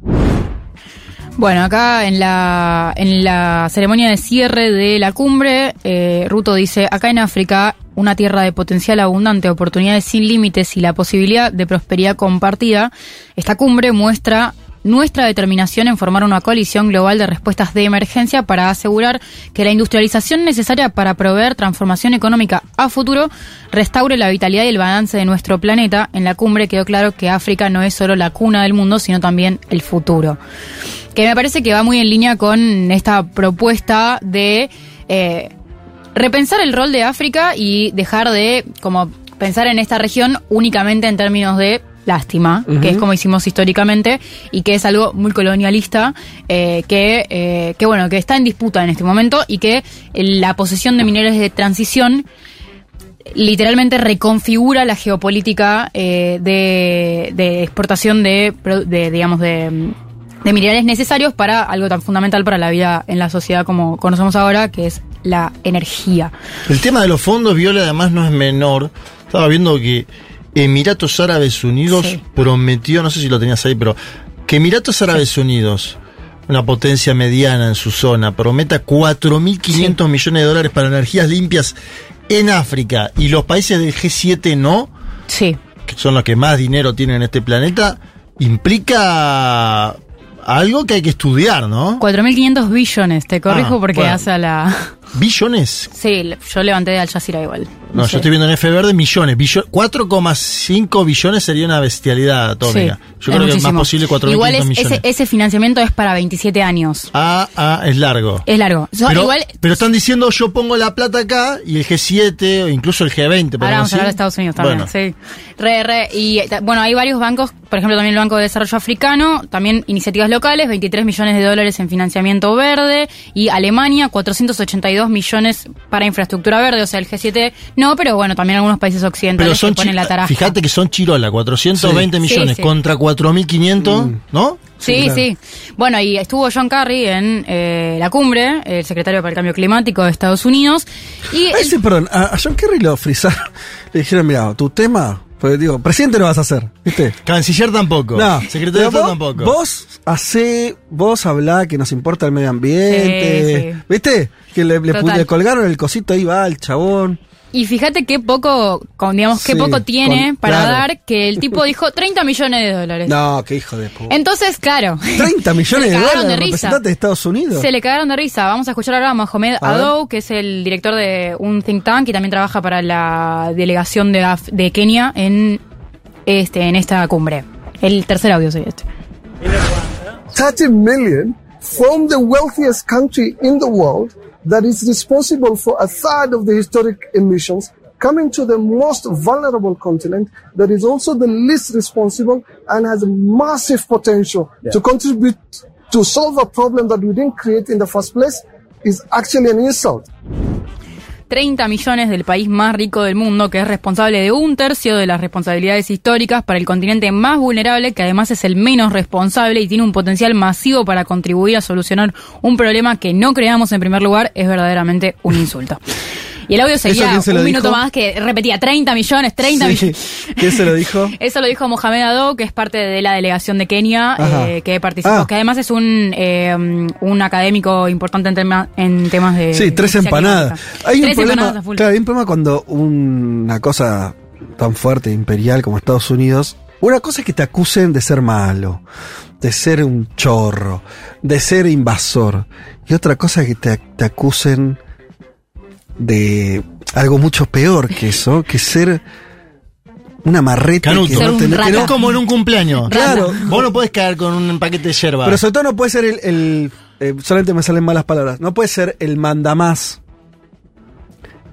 Bueno, acá en la, en la ceremonia de cierre de la cumbre, eh, Ruto dice, acá en África, una tierra de potencial abundante, oportunidades sin límites y la posibilidad de prosperidad compartida, esta cumbre muestra nuestra determinación en formar una coalición global de respuestas de emergencia para asegurar que la industrialización necesaria para proveer transformación económica a futuro restaure la vitalidad y el balance de nuestro planeta. En la cumbre quedó claro que África no es solo la cuna del mundo, sino también el futuro que me parece que va muy en línea con esta propuesta de eh, repensar el rol de África y dejar de como pensar en esta región únicamente en términos de lástima, que es como hicimos históricamente y que es algo muy colonialista, eh, que, eh, que bueno, que está en disputa en este momento y que la posesión de minerales de transición literalmente reconfigura la geopolítica eh, de, de exportación de, digamos, de, de minerales necesarios para algo tan fundamental para la vida en la sociedad como conocemos ahora, que es la energía. El tema de los fondos, Viola, además no es menor. Estaba viendo que Emiratos Árabes Unidos Sí. prometió, no sé si lo tenías ahí, pero que Emiratos Árabes Unidos, una potencia mediana en su zona, prometa 4.500 millones de dólares para energías limpias en África y los países del G7 no, Sí. que son los que más dinero tienen en este planeta, implica algo que hay que estudiar, ¿no? 4.500 billones, te corrijo Ah, porque bueno. hace la... ¿Billones? Sí, yo levanté de Al Jazeera igual. No, sé. yo estoy viendo en F verde millones. Billo- 4,5 billones sería una bestialidad atómica. Sí, yo creo que es más posible 4.500 Igual es- millones. ese, ese financiamiento es para 27 años. Ah, ah, es largo. Es largo. So, pero, igual, pero están diciendo yo pongo la plata acá y el G7 o incluso el G20. Ahora vamos a hablar de. Estados Unidos también, Bueno, sí. Re, re, y bueno, hay varios bancos, por ejemplo también el Banco de Desarrollo Africano, también iniciativas locales, 23 millones de dólares en financiamiento verde, y Alemania, 482 millones para infraestructura verde, o sea, el G7 no, pero bueno, también algunos países pero occidentales son que ponen la taraja. Fíjate que son chirola, 420 Sí. millones Sí, sí. contra 4.500, ¿no? Sí, sí, Bueno, y estuvo John Kerry en eh, la cumbre, el secretario para el cambio climático de Estados Unidos, y A ese, perdón, a, a John Kerry lo frizaron. Le dijeron, mira, tu tema Porque digo, presidente no vas a ser, ¿viste? Canciller tampoco. No. Secretario de Pero Estado vos- tampoco. Vos hacé, vos hablá que nos importa el medio ambiente. Sí, sí. ¿Viste? Que le, le le colgaron el cosito ahí va el chabón. Y fíjate qué poco, con, digamos, qué Sí, poco tiene con- para claro. dar que el tipo dijo 30 millones de dólares. No, qué hijo de puta. Entonces, claro. 30 millones se de le cagaron dólares de de risa. representante de Estados Unidos. Se le cagaron de risa. Vamos a escuchar ahora a Mohamed A ver. Adou, que es el director de un think tank y también trabaja para la delegación de, Af- de Kenia en, este, en esta cumbre. El tercer audio sería este. 30 million from the wealthiest country in the world that is responsible for a third of the historic emissions coming to the most vulnerable continent that is also the least responsible and has massive potential to contribute to solve a problem that we didn't create in the first place is actually an insult. 30 millones del país más rico del mundo, que es responsable de un tercio de las responsabilidades históricas para el continente más vulnerable, que además es el menos responsable y tiene un potencial masivo para contribuir a solucionar un problema que no creamos en primer lugar, es verdaderamente un insulto. Y el audio ¿Eso seguía se un minuto dijo? más que repetía 30 millones, 30 Sí. millones. ¿Quién se lo dijo? Eso lo dijo Mohamed Ado, que es parte de la delegación de Kenia, eh, que participó, Ah. que además es un, eh, un académico importante en, tema- en temas de... Sí, tres empanadas. Hay un problema, claro, hay un problema cuando una cosa tan fuerte, imperial como Estados Unidos, una cosa es que te acusen de ser malo, de ser un chorro, de ser invasor, y otra cosa es que te, te acusen de algo mucho peor que eso, que ser una marreta Canuto. que no un tenés- que no- como en un cumpleaños. Claro. Vos no podés caer con un paquete de yerba. Pero sobre todo no puede ser el. el- eh, solamente me salen malas palabras. No puede ser el mandamás.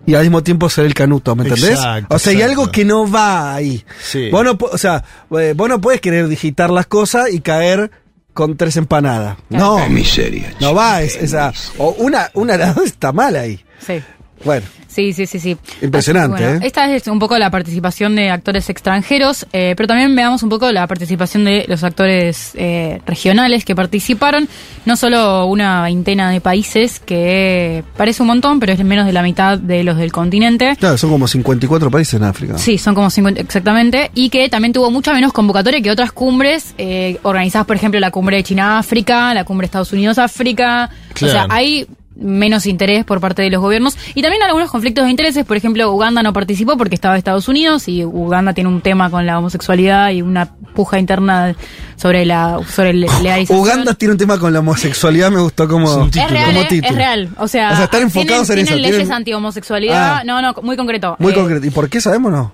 Y al mismo tiempo ser el canuto, ¿me entendés? Exacto, o sea, hay exacto. algo que no va ahí. Sí. Vos no, o sea, eh, vos no puedes querer digitar las cosas y caer con tres empanadas. No. miseria. No va, es, esa. O una, una de las dos está mal ahí. Sí. Bueno, Sí, sí, sí, sí. Impresionante, bueno, ¿eh? Esta es un poco la participación de actores extranjeros, eh, pero también veamos un poco la participación de los actores eh, regionales que participaron. No solo una veintena de países, que parece un montón, pero es menos de la mitad de los del continente. claro, son como 54 países en África. Sí, son como 50 exactamente. Y que también tuvo mucha menos convocatoria que otras cumbres eh, organizadas, por ejemplo, la cumbre de China-África, la cumbre de Estados Unidos-África. O sea, Claro. hay menos interés por parte de los gobiernos y también algunos conflictos de intereses. Por ejemplo, Uganda no participó porque estaba Estados Unidos y Uganda tiene un tema con la homosexualidad y una puja interna sobre la sobre el legalización. Uganda tiene un tema con la homosexualidad, me gustó como, es real, como eh, título. es real. O sea, O sea, están enfocados tienen, en tienen eso, leyes tienen- anti-homosexualidad. Ah. No, no, muy concreto. Muy Eh, concreto. ¿Y por qué sabemos no?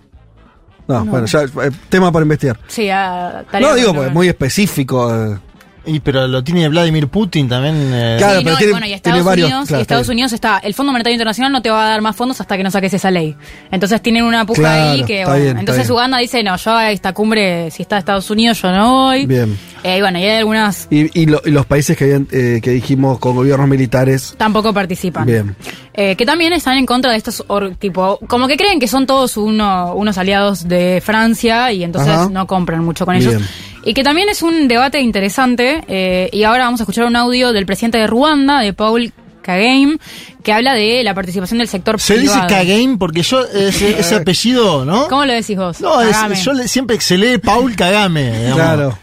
No, No. bueno, ya, eh, tema para investigar. Sí, ah, No, digo, para- porque muy específico. eh. Y pero lo tiene Vladimir Putin también. eh. Claro, Sí, pero no, y tiene- bueno, y tiene Estados varios, Unidos, claro, y Estados. Unidos está, el Fondo Monetario Internacional no te va a dar más fondos hasta que no saques esa ley. Entonces tienen una puja Claro, ahí que, está bueno, bien, entonces. Uganda dice, no, yo a esta cumbre, si está Estados Unidos, yo no voy. Bien. Eh, y bueno, y hay algunas Y, y lo- y los países que, habían, eh, que dijimos con gobiernos militares. tampoco participan. Bien. Eh, que también están en contra de estos, or- tipo, como que creen que son todos uno, unos aliados de Francia y entonces Ajá. no compran mucho con ellos. Y que también es un debate interesante, eh, y ahora vamos a escuchar un audio del presidente de Ruanda, de Paul Kagame, que habla de la participación del sector Se dice privado. Kagame porque yo ese, ese apellido, ¿no? ¿Cómo lo decís vos? No, es- yo le- siempre se lee Paul Kagame. digamos. Claro.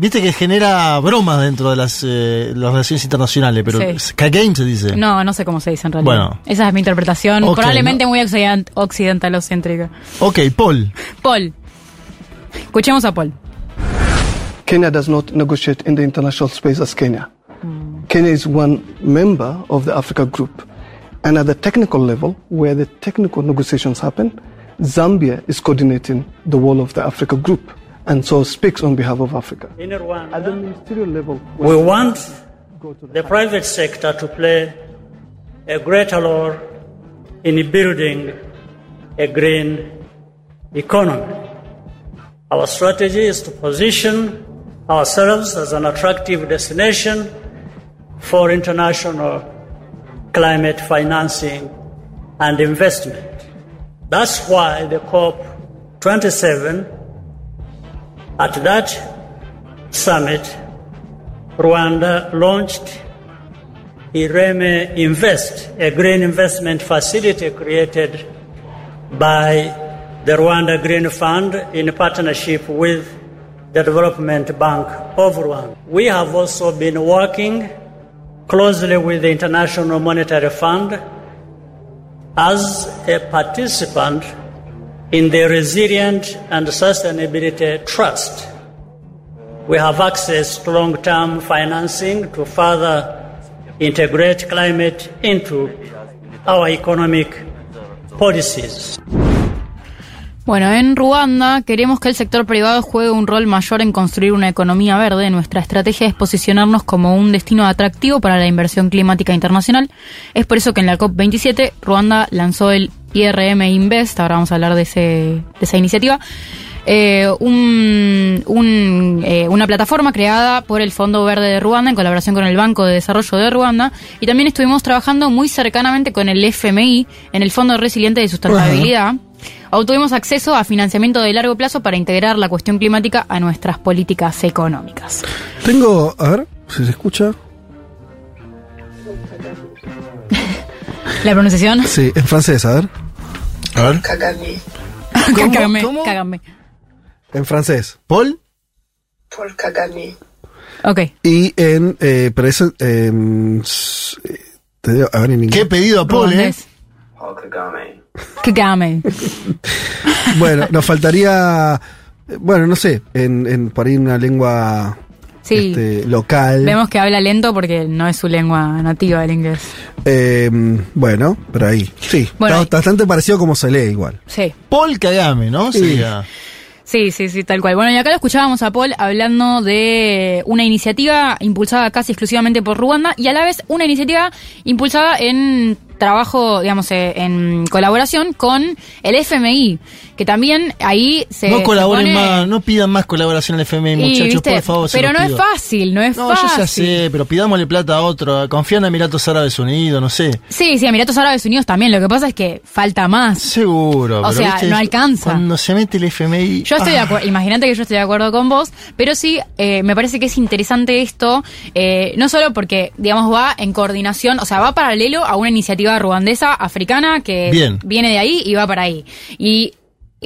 Viste que genera bromas dentro de las, eh, las relaciones internacionales, pero Sí. Kagame se dice. No, no sé cómo se dice en realidad. Bueno. Esa es mi interpretación, Ok, probablemente muy occident- occidentalocéntrica. Ok, Paul. Paul. Escuchemos a Paul. Kenya does not negotiate in the international space as Kenya. Kenya is one member of the Africa Group. And at the technical level, where the technical negotiations happen, Zambia is coordinating the whole of the Africa Group and so speaks on behalf of Africa. In Rwanda, At the ministerial level, we want the private sector to play a greater role in building a green economy. Our strategy is to position ourselves as an attractive destination for international climate financing and investment. That's why the COP27 at that summit, Rwanda launched Ireme Invest, a green investment facility created by the Rwanda Green Fund in partnership with the Development Bank of Rwanda. We have also been working closely with the International Monetary Fund as a participant in the Resilient and Sustainability Trust. We have access to long term financing to further integrate climate into our economic policies. Bueno, en Ruanda queremos que el sector privado juegue un rol mayor en construir una economía verde. Nuestra estrategia es posicionarnos como un destino atractivo para la inversión climática internacional. Es por eso que en la COP27 Ruanda lanzó el IRM Invest, ahora vamos a hablar de, ese, de esa iniciativa, eh, un, un, eh, una plataforma creada por el Fondo Verde de Ruanda en colaboración con el Banco de Desarrollo de Ruanda y también estuvimos trabajando muy cercanamente con el FMI en el Fondo Resiliente de Sustentabilidad. Obtuvimos acceso a financiamiento de largo plazo para integrar la cuestión climática a nuestras políticas económicas. Tengo, a ver, si se escucha. ¿La pronunciación? Sí, en francés, a ver. A ver. Kagame. Cágame, ¿Cómo? cágame. En francés. ¿Paul? Paul Kagame. Ok. Y en. Eh, pero eso. eh, s- te digo, a ver en inglés. ¿Qué pedido a Paul, eh? Paul Kagame. Cágame. Bueno, nos faltaría. Bueno, no sé, en, en por ahí una lengua Sí. este, local. Vemos que habla lento porque no es su lengua nativa el inglés. Eh, bueno, pero ahí. Sí, Bueno, está bastante parecido como se lee igual. Sí. Paul Kagame, ¿no? Sí. Sería. Sí, sí, sí, tal cual. Bueno, y acá lo escuchábamos a Paul hablando de una iniciativa impulsada casi exclusivamente por Ruanda y a la vez una iniciativa impulsada en trabajo, digamos, eh, en colaboración con el FMI, que también ahí se no colaboren se pone- más, no pidan más colaboración al FMI, muchachos, ¿viste? por favor. Pero no pido. es fácil, no es No, fácil. yo ya sé, pero pidámosle plata a otro. Confían en Emiratos Árabes Unidos, no sé. Sí, sí, Emiratos Árabes Unidos también. Lo que pasa es que falta más. Seguro. O pero, sea, ¿viste? no alcanza. Cuando se mete el FMI. Yo estoy de ah, acuerdo, imagínate que yo estoy de acuerdo con vos, pero sí, eh, me parece que es interesante esto, eh, no solo porque, digamos, va en coordinación, o sea, va paralelo a una iniciativa ruandesa, africana, que Bien. viene de ahí y va para ahí. Y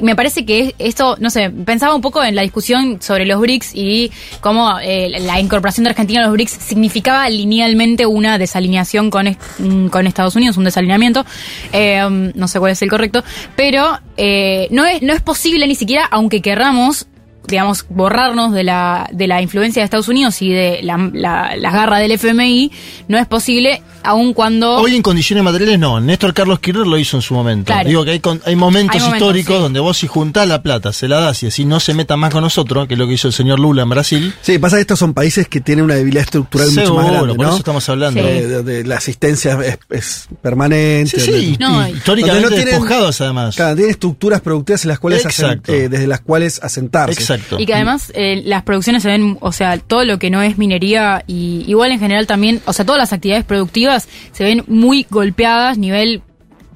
me parece que esto, no sé, pensaba un poco en la discusión sobre los BRICS y cómo eh, la incorporación de Argentina a los BRICS significaba linealmente una desalineación con, mm, con Estados Unidos, un desalineamiento. Eh, no sé cuál es el correcto, pero eh, no, es, no es posible ni siquiera, aunque querramos digamos, borrarnos de la, de la influencia de Estados Unidos y de la, la, las garras del FMI, no es posible, aun cuando... Hoy en condiciones materiales no. Néstor Carlos Kirchner lo hizo en su momento. Claro. Digo que hay, con- hay momentos Hay momentos, históricos sí. donde vos si juntás la plata, se la das y así no se meta más con nosotros, que es lo que hizo el señor Lula en Brasil. Sí, pasa que estos son países que tienen una debilidad estructural mucho más grande, por ¿no? eso estamos hablando. Sí. De, de- de la asistencia es, es permanente. Sí, sí, de- No, y- históricamente no tienen- despojados además. Claro, tienen estructuras productivas en las cuales Exacto. eh, desde las cuales asentarse. Y que además eh, las producciones se ven, o sea, todo lo que no es minería y igual en general también, o sea, todas las actividades productivas se ven muy golpeadas, nivel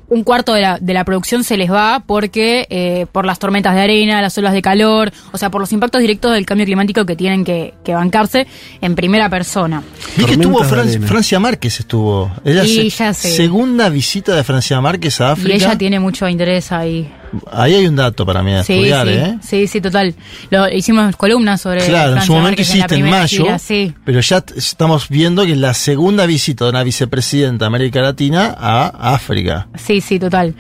un cuarto de la, de la producción se les va porque eh, por las tormentas de arena, las olas de calor, o sea, por los impactos directos del cambio climático que tienen que, que bancarse en primera persona. Vi que estuvo Fran- arena. Francia Márquez estuvo. Es la Y se- ya sé. segunda visita de Francia Márquez a África. Y ella tiene mucho interés ahí. Ahí hay un dato para mí a Sí, estudiar, sí, ¿eh? sí, sí, total. Lo, hicimos columnas sobre Claro, en Francia su momento Márquez hiciste en mayo, gira, sí. pero ya estamos viendo que es la segunda visita de una vicepresidenta de América Latina a África. Sí, sí, total,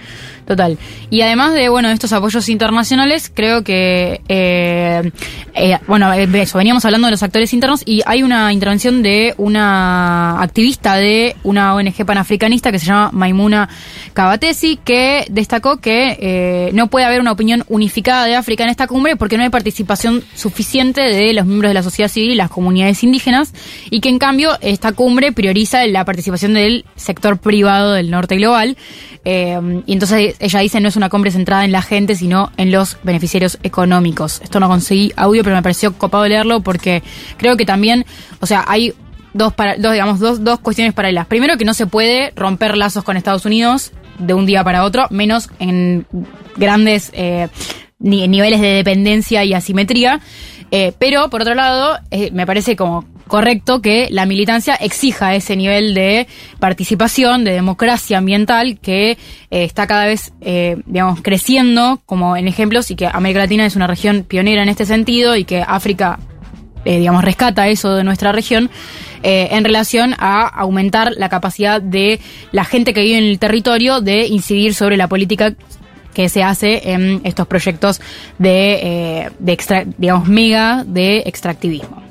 total. Y además de, bueno, estos apoyos internacionales, creo que, eh, eh, bueno, eh, eso, veníamos hablando de los actores internos y hay una intervención de una activista de una ONG panafricanista que se llama Maimuna Kabatesi, que destacó que eh, no puede haber una opinión unificada de África en esta cumbre porque no hay participación suficiente de los miembros de la sociedad civil y las comunidades indígenas y que en cambio esta cumbre prioriza la participación del sector privado del norte global eh, y entonces ella dice no es una cumbre centrada en la gente sino en los beneficiarios económicos. Esto no conseguí audio pero me pareció copado leerlo porque creo que también, o sea, hay dos, para, dos digamos, dos, dos cuestiones paralelas. Primero que no se puede romper lazos con Estados Unidos de un día para otro, menos en grandes eh, ni- niveles de dependencia y asimetría. Eh, pero, por otro lado, eh, me parece como correcto que la militancia exija ese nivel de participación, de democracia ambiental que eh, está cada vez, eh, digamos, creciendo como en ejemplos y que América Latina es una región pionera en este sentido y que África, eh, digamos, rescata eso de nuestra región en relación a aumentar la capacidad de la gente que vive en el territorio de incidir sobre la política que se hace en estos proyectos de, eh, de digamos, mega de extractivismo.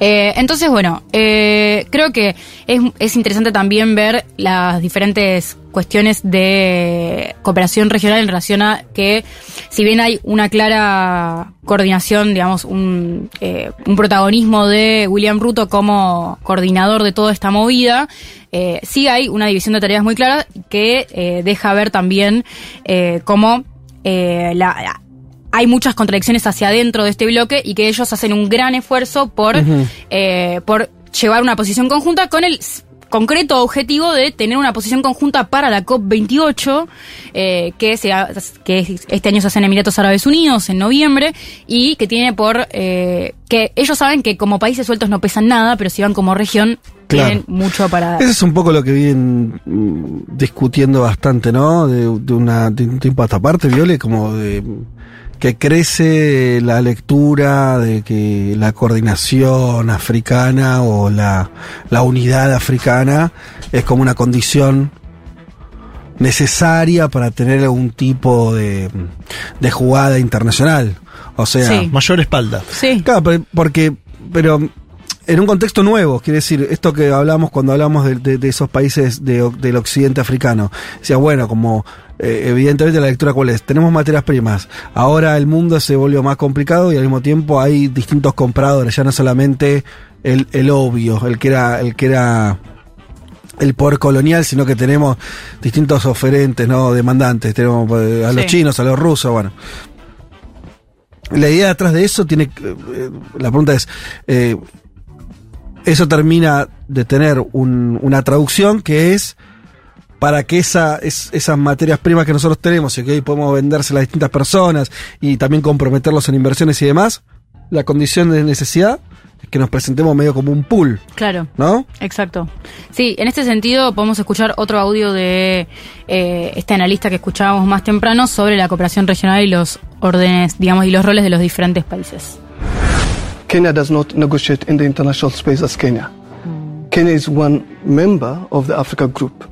Eh, entonces, bueno, eh, creo que es, es interesante también ver las diferentes cuestiones de cooperación regional en relación a que, si bien hay una clara coordinación, digamos, un, eh, un protagonismo de William Ruto como coordinador de toda esta movida, eh, sí hay una división de tareas muy clara que eh, deja ver también cómo la, hay muchas contradicciones hacia adentro de este bloque y que ellos hacen un gran esfuerzo por, eh, por llevar una posición conjunta con el concreto objetivo de tener una posición conjunta para la COP28, eh, que, se que este año se hace en Emiratos Árabes Unidos en noviembre y que tiene por... eh, que ellos saben que como países sueltos no pesan nada, pero si van como región Claro. tienen mucho para... Ese es un poco lo que vienen mm, discutiendo bastante, ¿no? De, de una, de un tiempo a esta parte, Viole, como de que crece la lectura de que la coordinación africana o la, la unidad africana es como una condición necesaria para tener algún tipo de, de jugada internacional. O sea, Sí. Mayor espalda. Sí. Claro, pero- porque, pero en un contexto nuevo, quiere decir, esto que hablamos cuando hablamos de, de- de esos países de del occidente africano. Decía, bueno, como eh, evidentemente la lectura cuál es, tenemos materias primas, ahora el mundo se volvió más complicado y al mismo tiempo hay distintos compradores, ya no solamente el, el obvio, el que era, el que era el poder colonial, sino que tenemos distintos oferentes, ¿no? Demandantes, tenemos eh, a los Sí. chinos, a los rusos, bueno. La idea detrás de eso tiene, eh, la pregunta es, eh, eso termina de tener un- una traducción que es para que esa, es- esas materias primas que nosotros tenemos y que hoy podemos vendérselas a distintas personas y también comprometerlos en inversiones y demás, la condición de necesidad es que nos presentemos medio como un pool, Claro. ¿no? Exacto. Sí, en este sentido podemos escuchar otro audio de eh, este analista que escuchábamos más temprano sobre la cooperación regional y los órdenes, digamos, y los roles de los diferentes países. Kenya does not negotiate in the international space as Kenya. Kenya is one member of the Africa Group.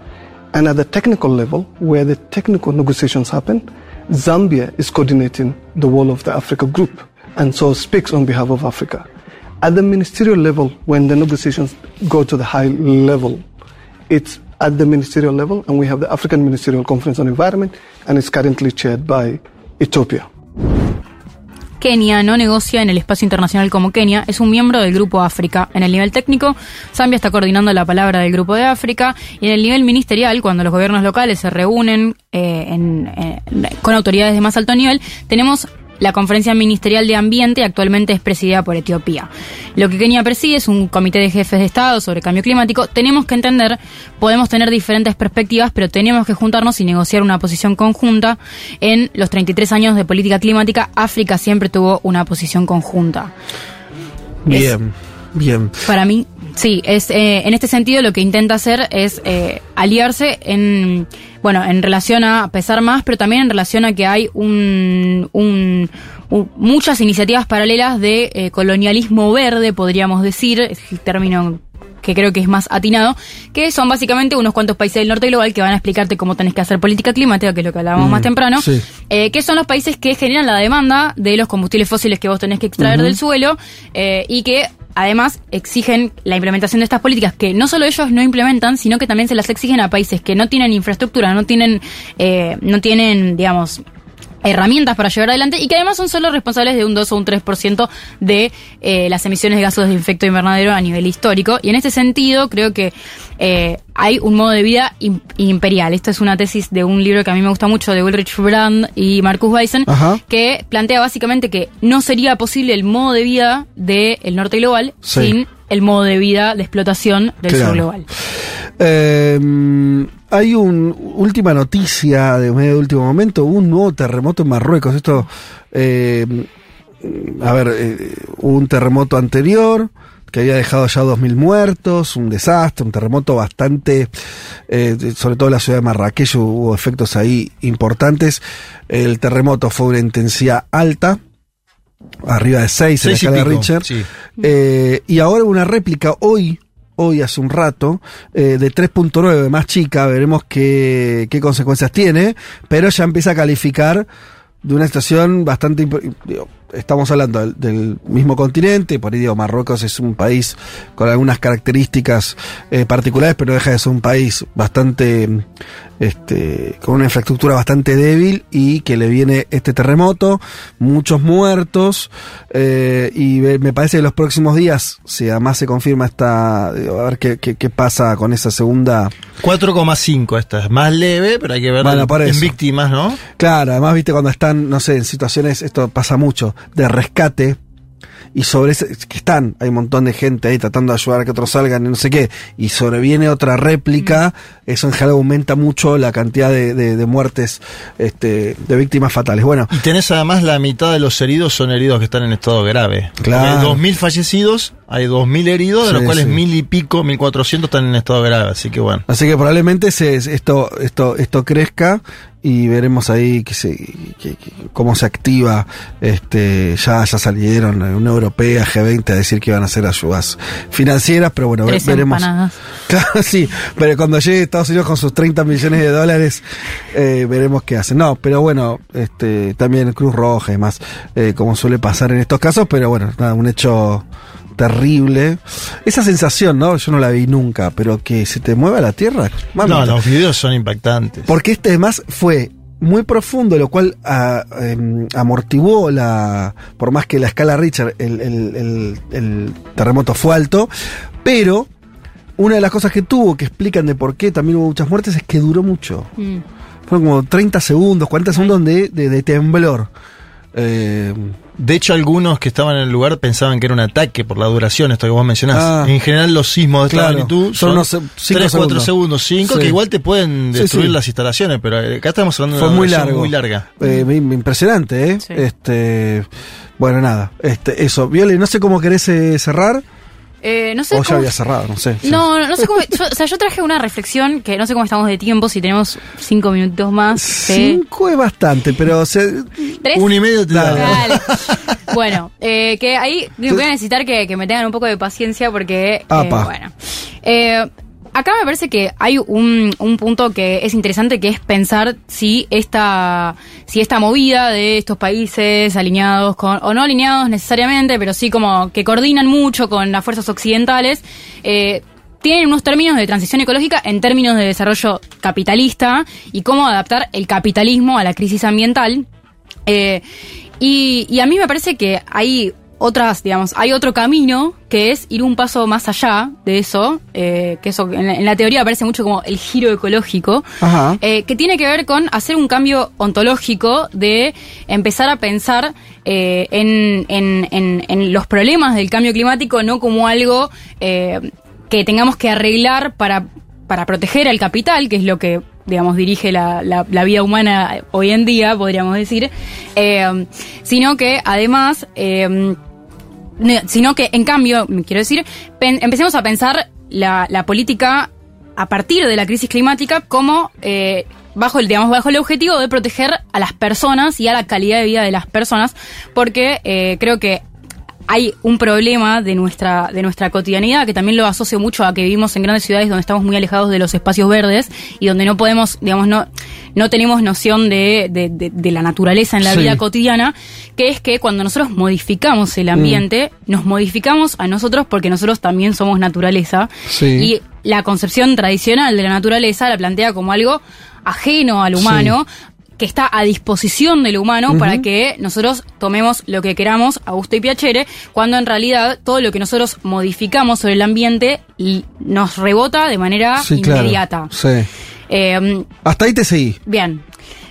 And at the technical level, where the technical negotiations happen, Zambia is coordinating the whole of the Africa Group and so speaks on behalf of Africa. At the ministerial level, when the negotiations go to the high level, it's at the ministerial level, and we have the African Ministerial Conference on Environment, and it's currently chaired by Ethiopia. Kenia no negocia en el espacio internacional como Kenia, es un miembro del Grupo África. En el nivel técnico, Zambia está coordinando la palabra del Grupo de África y en el nivel ministerial, cuando los gobiernos locales se reúnen eh, en- en- con autoridades de más alto nivel, tenemos la Conferencia Ministerial de Ambiente actualmente es presidida por Etiopía. Lo que Kenia preside es un comité de jefes de Estado sobre cambio climático. Tenemos que entender, podemos tener diferentes perspectivas, pero tenemos que juntarnos y negociar una posición conjunta. En los 33 años de política climática, África siempre tuvo una posición conjunta. Bien, bien. Para mí, sí, es eh, en este sentido lo que intenta hacer es eh, aliarse en, bueno, en relación a pesar más, pero también en relación a que hay un, un- un- muchas iniciativas paralelas de eh, colonialismo verde, podríamos decir, es el término que creo que es más atinado, que son básicamente unos cuantos países del norte global que van a explicarte cómo tenés que hacer política climática, que es lo que hablábamos Mm, más temprano, sí. eh, que son los países que generan la demanda de los combustibles fósiles que vos tenés que extraer del suelo eh, y que además exigen la implementación de estas políticas que no solo ellos no implementan, sino que también se las exigen a países que no tienen infraestructura, no tienen, eh, no tienen, digamos, herramientas para llevar adelante y que además son solo responsables de un 2 o un 3% de eh, las emisiones de gases de efecto invernadero a nivel histórico. Y en este sentido creo que eh, hay un modo de vida im- imperial. Esto es una tesis de un libro que a mí me gusta mucho de Ulrich Brand y Marcus Weissen, Ajá. que plantea básicamente que no sería posible el modo de vida del norte global Sí. sin el modo de vida de explotación del Claro. sur global. Eh, hay una última noticia de medio de último momento, un nuevo terremoto en Marruecos. Esto, eh, a ver, eh, hubo un terremoto anterior que había dejado ya 2.000 muertos, un desastre, un terremoto bastante, eh, sobre todo en la ciudad de Marrakech hubo efectos ahí importantes. El terremoto fue una intensidad alta, arriba de 6 en la escala de sí. Eh, y ahora una réplica hoy, hoy hace un rato, eh, de 3.9, más chica, veremos qué, qué consecuencias tiene, pero ya empieza a calificar de una situación bastante... Estamos hablando del, del mismo continente, por ahí digo, Marruecos es un país con algunas características eh, particulares, pero deja de ser un país bastante, este, con una infraestructura bastante débil y que le viene este terremoto, muchos muertos, eh, y me parece que los próximos días, si además se confirma esta, a ver qué, qué, qué pasa con esa segunda 4,5 esta es más leve, pero hay que ver Bueno, por en eso. víctimas, ¿no? Claro, además, viste, cuando están, no sé, en situaciones, esto pasa mucho, de rescate, y sobre ese, que están, hay un montón de gente ahí tratando de ayudar a que otros salgan y no sé qué, y sobreviene otra réplica, eso en general aumenta mucho la cantidad de, de- de muertes, este, de víctimas fatales. Bueno, Y tenés además la mitad de los heridos son heridos que están en estado grave. Claro. Hay 2.000 fallecidos, hay 2.000 heridos, de los cuales sí. mil y pico, 1.400 están en estado grave. Así que bueno. Así que probablemente se, esto, esto, esto crezca y veremos ahí que se, que- que- cómo se activa. Este, ya, ya salieron Unión Europea, G20 a decir que iban a hacer ayudas financieras, pero bueno, Tres veremos. empanadas. Claro, sí, pero cuando llegue Estados Unidos con sus 30 millones de dólares, eh, veremos qué hacen. No, pero bueno, este, también Cruz Roja y más, eh, como suele pasar en estos casos, pero bueno, nada, un hecho terrible. Esa sensación, ¿no? Yo no la vi nunca, pero que se te mueva la tierra. mamita. No, los videos son impactantes. Porque este además fue muy profundo, lo cual ah, em, amortiguó la. Por más que la escala Richard, el, el- el- el terremoto fue alto, pero una de las cosas que tuvo, que explican de por qué también hubo muchas muertes, es que duró mucho. Mm. Fueron como 30 segundos, 40 segundos de, de- de temblor. Eh, De hecho, algunos que estaban en el lugar pensaban que era un ataque por la duración, esto que vos mencionás. Ah. en general, los sismos de esta Claro, magnitud son son, unos se- cinco 3, 4 segundos. segundos, 5, Sí. que igual te pueden destruir sí. las instalaciones, pero acá estamos hablando de una muy largo. muy larga. Eh, impresionante, ¿eh? Sí. Este. Bueno, nada. Este, eso. Viole, no sé cómo querés eh, cerrar. Eh, no sé o ya cómo- había cerrado, no sé. No, no, no sé cómo. yo- o sea, yo traje una reflexión que no sé cómo estamos de tiempo, si tenemos cinco minutos más. Cinco es bastante, pero o sea, ¿Tres? Un y medio te da. Dale. Bueno, eh, que ahí voy a necesitar que, que me tengan un poco de paciencia porque, eh, bueno. Acá me parece que hay un, un punto que es interesante que es pensar si esta, si esta movida de estos países alineados con, o no alineados necesariamente, pero sí como que coordinan mucho con las fuerzas occidentales, eh, tienen unos términos de transición ecológica en términos de desarrollo capitalista y cómo adaptar el capitalismo a la crisis ambiental. Eh, y, y a mí me parece que hay otras, digamos, hay otro camino que es ir un paso más allá de eso, eh, que eso en la, en la teoría aparece mucho como el giro ecológico, Ajá. eh, que tiene que ver con hacer un cambio ontológico de empezar a pensar eh, en, en- en- los problemas del cambio climático no como algo que tengamos que arreglar para, para proteger al capital, que es lo que digamos dirige la, la- la vida humana hoy en día, podríamos decir, eh, sino que además eh, sino que en cambio, quiero decir, empecemos a pensar la, la política a partir de la crisis climática como eh, bajo el digamos bajo el objetivo de proteger a las personas y a la calidad de vida de las personas, porque eh, creo que hay un problema de nuestra de nuestra cotidianidad que también lo asocio mucho a que vivimos en grandes ciudades donde estamos muy alejados de los espacios verdes y donde no podemos digamos no no tenemos noción de, de, de- de la naturaleza en la Sí. vida cotidiana que es que cuando nosotros modificamos el ambiente nos modificamos a nosotros porque nosotros también somos naturaleza Sí. y la concepción tradicional de la naturaleza la plantea como algo ajeno al humano que está a disposición del humano para que nosotros tomemos lo que queramos a gusto y piacere, cuando en realidad todo lo que nosotros modificamos sobre el ambiente y nos rebota de manera sí, claro. inmediata. Sí. Eh, Hasta ahí te seguí. bien,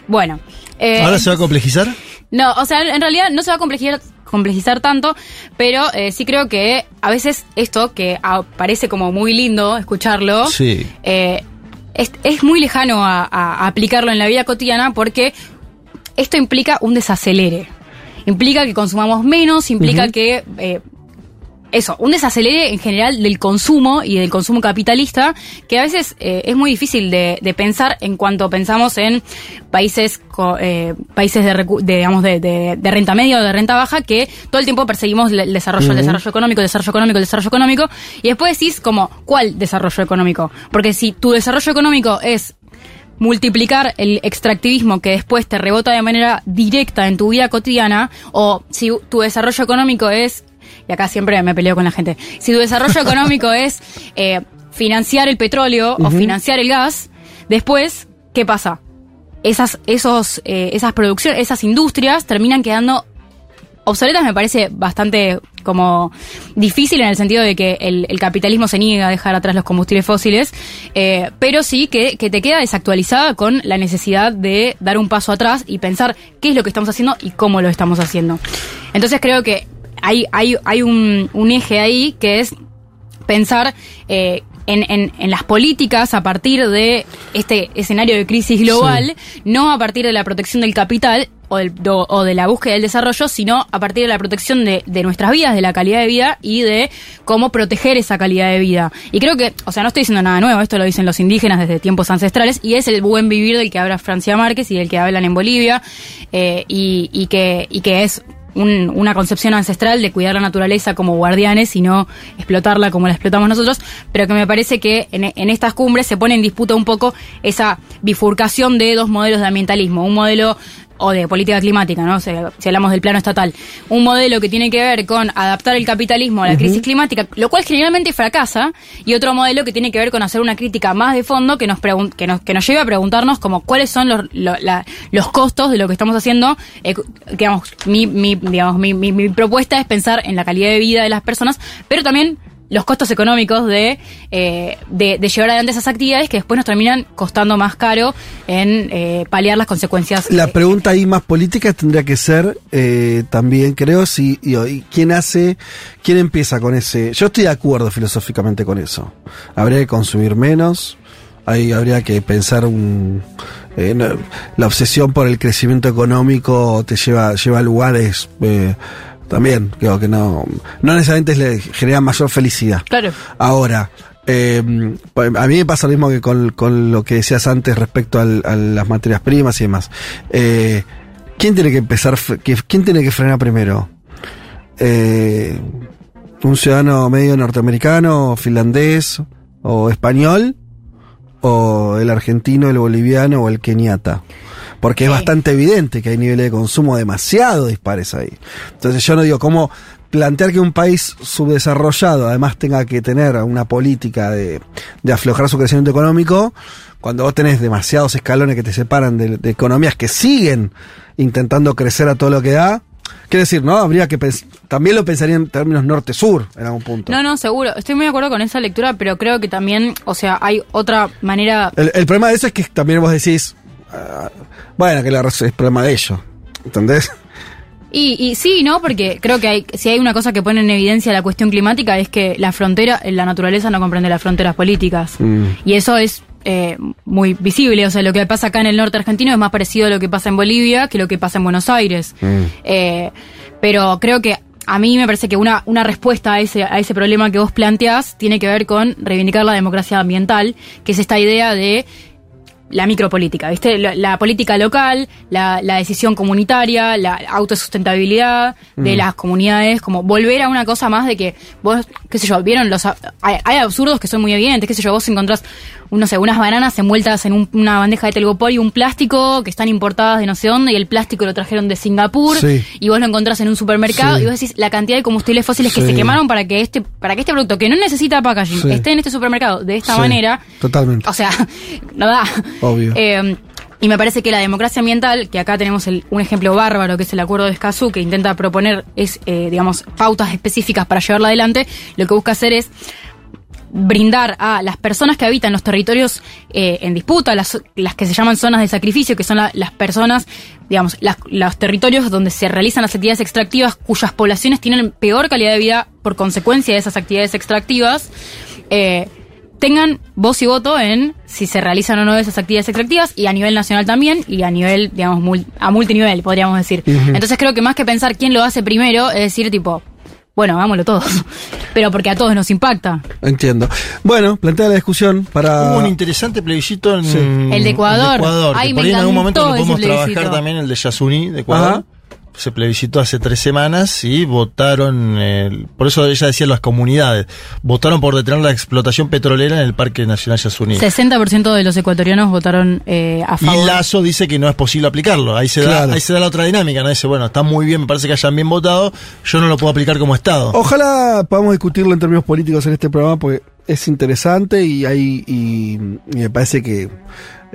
bueno. eh, ¿Ahora se va a complejizar? no, o sea, en realidad no se va a complejizar, complejizar tanto, pero eh, sí creo que a veces esto, que parece como muy lindo escucharlo, Sí. eh, es, es muy lejano a, aplicarlo en la vida cotidiana porque esto implica un desacelere. implica que consumamos menos, implica que eh, eso, un desacelere en general del consumo y del consumo capitalista, que a veces eh, es muy difícil de, de pensar en cuanto pensamos en países co- eh, países de, digamos de, de- de renta media o de renta baja que todo el tiempo perseguimos el desarrollo, el desarrollo económico, el desarrollo económico, el desarrollo económico, y después decís como, ¿cuál desarrollo económico? Porque si tu desarrollo económico es multiplicar el extractivismo que después te rebota de manera directa en tu vida cotidiana, o si tu desarrollo económico es, y acá siempre me peleo con la gente, si tu desarrollo económico es eh, financiar el petróleo o financiar el gas, después, ¿qué pasa? Esas, esos, eh, esas producciones, esas industrias terminan quedando obsoletas me parece bastante como difícil en el sentido de que el, el capitalismo se niega a dejar atrás los combustibles fósiles, eh, pero sí que, que te queda desactualizada con la necesidad de dar un paso atrás y pensar qué es lo que estamos haciendo y cómo lo estamos haciendo. Entonces creo que hay, hay, hay un, un eje ahí que es pensar eh, en, en- en las políticas a partir de este escenario de crisis global, no a partir de la protección del capital o, del- do- o de la búsqueda del desarrollo, sino a partir de la protección de, de nuestras vidas, de la calidad de vida y de cómo proteger esa calidad de vida. Y creo que, o sea, no estoy diciendo nada nuevo, esto lo dicen los indígenas desde tiempos ancestrales y es el buen vivir del que habla Francia Márquez y del que hablan en Bolivia eh, y, y que, y que es un- una concepción ancestral de cuidar la naturaleza como guardianes y no explotarla como la explotamos nosotros, pero que me parece que en, en estas cumbres se pone en disputa un poco esa bifurcación de dos modelos de ambientalismo, un modelo o de política climática, ¿no? O sea, si hablamos del plano estatal, un modelo que tiene que ver con adaptar el capitalismo a la Ujú. crisis climática, lo cual generalmente fracasa, y otro modelo que tiene que ver con hacer una crítica más de fondo que nos, que nos, que nos lleve a preguntarnos como cuáles son los, lo- la- los costos de lo que estamos haciendo. Eh, digamos, mi, mi, digamos mi, mi- mi propuesta es pensar en la calidad de vida de las personas, pero también los costos económicos de, eh, de, de llevar adelante esas actividades que después nos terminan costando más caro en eh, paliar las consecuencias. La pregunta ahí más política tendría que ser eh, también, creo, si y- y quién hace, quién empieza con ese. Yo estoy de acuerdo filosóficamente con eso. Habría que consumir menos. Ahí habría que pensar un. eh, no- la obsesión por el crecimiento económico te lleva, lleva a lugares. eh, también, creo que no. No necesariamente le genera mayor felicidad. Claro. Ahora, eh, a mí me pasa lo mismo que con, con lo que decías antes respecto al- a las materias primas y demás. Eh, ¿Quién tiene que empezar? ¿Quién tiene que frenar primero? Eh, ¿Un ciudadano medio norteamericano, finlandés o español? ¿O el argentino, el boliviano o el keniata? Porque es bastante evidente que hay niveles de consumo demasiado dispares ahí. Entonces yo no digo cómo plantear que un país subdesarrollado además tenga que tener una política de, de aflojar su crecimiento económico, cuando vos tenés demasiados escalones que te separan de, de economías que siguen intentando crecer a todo lo que da. Quiero decir, ¿no? Habría que también lo pensaría en términos norte-sur en algún punto. No, no, seguro. Estoy muy de acuerdo con esa lectura, pero creo que también, o sea, hay otra manera. El, el problema de eso es que también vos decís, bueno, que la, es problema de ellos. ¿Entendés? Y, y sí, ¿no? Porque creo que hay, si hay una cosa que pone en evidencia la cuestión climática es que la frontera, la naturaleza no comprende las fronteras políticas. Y eso es eh, muy visible. O sea, lo que pasa acá en el norte argentino es más parecido a lo que pasa en Bolivia que lo que pasa en Buenos Aires. Eh, pero creo que a mí me parece que una, una respuesta a ese, a ese problema que vos planteás tiene que ver con reivindicar la democracia ambiental, que es esta idea de la micropolítica, ¿viste? La, la política local, la, la decisión comunitaria, la autosustentabilidad de Mm. las comunidades, como volver a una cosa más de que vos, qué sé yo, vieron los... Hay, hay absurdos que son muy evidentes, qué sé yo, vos encontrás, no sé, unas bananas envueltas en un- una bandeja de telgopor y un plástico que están importadas de no sé dónde y el plástico lo trajeron de Singapur Sí. y vos lo encontrás en un supermercado Sí. y vos decís la cantidad de combustibles fósiles que se quemaron para que este para que este producto que no necesita packaging esté en este supermercado de esta manera Totalmente. o sea, no da. Obvio. Eh, y me parece que la democracia ambiental, que acá tenemos el- un ejemplo bárbaro, que es el acuerdo de Escazú, que intenta proponer, es, eh, digamos, pautas específicas para llevarla adelante, lo que busca hacer es brindar a las personas que habitan los territorios eh, en disputa, las, las que se llaman zonas de sacrificio, que son la- las personas, digamos, las- los territorios donde se realizan las actividades extractivas, cuyas poblaciones tienen peor calidad de vida por consecuencia de esas actividades extractivas, eh, tengan voz y voto en si se realizan o no esas actividades extractivas y a nivel nacional también y a nivel, digamos, mul- a multinivel, podríamos decir. Entonces creo que más que pensar quién lo hace primero, es decir, tipo, bueno, hagámoslo todos. Pero porque a todos nos impacta. Entiendo. Bueno, plantea la discusión para. Hubo un interesante plebiscito en Sí. El de Ecuador. que Ay, por me ahí en algún momento lo podemos trabajar también, el de Yasuní de Ecuador. Ajá. Se plebiscitó hace tres semanas y votaron, eh, por eso ella decía las comunidades, votaron por detener la explotación petrolera en el Parque Nacional Yasuní. 60% de los ecuatorianos votaron eh, a favor. Y Lazo dice que no es posible aplicarlo. Ahí se, Claro. da, ahí se da la otra dinámica, ¿no? Dice, bueno, está muy bien, me parece que hayan bien votado, yo no lo puedo aplicar como Estado. Ojalá podamos discutirlo en términos políticos en este programa porque es interesante y hay y, y me parece que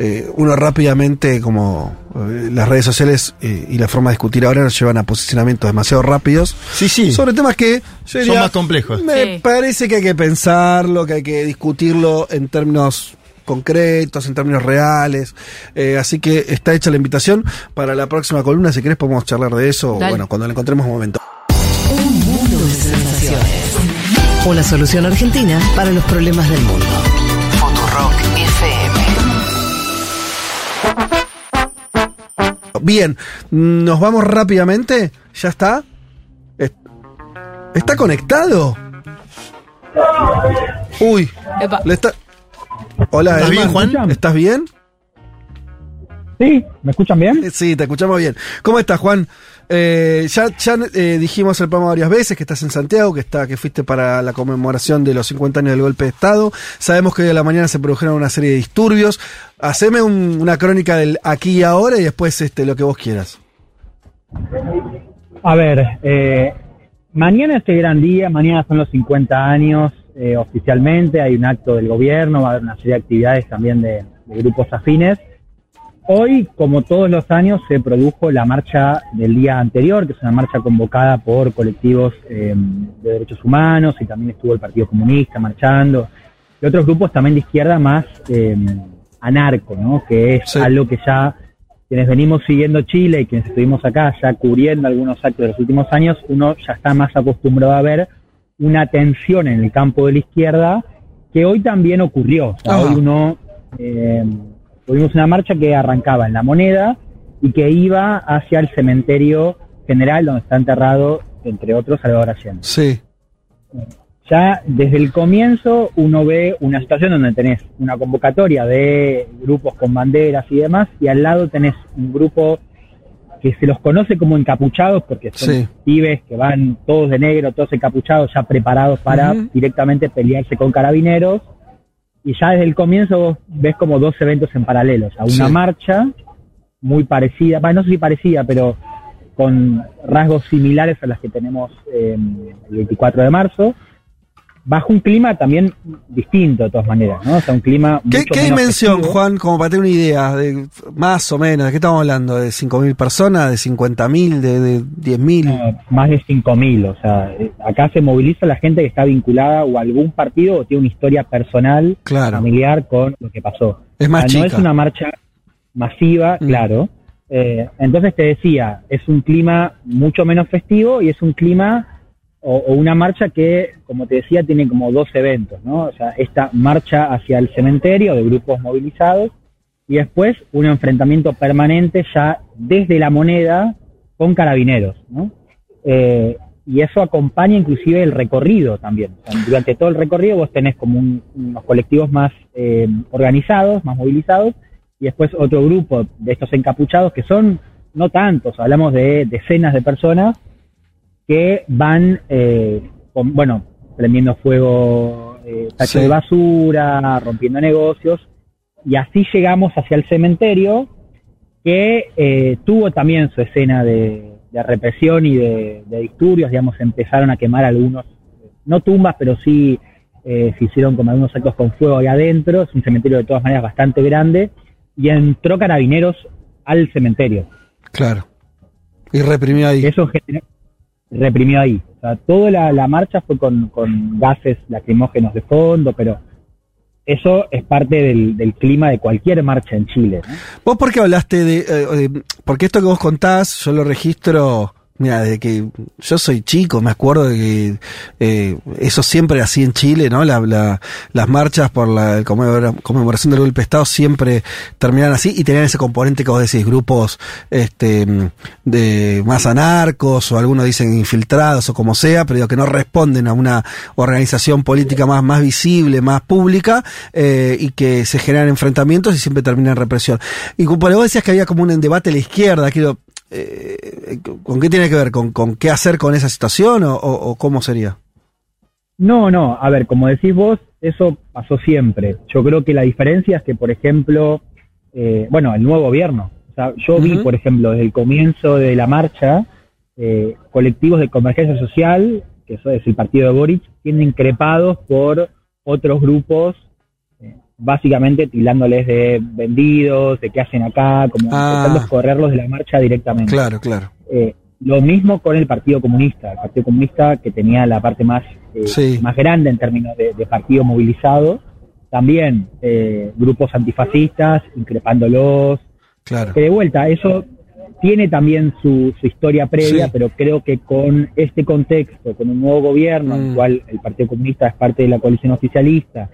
eh, uno rápidamente como eh, las redes sociales eh, y la forma de discutir ahora nos llevan a posicionamientos demasiado rápidos Sí, sí. sobre temas que yo Son más complejos. me Sí. parece que hay que pensarlo, que hay que discutirlo en términos concretos, en términos reales. Eh, así que está hecha la invitación para la próxima columna. Si querés podemos charlar de eso, o Dale. bueno, cuando le encontremos un momento. Un mundo de sensaciones. Una solución argentina para los problemas del mundo. Bien, nos vamos rápidamente. ¿Ya está? Es- ¿Está conectado? Uy, Epa. le está... Hola, ¿Estás bien. Juan? ¿Estás bien? Sí, ¿me escuchan bien? Sí, te escuchamos bien. ¿Cómo estás, Juan? Eh, ya ya eh, dijimos el programa varias veces que estás en Santiago, que está que fuiste para la conmemoración de los 50 años del golpe de Estado. Sabemos que a la mañana se produjeron una serie de disturbios. Haceme un- una crónica del aquí y ahora y después este lo que vos quieras. A ver, eh, mañana es el gran día, mañana son los 50 años eh, oficialmente, hay un acto del gobierno, va a haber una serie de actividades también de, de grupos afines. Hoy, como todos los años, se produjo la marcha del día anterior, que es una marcha convocada por colectivos eh, de derechos humanos y también estuvo el Partido Comunista marchando y otros grupos también de izquierda más eh, anarco, ¿no? que es Sí. algo que ya quienes venimos siguiendo Chile y quienes estuvimos acá ya cubriendo algunos actos de los últimos años, uno ya está más acostumbrado a ver una tensión en el campo de la izquierda que hoy también ocurrió. O sea, hoy uno eh, tuvimos una marcha que arrancaba en la moneda y que iba hacia el cementerio general donde está enterrado, entre otros, Salvador Allende. Sí. Ya desde el comienzo uno ve una situación donde tenés una convocatoria de grupos con banderas y demás, y al lado tenés un grupo que se los conoce como encapuchados, porque son Sí. pibes que van todos de negro, todos encapuchados, ya preparados para directamente pelearse con carabineros. Y ya desde el comienzo vos ves como dos eventos en paralelo, o sea, una Sí. marcha muy parecida, bah, no sé si parecida, pero con rasgos similares a las que tenemos eh, el 24 de marzo, bajo un clima también distinto de todas maneras, ¿no? O sea, un clima ¿Qué, mucho qué menos dimensión, festivo. Juan, como para tener una idea, de más o menos, de qué estamos hablando? ¿De 5.000 personas? ¿De 50.000? ¿De, de 10.000? No, más de 5.000, o sea, eh, acá se moviliza la gente que está vinculada o a algún partido o tiene una historia personal, Claro. familiar con lo que pasó. Es más O sea, no chica. es una marcha masiva, Mm. claro. Eh, entonces te decía, es un clima mucho menos festivo y es un clima o, una marcha que, como te decía, tiene como dos eventos, ¿no? O sea, esta marcha hacia el cementerio de grupos movilizados y después un enfrentamiento permanente ya desde la moneda con carabineros, ¿no? Eh, y eso acompaña inclusive el recorrido también. Durante todo el recorrido vos tenés como un- unos colectivos más eh, organizados, más movilizados, y después otro grupo de estos encapuchados que son no tantos, hablamos de decenas de personas que van, eh, con, bueno, prendiendo fuego eh, tachos Sí. de basura, rompiendo negocios, y así llegamos hacia el cementerio que eh, tuvo también su escena de, de represión y de, de disturbios, digamos, empezaron a quemar algunos, no tumbas, pero sí eh, se hicieron como algunos actos con fuego ahí adentro, es un cementerio de todas maneras bastante grande, y entró carabineros al cementerio. Claro. Y reprimió ahí. Eso genera- reprimió ahí. O sea, toda la, marcha fue con, gases lacrimógenos de fondo, pero eso es parte del, clima de cualquier marcha en Chile. ¿Vos por qué hablaste de, eh, de- Porque esto que vos contás, yo lo registro Mira, desde que yo soy chico, me acuerdo de que eh, eso siempre así en Chile, ¿no? La, la- las marchas por la conmemora- conmemoración del golpe de Estado siempre terminan así y tenían ese componente que vos decís, grupos este, de más anarcos o algunos dicen infiltrados o como sea, pero digo, que no responden a una organización política más, más visible, más pública eh, y que se generan enfrentamientos y siempre terminan en represión. Y como vos decías que había como un debate a la izquierda, quiero eh, ¿Con qué tiene que ver? ¿Con, con qué hacer con esa situación o, o- o cómo sería? No, no, a ver, como decís vos, eso pasó siempre. Yo creo que la diferencia es que, por ejemplo, eh, bueno, el nuevo gobierno. O sea, yo vi, por ejemplo, desde el comienzo de la marcha, eh, colectivos de convergencia social, que eso es el partido de Boric, siendo increpados por otros grupos, eh, básicamente tildándoles de vendidos, de qué hacen acá, como Ah. intentando correrlos de la marcha directamente. Claro, claro. Eh, lo mismo con el Partido Comunista, el Partido Comunista que tenía la parte más, eh, Sí. más grande en términos de, de partido movilizado, también eh, grupos antifascistas increpándolos, Claro. que de vuelta, eso tiene también su, su historia previa, Sí. pero creo que con este contexto, con un nuevo gobierno, en Mm. el cual el Partido Comunista es parte de la coalición oficialista,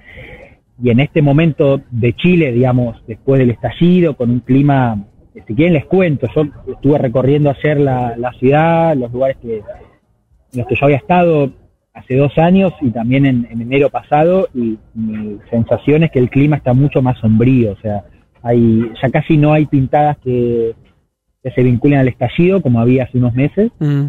y en este momento de Chile, digamos, después del estallido, con un clima, si quieren les cuento, yo estuve recorriendo ayer la, la ciudad, los lugares que, en los que yo había estado hace dos años y también en, en enero pasado, y mi sensación es que el clima está mucho más sombrío, o sea, hay, ya casi no hay pintadas que, que se vinculen al estallido como había hace unos meses, Mm,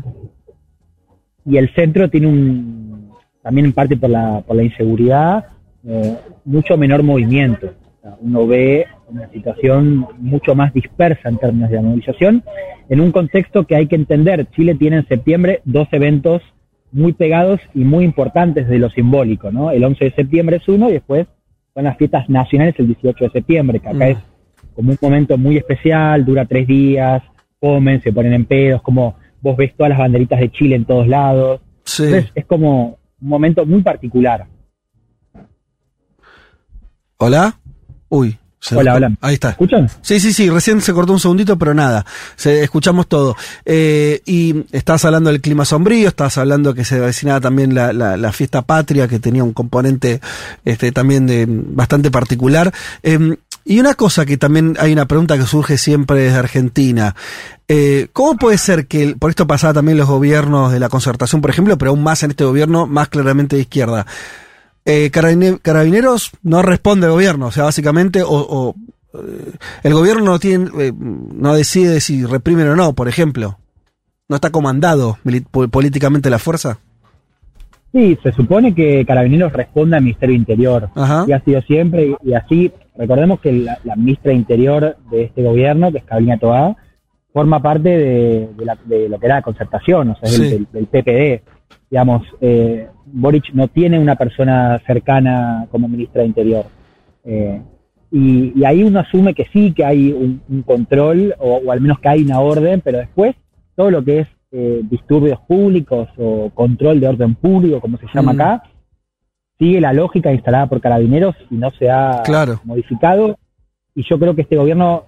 y el centro tiene un, también en parte por la, por la inseguridad, eh, mucho menor movimiento. O sea, uno ve una situación mucho más dispersa en términos de la movilización, en un contexto que hay que entender. Chile tiene en septiembre dos eventos muy pegados y muy importantes de lo simbólico, ¿no? El 11 de septiembre es uno y después son las fiestas nacionales el 18 de septiembre, que acá Mm. es como un momento muy especial, dura tres días, comen, se ponen en pedos, como vos ves todas las banderitas de Chile en todos lados. Sí. Entonces es como un momento muy particular. ¿Hola? Uy. se Hola, hola. Ahí está. ¿Escuchan? Sí, sí, sí, recién se cortó un segundito, pero nada, se, escuchamos todo. Eh, y estabas hablando del clima sombrío, estabas hablando que se avecinaba también la, la, la fiesta patria, que tenía un componente este, también de bastante particular. Eh, y una cosa que también hay una pregunta que surge siempre desde Argentina. Eh, ¿Cómo puede ser que, por esto pasaba también los gobiernos de la concertación, por ejemplo, pero aún más en este gobierno, más claramente de izquierda? Eh, Carabine- Carabineros no responde al gobierno, o sea, básicamente, o, o, eh, el gobierno no tiene, eh, no decide si reprimen o no, por ejemplo. No está comandado políticamente la fuerza. Sí, se supone que Carabineros responde al Ministerio Interior. Ajá. Y ha sido siempre, y, y así, recordemos que la, la ministra de Interior de este gobierno, que es Carolina Toá, forma parte de, de la- de lo que era la concertación, o sea, Sí. del- del PPD. Digamos, eh, Boric no tiene una persona cercana como ministra de Interior. Eh, y, y ahí uno asume que sí, que hay un, un control, o, o al menos que hay una orden, pero después todo lo que es eh, disturbios públicos o control de orden público, como se llama Mm. acá, sigue la lógica instalada por carabineros y no se ha Claro. modificado. Y yo creo que este gobierno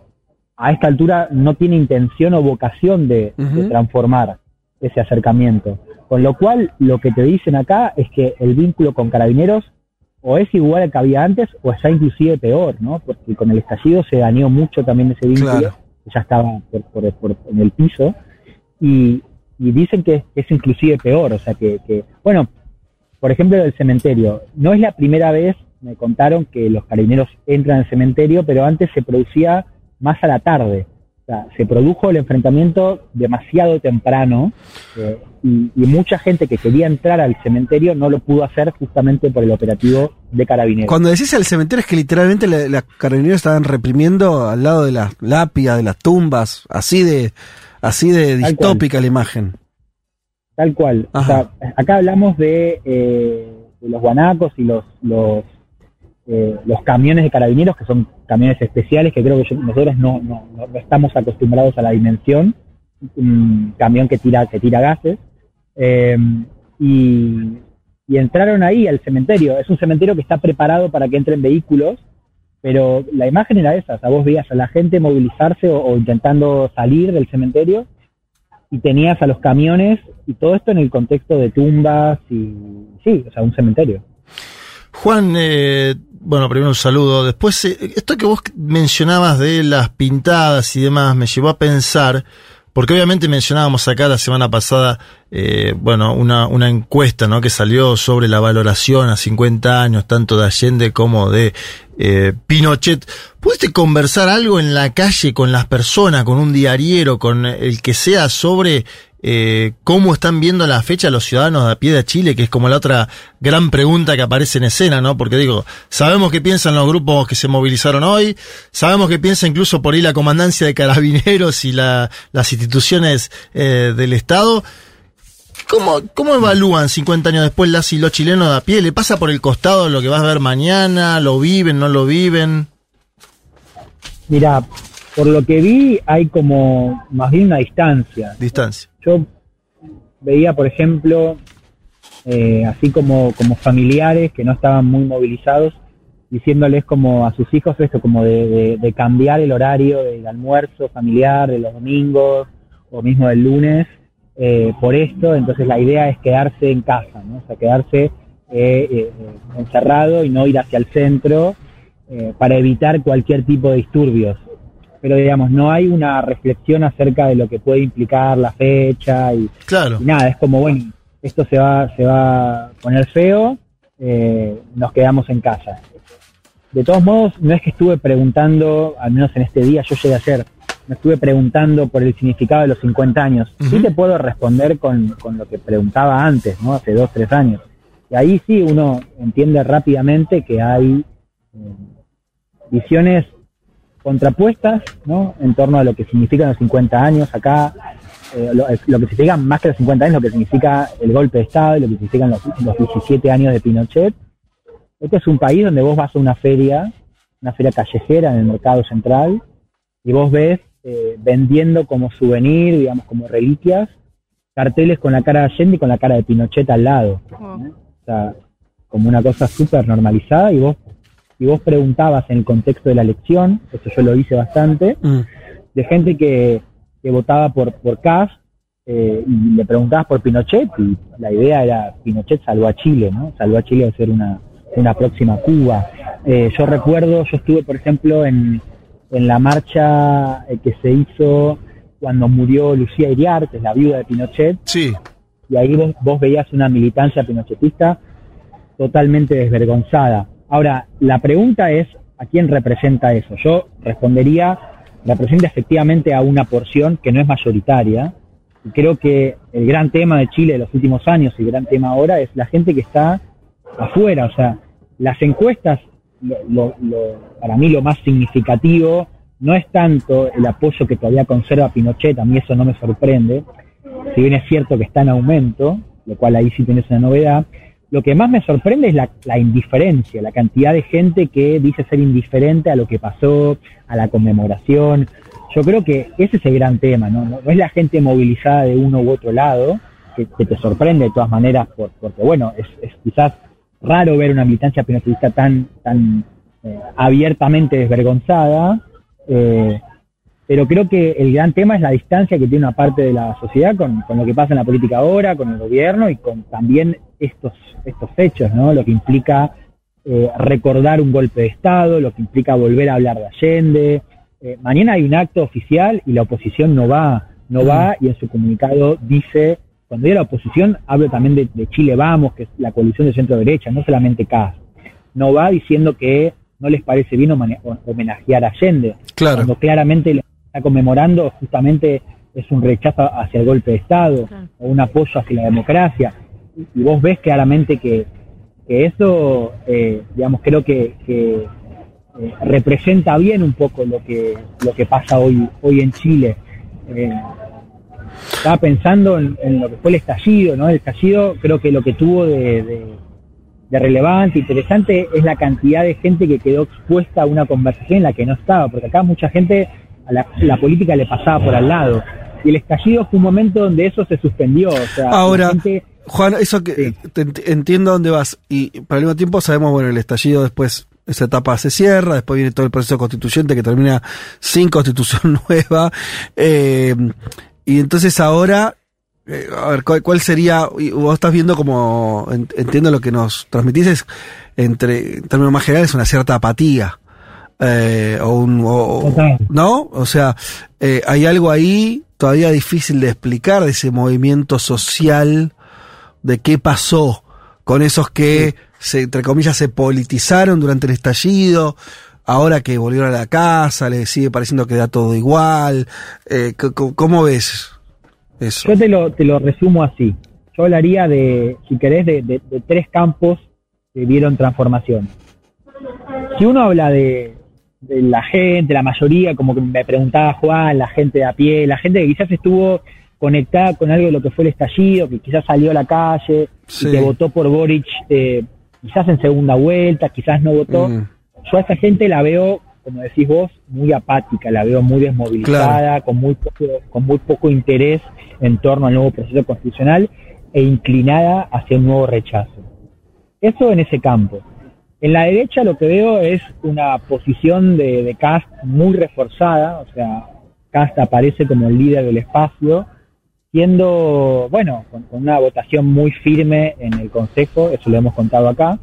a esta altura no tiene intención o vocación de, transformar ese acercamiento. Con lo cual, lo que te dicen acá es que el vínculo con carabineros o es igual al que había antes o está inclusive peor, ¿no? Porque con el estallido se dañó mucho también ese vínculo, Claro. que ya estaba por, por- por- en el piso, y, y dicen que es inclusive peor, o sea que, que, bueno, por ejemplo, del cementerio, no es la primera vez, me contaron, que los carabineros entran al cementerio, pero antes se producía más a la tarde. Sea, se produjo el enfrentamiento demasiado temprano eh, y, y mucha gente que quería entrar al cementerio no lo pudo hacer justamente por el operativo de carabineros. Cuando decís el cementerio es que literalmente la- las carabineros estaban reprimiendo al lado de las lápidas, de las tumbas, así de, así de distópica la imagen. Tal cual. O sea, acá hablamos de, eh, de los guanacos y los, los, eh, los camiones de carabineros, que son camiones especiales, que creo que yo- nosotros no, no, estamos acostumbrados a la dimensión. Un camión que tira, que tira gases. Eh, y, entraron ahí al cementerio. Es un cementerio que está preparado para que entren vehículos, pero la imagen era esa. O vos veías a la gente movilizarse o, o intentando salir del cementerio y tenías a los camiones y todo esto en el contexto de tumbas y sí, o sea, un cementerio. Juan, eh, bueno, primero un saludo. Después, eh, esto que vos mencionabas de las pintadas y demás me llevó a pensar, porque obviamente mencionábamos acá la semana pasada, eh, bueno, una, una encuesta, ¿no? Que salió sobre la valoración a 50 años, tanto de Allende como de eh, Pinochet. ¿Pudiste conversar algo en la calle con las personas, con un diariero, con el que sea sobre eh, cómo están viendo la fecha los ciudadanos de a pie de Chile, que es como la otra gran pregunta que aparece en escena, ¿no? Porque digo, sabemos qué piensan los grupos que se movilizaron hoy, sabemos qué piensa incluso por ahí la comandancia de carabineros y la, las instituciones eh, del Estado. ¿Cómo, ¿Cómo evalúan 50 años después las y los chilenos de a pie? ¿Le pasa por el costado lo que vas a ver mañana? ¿Lo viven, no lo viven? Mira, por lo que vi hay como más bien una distancia. Distancia. Yo veía, por ejemplo, eh, así como, como familiares que no estaban muy movilizados, diciéndoles como a sus hijos esto, como de, de- de cambiar el horario del almuerzo familiar, de los domingos o mismo del lunes, eh, por esto. Entonces la idea es quedarse en casa, ¿no? O sea, quedarse eh, eh, encerrado y no ir hacia el centro eh, para evitar cualquier tipo de disturbios pero digamos, no hay una reflexión acerca de lo que puede implicar la fecha y, Claro. y nada, es como, bueno, esto se va, se va a poner feo, eh, nos quedamos en casa. De todos modos, no es que estuve preguntando, al menos en este día yo llegué a hacer, me estuve preguntando por el significado de los 50 años. Sí te puedo responder con, con lo que preguntaba antes, ¿no? Hace dos, tres años. Y ahí sí uno entiende rápidamente que hay eh, visiones contrapuestas, ¿no? En torno a lo que significan los 50 años acá, eh, lo, lo que significa más que los 50 años, lo que significa el golpe de Estado y lo que significan los, los 17 años de Pinochet. Este es un país donde vos vas a una feria, una feria callejera en el mercado central, y vos ves eh, vendiendo como souvenir, digamos, como reliquias, carteles con la cara de Allende y con la cara de Pinochet al lado. ¿no? O sea, como una cosa súper normalizada, y vos y vos preguntabas en el contexto de la elección, eso yo lo hice bastante, de gente que, que votaba por, por Kass, eh, y le preguntabas por Pinochet, y la idea era Pinochet salvó a Chile, ¿no? Salvó a Chile de ser una, una próxima Cuba. Eh, yo recuerdo, yo estuve, por ejemplo, en, en la marcha eh, que se hizo cuando murió Lucía Iriar, que es la viuda de Pinochet. Sí. Y ahí vos, vos veías una militancia pinochetista totalmente desvergonzada. Ahora, la pregunta es, ¿a quién representa eso? Yo respondería, representa efectivamente a una porción que no es mayoritaria. Y creo que el gran tema de Chile de los últimos años y el gran tema ahora es la gente que está afuera. O sea, las encuestas, lo- lo- lo- para mí lo más significativo no es tanto el apoyo que todavía conserva Pinochet, a mí eso no me sorprende, si bien es cierto que está en aumento, lo cual ahí sí tienes una novedad, lo que más me sorprende es la, la indiferencia, la cantidad de gente que dice ser indiferente a lo que pasó, a la conmemoración. Yo creo que ese es el gran tema, ¿no? No, es la gente movilizada de uno u otro lado, que, te sorprende de todas maneras, por- porque bueno, es, es quizás raro ver una militancia pinochetista tan, tan eh, abiertamente desvergonzada, eh, pero creo que el gran tema es la distancia que tiene una parte de la sociedad con, con lo que pasa en la política ahora, con el gobierno y con también estos, estos hechos, ¿no? Lo que implica eh, recordar un golpe de Estado, lo que implica volver a hablar de Allende. Eh, mañana hay un acto oficial y la oposición no va, no va y en su comunicado dice, cuando digo la oposición, hablo también de, de Chile Vamos, que es la coalición de centro-derecha, no solamente CAS. No va diciendo que no les parece bien homenajear a Allende. Claro. Cuando claramente está conmemorando justamente es un rechazo hacia el golpe de Estado o un apoyo hacia la democracia. Y vos ves claramente que, que eso, eh, digamos, creo que, que, eh, representa bien un poco lo que lo que pasa hoy hoy en Chile. Eh, estaba pensando en, en lo que fue el estallido, ¿no? El estallido creo que lo que tuvo de, de, de relevante, interesante, es la cantidad de gente que quedó expuesta a una conversación en la que no estaba, porque acá mucha gente la, la política le pasaba por al lado. Y el estallido fue un momento donde eso se suspendió. O sea, Ahora, gente- Juan, eso que te ent- entiendo a dónde vas. Y para el mismo tiempo sabemos, bueno, el estallido después, esa etapa se cierra, después viene todo el proceso constituyente que termina sin constitución nueva. Eh, y entonces ahora, eh, a ver, ¿cuál, cuál sería? Vos estás viendo como, en- entiendo lo que nos transmitís, es, entre, en términos más generales, una cierta apatía. Eh, o un, o-. ¿No? O sea, eh, hay algo ahí todavía difícil de explicar de ese movimiento social, de qué pasó con esos que, se, entre comillas, se politizaron durante el estallido, ahora que volvieron a la casa, le sigue pareciendo que da todo igual. Eh, ¿Cómo ves eso? Yo te lo, te lo resumo así. Yo hablaría de, si querés, de, de- de tres campos que vieron transformación. Si uno habla de, de la gente, la mayoría, como que me preguntaba Juan, la gente de a pie, la gente que quizás estuvo conectada con algo de lo que fue el estallido, que quizás salió a la calle Sí. y que votó por Boric, eh, quizás en segunda vuelta, quizás no votó. Mm. Yo a esa gente la veo, como decís vos, muy apática, la veo muy desmovilizada, con, muy poco, con muy poco interés en torno al nuevo proceso constitucional e inclinada hacia un nuevo rechazo. Eso en ese campo. En la derecha lo que veo es una posición de, Cast muy reforzada, o sea, Cast aparece como el líder del espacio, siendo, bueno, con, con una votación muy firme en el Consejo, eso lo hemos contado acá.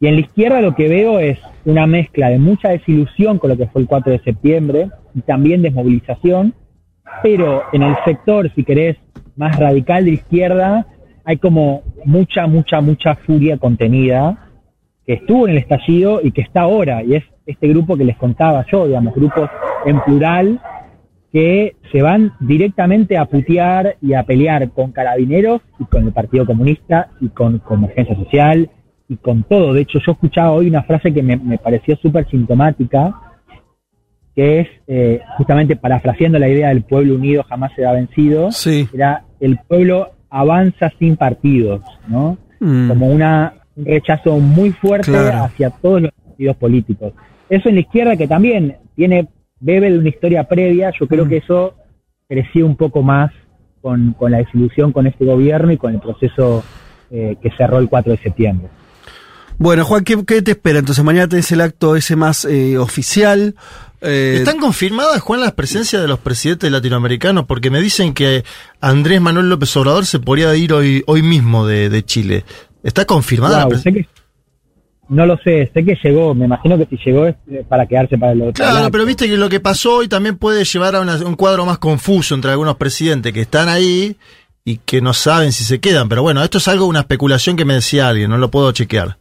Y en la izquierda lo que veo es una mezcla de mucha desilusión con lo que fue el 4 de septiembre y también desmovilización, pero en el sector, si querés, más radical de izquierda, hay como mucha, mucha, mucha furia contenida que estuvo en el estallido y que está ahora, y es este grupo que les contaba yo, digamos, grupos en plural que se van directamente a putear y a pelear con carabineros y con el Partido Comunista y con Convergencia Social y con todo. De hecho, yo escuchaba hoy una frase que me, me pareció súper sintomática, que es eh, justamente parafraseando la idea del pueblo unido jamás será vencido, era el pueblo avanza sin partidos, ¿no? Mm. Como una, un rechazo muy fuerte Claro. hacia todos los partidos políticos. Eso en la izquierda que también tiene, bebe de una historia previa, yo creo que eso creció un poco más con, con la desilusión con este gobierno y con el proceso eh, que cerró el 4 de septiembre. Bueno, Juan, ¿qué, qué te espera? Entonces mañana tenés el acto ese más eh, oficial. eh, ¿Están confirmadas, Juan, las presencias de los presidentes latinoamericanos? Porque me dicen que Andrés Manuel López Obrador se podría ir hoy, hoy mismo de, de Chile. ¿Está confirmada presencia? sé que- no lo sé, sé que llegó, me imagino que si llegó es eh, para quedarse para el otro. Claro, pero viste que lo que pasó hoy también puede llevar a una- un cuadro más confuso entre algunos presidentes que están ahí y que no saben si se quedan. Pero bueno, esto es algo, una especulación que me decía alguien, no lo puedo chequear.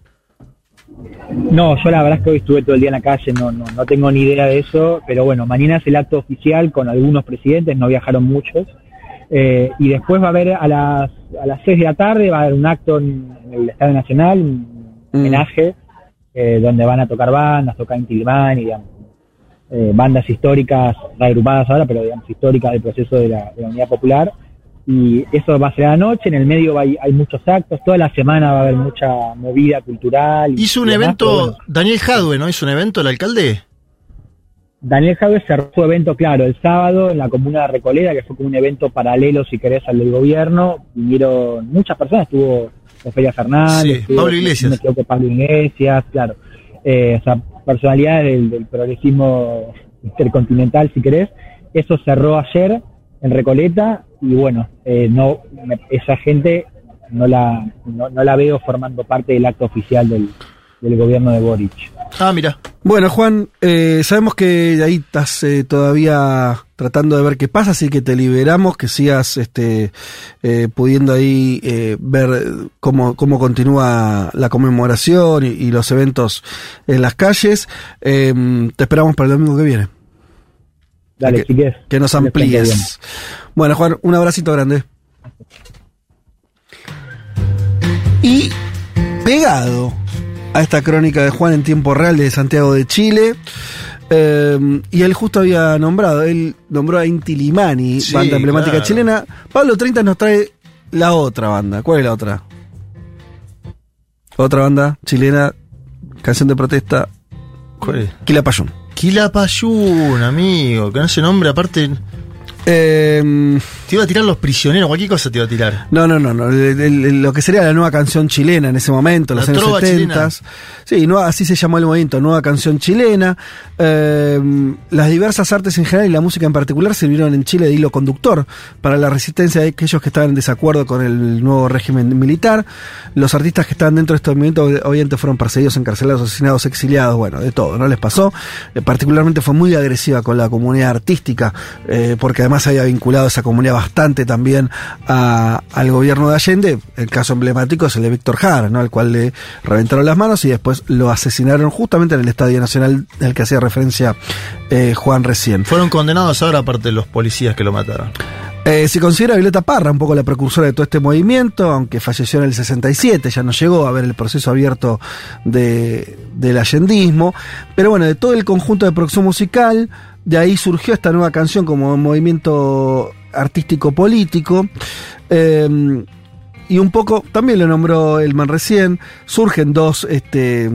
No, yo la verdad es que hoy estuve todo el día en la calle, no, no, no tengo ni idea de eso, pero bueno, mañana es el acto oficial con algunos presidentes, no viajaron muchos, eh, y después va a haber a las, a las 6 de la tarde, va a haber un acto en, en el Estadio Nacional, un homenaje, eh, donde van a tocar bandas, tocar Inti Illimani, digamos, eh, bandas históricas, reagrupadas ahora, pero digamos históricas del proceso de la, de la Unidad Popular, y eso va a ser a la noche, en el medio va- hay, hay muchos actos, toda la semana va a haber mucha movida cultural. y- Hizo y un demás, evento, bueno. Daniel Jadwe, ¿no? Hizo un evento el alcalde. Daniel Javier cerró su evento, claro, el sábado en la comuna de Recoleta, que fue como un evento paralelo, si querés, al del gobierno. Vinieron muchas personas, estuvo Ofelia Fernández, Sí, estuvo, Pablo Iglesias. Pablo claro. Eh, o sea, personalidades del, del progresismo intercontinental, si querés. Eso cerró ayer en Recoleta y bueno, eh, no me- esa gente no la, no, no la veo formando parte del acto oficial del, del gobierno de Boric. Ah, mira. Bueno, Juan, eh, sabemos que ahí estás eh, todavía tratando de ver qué pasa, así que te liberamos, que sigas este, eh, pudiendo ahí eh, ver cómo, cómo continúa la conmemoración y, y los eventos en las calles. Eh, te esperamos para el domingo que viene. Dale, que, que nos amplíes. Bueno, Juan, un abracito grande. Y pegado a esta crónica de Juan en tiempo real de Santiago de Chile. eh, y él justo había nombrado, él nombró a Inti Limani, Sí, banda emblemática claro. chilena. Pablo 30 nos trae la otra banda. ¿Cuál es la otra? Otra banda chilena, canción de protesta. ¿Cuál es? Quilapayún. Quilapayún, amigo, con ese nombre aparte Eh, Te iba a tirar los prisioneros, cualquier cosa te iba a tirar. No, no, no, no. el- el- lo que sería la nueva canción chilena en ese momento, La los años trova 70. Sí, nueva- así se llamó el movimiento, nueva canción chilena. Eh, las diversas artes en general y la música en particular sirvieron en Chile de hilo conductor para la resistencia de aquellos que estaban en desacuerdo con el nuevo régimen militar. Los artistas que estaban dentro de este movimiento obviamente fueron perseguidos, encarcelados, asesinados, exiliados, bueno, de todo, ¿no les pasó? Eh, particularmente fue muy agresiva con la comunidad artística, eh, porque además había vinculado esa comunidad bastante también a- al gobierno de Allende. El caso emblemático es el de Víctor Jara, ¿no? al cual le reventaron las manos y después lo asesinaron justamente en el Estadio Nacional al que hacía referencia eh, Juan recién. Fueron condenados ahora, aparte de los policías que lo mataron. Eh, se considera a Violeta Parra un poco la precursora de todo este movimiento, aunque falleció en el 67, ya no llegó a ver el proceso abierto de, del allendismo. Pero bueno, de todo el conjunto de producción musical, de ahí surgió esta nueva canción como movimiento artístico-político. Eh, y un poco, también lo nombró Elman recién, surgen dos este,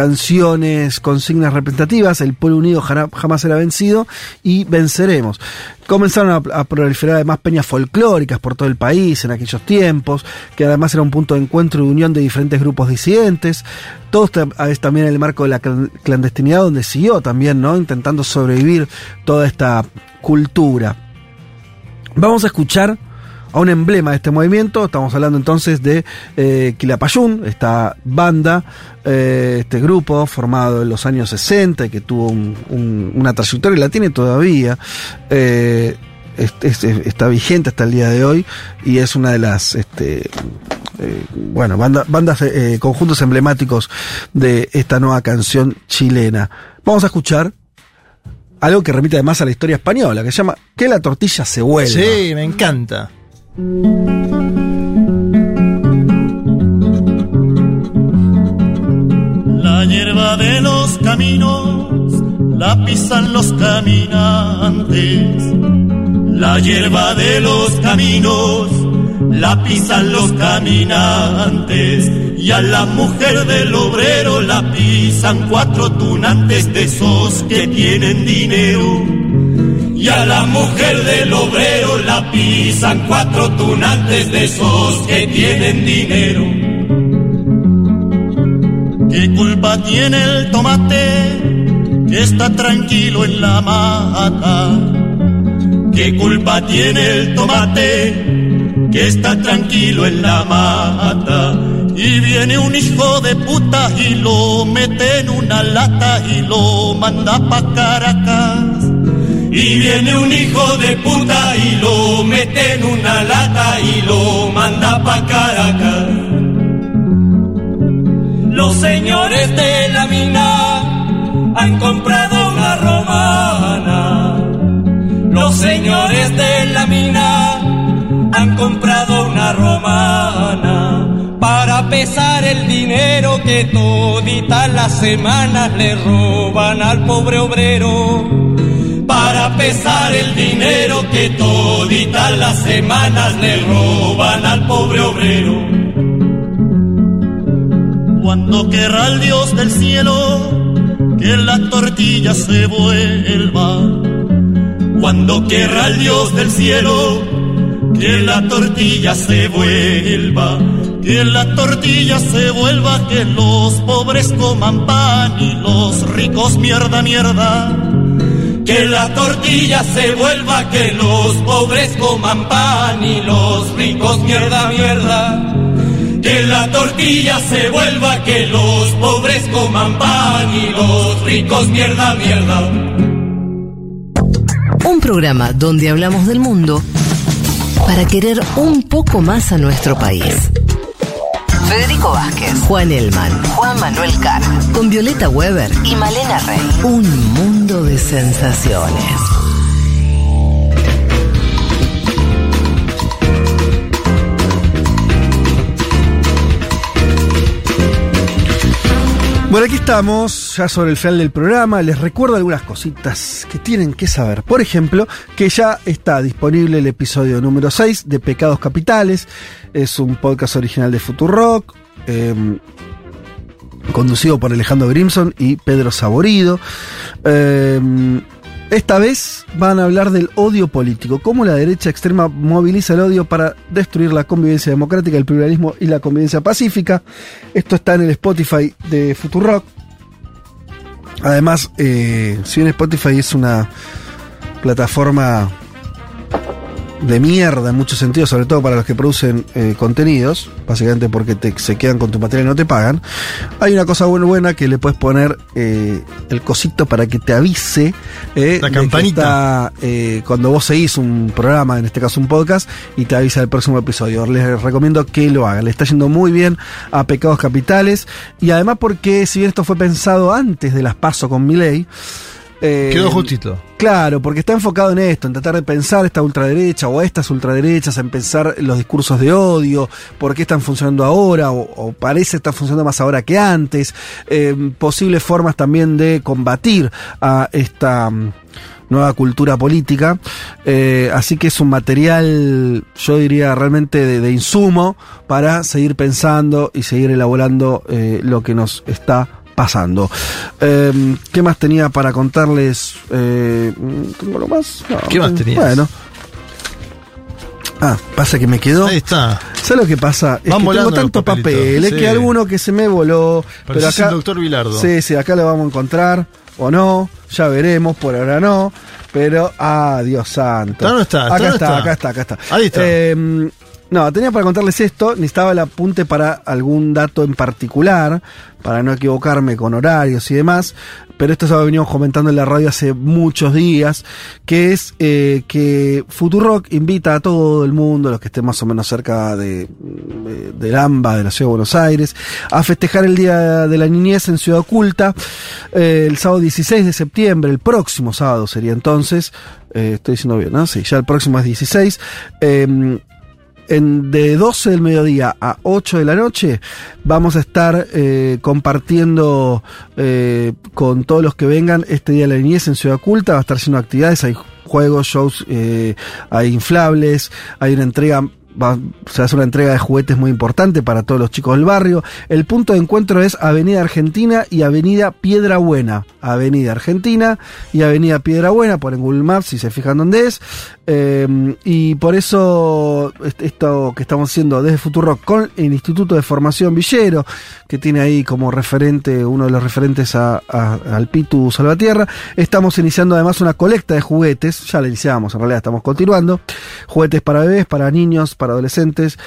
canciones, consignas representativas, El pueblo unido jamás será vencido y Venceremos. Comenzaron a, a proliferar además peñas folclóricas por todo el país en aquellos tiempos, que además era un punto de encuentro y unión de diferentes grupos disidentes. Todo esto a veces también en el marco de la clan- clandestinidad, donde siguió también, ¿no? Intentando sobrevivir toda esta cultura. Vamos a escuchar a un emblema de este movimiento. Estamos hablando entonces de eh, Quilapayún, esta banda, eh, este grupo formado en los años 60 y que tuvo un- un- una trayectoria y la tiene todavía. eh, es- es- está vigente hasta el día de hoy y es una de las este, eh, bueno banda- bandas conjuntos emblemáticos de esta nueva canción chilena. Vamos a escuchar algo que remite además a la historia española, que se llama Que la tortilla se vuelva. Sí, me encanta. La hierba de los caminos la pisan los caminantes. La hierba de los caminos la pisan los caminantes. Y a la mujer del obrero la pisan cuatro tunantes de esos que tienen dinero. Y a la mujer del obrero la pisan cuatro tunantes de esos que tienen dinero. ¿Qué culpa tiene el tomate que está tranquilo en la mata? ¿Qué culpa tiene el tomate que está tranquilo en la mata? Y viene un hijo de puta y lo mete en una lata y lo manda pa' Caracas. Y viene un hijo de puta y lo mete en una lata y lo manda pa' Caracas. Los señores de la mina han comprado una romana. Los señores de la mina han comprado una romana para pesar el dinero que toditas las semanas le roban al pobre obrero. Para pesar el dinero que toditas las semanas le roban al pobre obrero. Cuando querrá el Dios del cielo que la tortilla se vuelva. Cuando querrá el Dios del cielo que la tortilla se vuelva. Que la tortilla se vuelva, que los pobres coman pan y los ricos mierda, mierda. Que la tortilla se vuelva, que los pobres coman pan y los ricos mierda, mierda. Que la tortilla se vuelva, que los pobres coman pan y los ricos mierda, mierda. Un programa donde hablamos del mundo para querer un poco más a nuestro país. Federico Vázquez, Juan Elman, Juan Manuel Carr, con Violeta Weber y Malena Rey. Un mundo de sensaciones. Bueno, aquí estamos, ya sobre el final del programa. Les recuerdo algunas cositas que tienen que saber. Por ejemplo, que ya está disponible el episodio número 6 de Pecados Capitales. Es un podcast original de Futurock. eh, conducido por Alejandro Grimson y Pedro Saborido. Eh, Esta vez van a hablar del odio político, cómo la derecha extrema moviliza el odio para destruir la convivencia democrática, el pluralismo y la convivencia pacífica. Esto está en el Spotify de Futurock. Además, eh, si bien Spotify es una plataforma de mierda en muchos sentidos, sobre todo para los que producen eh, contenidos, básicamente porque te, se quedan con tu material y no te pagan. Hay una cosa buena, buena que le puedes poner eh, el cosito para que te avise. eh, La que campanita. está, eh, cuando vos seguís un programa, en este caso un podcast, y te avisa el próximo episodio. Les recomiendo que lo hagan. Le está yendo muy bien a Pecados Capitales. Y además porque si bien esto fue pensado antes de las paso con Miley, eh, Quedó justito. Claro, porque está enfocado en esto, en tratar de pensar esta ultraderecha o estas ultraderechas, en pensar los discursos de odio, por qué están funcionando ahora o, o parece estar funcionando más ahora que antes, eh, posibles formas también de combatir a esta mm, nueva cultura política. Eh, así que es un material, yo diría, realmente de, de insumo para seguir pensando y seguir elaborando eh, lo que nos está pasando. Eh, ¿Qué más tenía para contarles? Eh, ¿Tengo lo más? No, ¿Qué más tenías? Bueno. Ah, pasa que me quedó. Ahí está. ¿Sabes lo que pasa? Es Van que tengo tanto papel, es sí. que alguno que se me voló. pero acá. el doctor Bilardo. Sí, sí, acá lo vamos a encontrar. O no, ya veremos, por ahora no. Pero, ah, Dios santo. ¿Está Acá está, está? acá está, acá está. Ahí está. Eh, no, tenía para contarles esto, necesitaba el apunte para algún dato en particular, para no equivocarme con horarios y demás, pero esto se lo venimos comentando en la radio hace muchos días, que es eh, que Futurock invita a todo el mundo, los que estén más o menos cerca de, de, del AMBA, de la Ciudad de Buenos Aires, a festejar el Día de la Niñez en Ciudad Oculta, eh, el sábado 16 de septiembre, el próximo sábado sería entonces, eh, estoy diciendo bien, ¿no? Sí, ya el próximo es 16. En, de 12 del mediodía a 8 de la noche vamos a estar eh, compartiendo eh, con todos los que vengan este Día la Niñez en Ciudad Oculta. Va a estar haciendo actividades, hay juegos, shows, eh, hay inflables, hay una entrega se hace una entrega de juguetes muy importante para todos los chicos del barrio. El punto de encuentro es Avenida Argentina y Avenida Piedra Buena. Avenida Argentina y Avenida Piedra Buena, por en Google Maps si se fijan dónde es. Eh, y por eso est- esto que estamos haciendo desde Futurock con el Instituto de Formación Villero, que tiene ahí como referente, uno de los referentes a- al Pitu Salvatierra, estamos iniciando además una colecta de juguetes, ya la iniciamos, en realidad estamos continuando, juguetes para bebés, para niños, para adolescentes,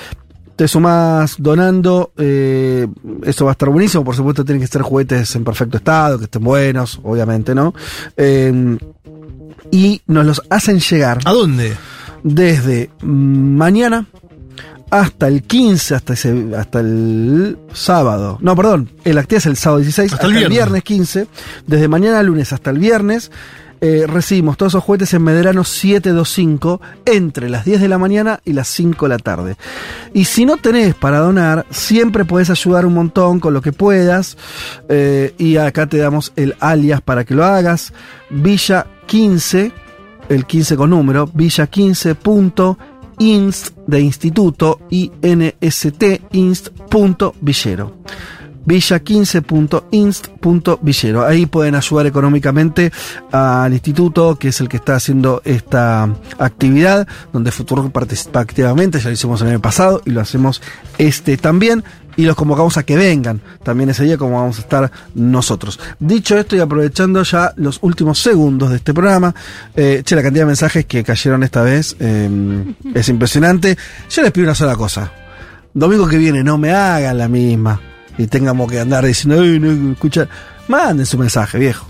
te sumás donando, eh, eso va a estar buenísimo, por supuesto tienen que ser juguetes en perfecto estado, que estén buenos, obviamente, ¿no? Eh, y nos los hacen llegar. ¿A dónde? Desde mañana hasta el 15, hasta, ese, hasta el sábado. No, perdón, el actividad es el sábado 16, Hasta el viernes. 15. Desde mañana lunes hasta el viernes. Eh, recibimos todos esos juguetes en Medrano 725 entre las 10 de la mañana y las 5 de la tarde. Y si no tenés para donar, siempre podés ayudar un montón con lo que puedas. eh, y acá te damos el alias para que lo hagas. Villa 15, el 15 con número, villa 15.inst de instituto, inst, inst.villero villa15.inst.villero. Ahí pueden ayudar económicamente al instituto, que es el que está haciendo esta actividad, donde Futuro participa activamente, ya lo hicimos el año pasado y lo hacemos este también. Y los convocamos a que vengan también ese día, como vamos a estar nosotros. Dicho esto y aprovechando ya los últimos segundos de este programa, eh, che, la cantidad de mensajes que cayeron esta vez eh, es impresionante. Yo les pido una sola cosa. Domingo que viene no me hagan la misma y tengamos que andar diciendo, "Ay, no, escucha, manden su mensaje, viejo.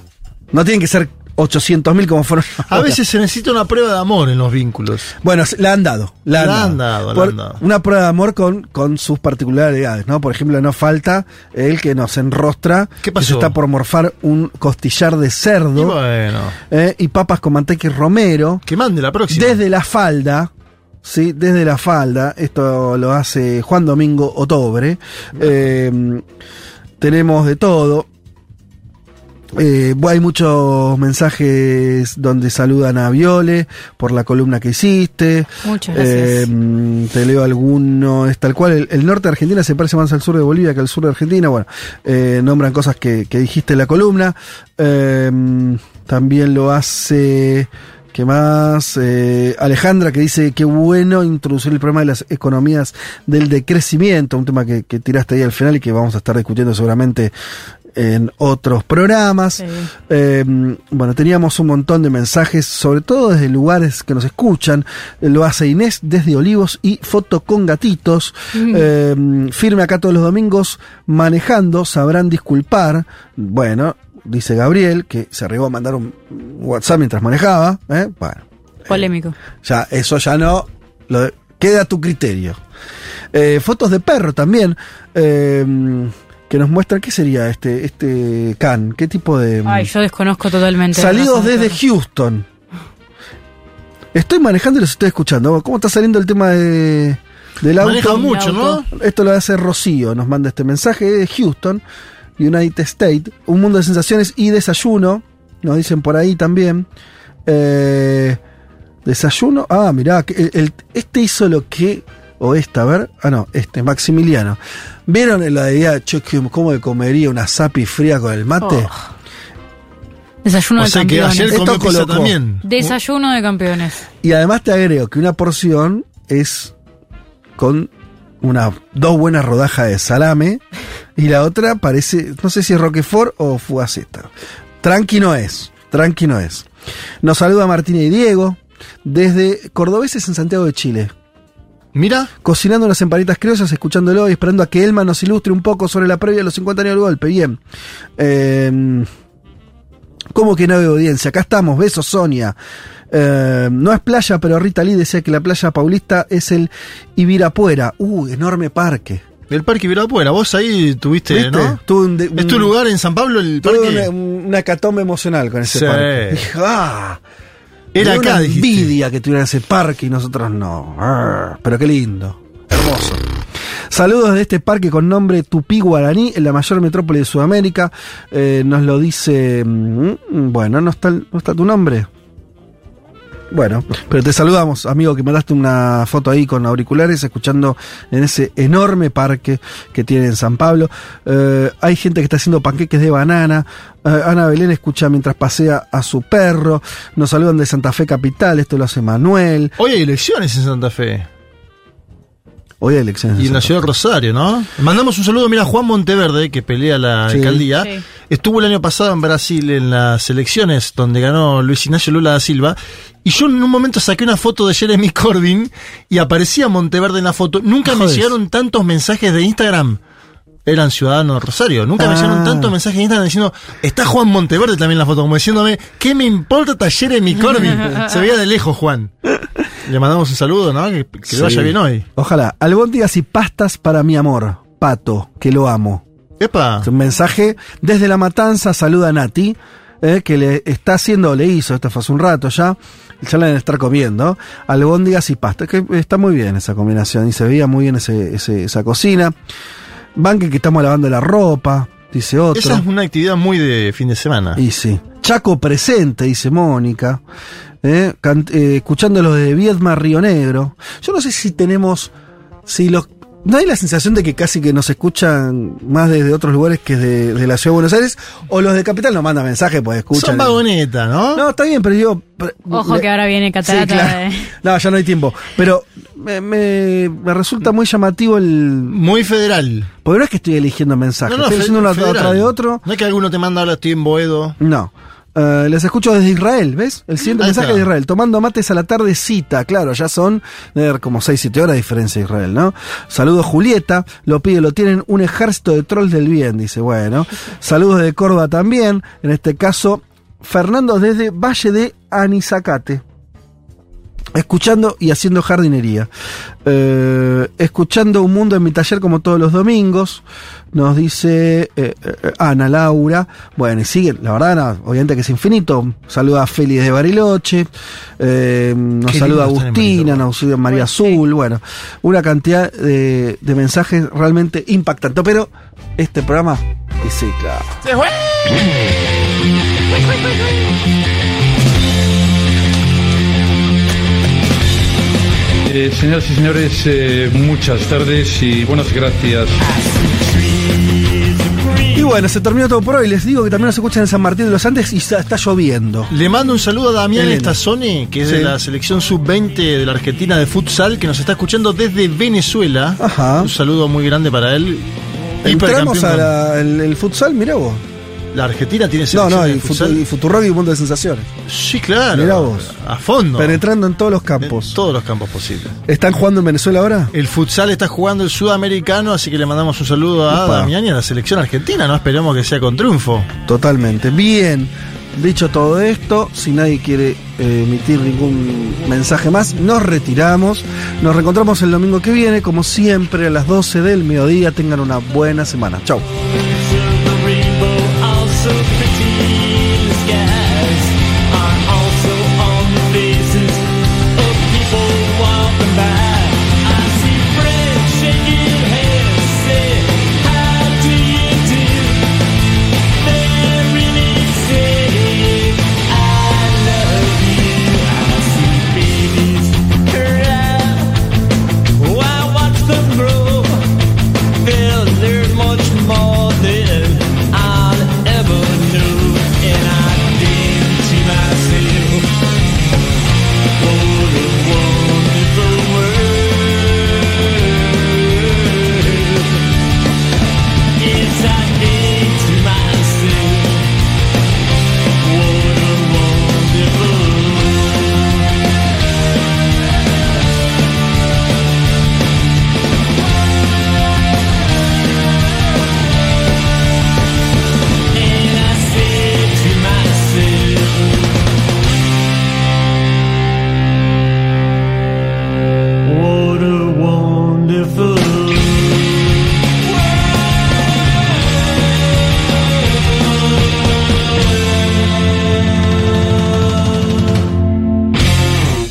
No tienen que ser 800 mil como fueron. A veces se necesita una prueba de amor en los vínculos. Bueno, la han dado. La han dado. han dado, han dado. Una prueba de amor con, con sus particularidades, ¿no? Por ejemplo, no falta el que nos enrostra. ¿Qué Que se pasó? está por morfar un costillar de cerdo. Y bueno. eh, y papas con manteca y romero. Que mande la próxima. Desde la falda. Sí, desde la falda. Esto lo hace Juan Domingo Otobre. Eh, tenemos de todo. Eh, hay muchos mensajes donde saludan a Viole por la columna que hiciste. Muchas gracias. Eh, te leo alguno, es tal cual. El, el norte de Argentina se parece más al sur de Bolivia que al sur de Argentina. Bueno, eh, nombran cosas que, que dijiste en la columna. También lo hace. ¿Qué más? Eh, Alejandra que dice que bueno introducir el problema de las economías del decrecimiento, un tema que, que tiraste ahí al final y que vamos a estar discutiendo seguramente en otros programas. Eh, bueno, teníamos un montón de mensajes, sobre todo desde lugares que nos escuchan. Lo hace Inés desde Olivos y Foto con Gatitos. Mm. Eh, firme acá todos los domingos manejando, sabrán disculpar. Bueno, dice Gabriel, que se arribó a mandar un WhatsApp mientras manejaba. ¿eh? Bueno, Polémico. ya, eso ya no. Lo de- queda a tu criterio. Eh, fotos de perro también. eh, que nos muestran qué sería este este can, qué tipo de Ay, yo desconozco totalmente. salidos desde. Houston. Estoy manejando y los estoy escuchando. ¿Cómo está saliendo el tema de, del auto? Maneja mucho, ¿no? Esto lo hace Rocío, nos manda este mensaje de Houston, United States, un mundo de sensaciones y desayuno, nos dicen por ahí también. Eh, desayuno, ah, mirá, el- el- este hizo lo que, o esta, a ver, ah, no, este, Maximiliano. ¿Vieron la idea, che, que- cómo me comería una sapi fría con el mate? Oh. Desayuno O de sea que campeones. ayer Esto comió pizza colocó. también. Desayuno de campeones. Y además te agrego que una porción es con una dos buenas rodajas de salame y la otra parece, no sé si es Roquefort o Fugaceta. Tranqui no es, tranqui no es. Nos saluda Martina y Diego desde Cordobeses en Santiago de Chile. Mira. Cocinando unas empanitas criollas, escuchándolo y esperando a que Elma nos ilustre un poco sobre la previa de los 50 años del golpe. Bien. Eh, ¿Cómo que no hay audiencia? Acá estamos, besos Sonia. Eh, no es playa, pero Rita Lee decía que la playa paulista es el Ibirapuera. Uh, enorme parque. El Parque Ibirapuera, vos ahí tuviste, ¿Viste? ¿no? Tuve un de- ¿Es tu lugar en San Pablo el Tuve parque? una, una emocional con ese Sí. parque. Dije, ah, Era acá, una dijiste. envidia que tuviera ese parque y nosotros no. Arr, pero qué lindo. Hermoso. Saludos de este parque con nombre Tupí Guaraní, en la mayor metrópoli de Sudamérica. Eh, nos lo dice. mm, Bueno, no está, no está tu nombre. Bueno, pero te saludamos, amigo, que mandaste una foto ahí con auriculares, escuchando en ese enorme parque que tiene en San Pablo. Eh, hay gente que está haciendo panqueques de banana. Eh, Ana Belén escucha mientras pasea a su perro. Nos saludan de Santa Fe Capital, esto lo hace Manuel. Hoy hay elecciones en Santa Fe. Hoy hay elecciones. Y en la ciudad de Rosario, ¿no? Mandamos un saludo, mira, a Juan Monteverde, que pelea la Sí. alcaldía. Sí. Estuvo el año pasado en Brasil en las elecciones donde ganó Luis Ignacio Lula da Silva. Y yo en un momento saqué una foto de Jeremy Corbyn y aparecía Monteverde en la foto. Nunca me llegaron tantos mensajes de Instagram. Eran ciudadanos de Rosario. Nunca me Ah. llegaron tantos mensajes de Instagram diciendo, está Juan Monteverde también en la foto, como diciéndome, ¿qué me importa Jeremy Corbyn? Se veía de lejos, Juan. Le mandamos un saludo, ¿no? Que, que le vaya bien hoy. Ojalá. Albóndigas y pastas para mi amor. Pato, que lo amo. Epa. Un mensaje desde la matanza, saluda a Nati, eh, que le está haciendo, le hizo, esto fue hace un rato ya, ya la deben estar comiendo, albóndigas y pasta, que está muy bien esa combinación, y se veía muy bien ese, ese- esa cocina. Banque que estamos lavando la ropa, dice otro. Esa es una actividad muy de fin de semana. Y sí. Chaco presente, dice Mónica. Eh, can- eh, escuchándolo de Viedma, Río Negro. Yo no sé si tenemos. Si los. ¿No hay la sensación de que casi que nos escuchan más desde otros lugares que de, de la ciudad de Buenos Aires? O los de Capital nos mandan mensajes pues escuchan. Son vagonetas, ¿no? No, está bien, pero yo. pero- Ojo le- que ahora viene Sí, catarata. claro. de- No, ya no hay tiempo. Pero me, me- me resulta muy llamativo el. Muy federal. Porque no es que estoy eligiendo mensajes, estoy fe- eligiendo uno federal. atrás de otro. No es que alguno te manda ahora estoy en Boedo. No. Eh, les escucho desde Israel, ¿ves? El siguiente Ahí mensaje está. de Israel. Tomando mates a la tardecita. Claro, ya son eh, como 6, 7 horas de diferencia de Israel, ¿no? Saludos Julieta. Lo pide, lo tienen un ejército de trolls del bien, dice. Bueno. Saludos de Córdoba también. En este caso, Fernando desde Valle de Anizacate. Escuchando y haciendo jardinería. Eh, escuchando un mundo en mi taller como todos los domingos. Nos dice eh, eh, Ana Laura. Bueno, y sigue, la verdad, no, obviamente que es infinito. Saluda a Feli de Bariloche. Eh, nos Qué saluda Agustina, nos saluda María Azul. Bueno, una cantidad de, de mensajes realmente impactantes. Pero este programa, y sí, claro. Eh, señoras y señores, eh, muchas tardes y buenas gracias. Y bueno, se terminó todo por hoy. Les digo que también nos escuchan en San Martín de los Andes y está, está lloviendo. Le mando un saludo a Damián Elena. Estazoni, que es de la selección sub-20 de la Argentina de futsal, que nos está escuchando desde Venezuela. Un saludo muy grande para él. Entramos Hipercampeón a con- la- el, el futsal, mirá vos. La Argentina tiene No, selección no, de y, futsal. Y Futurock y Mundo de Sensaciones. Sí, claro. Mirá vos. A fondo. Penetrando en todos los campos. En todos los campos posibles. ¿Están jugando en Venezuela ahora? El futsal está jugando el sudamericano, así que le mandamos un saludo a. Damián y a la selección argentina. No esperemos que sea con triunfo. Totalmente. Bien. Dicho todo esto, si nadie quiere eh, emitir ningún mensaje más, nos retiramos. Nos reencontramos el domingo que viene, como siempre, a las 12 del mediodía. Tengan una buena semana. Chau.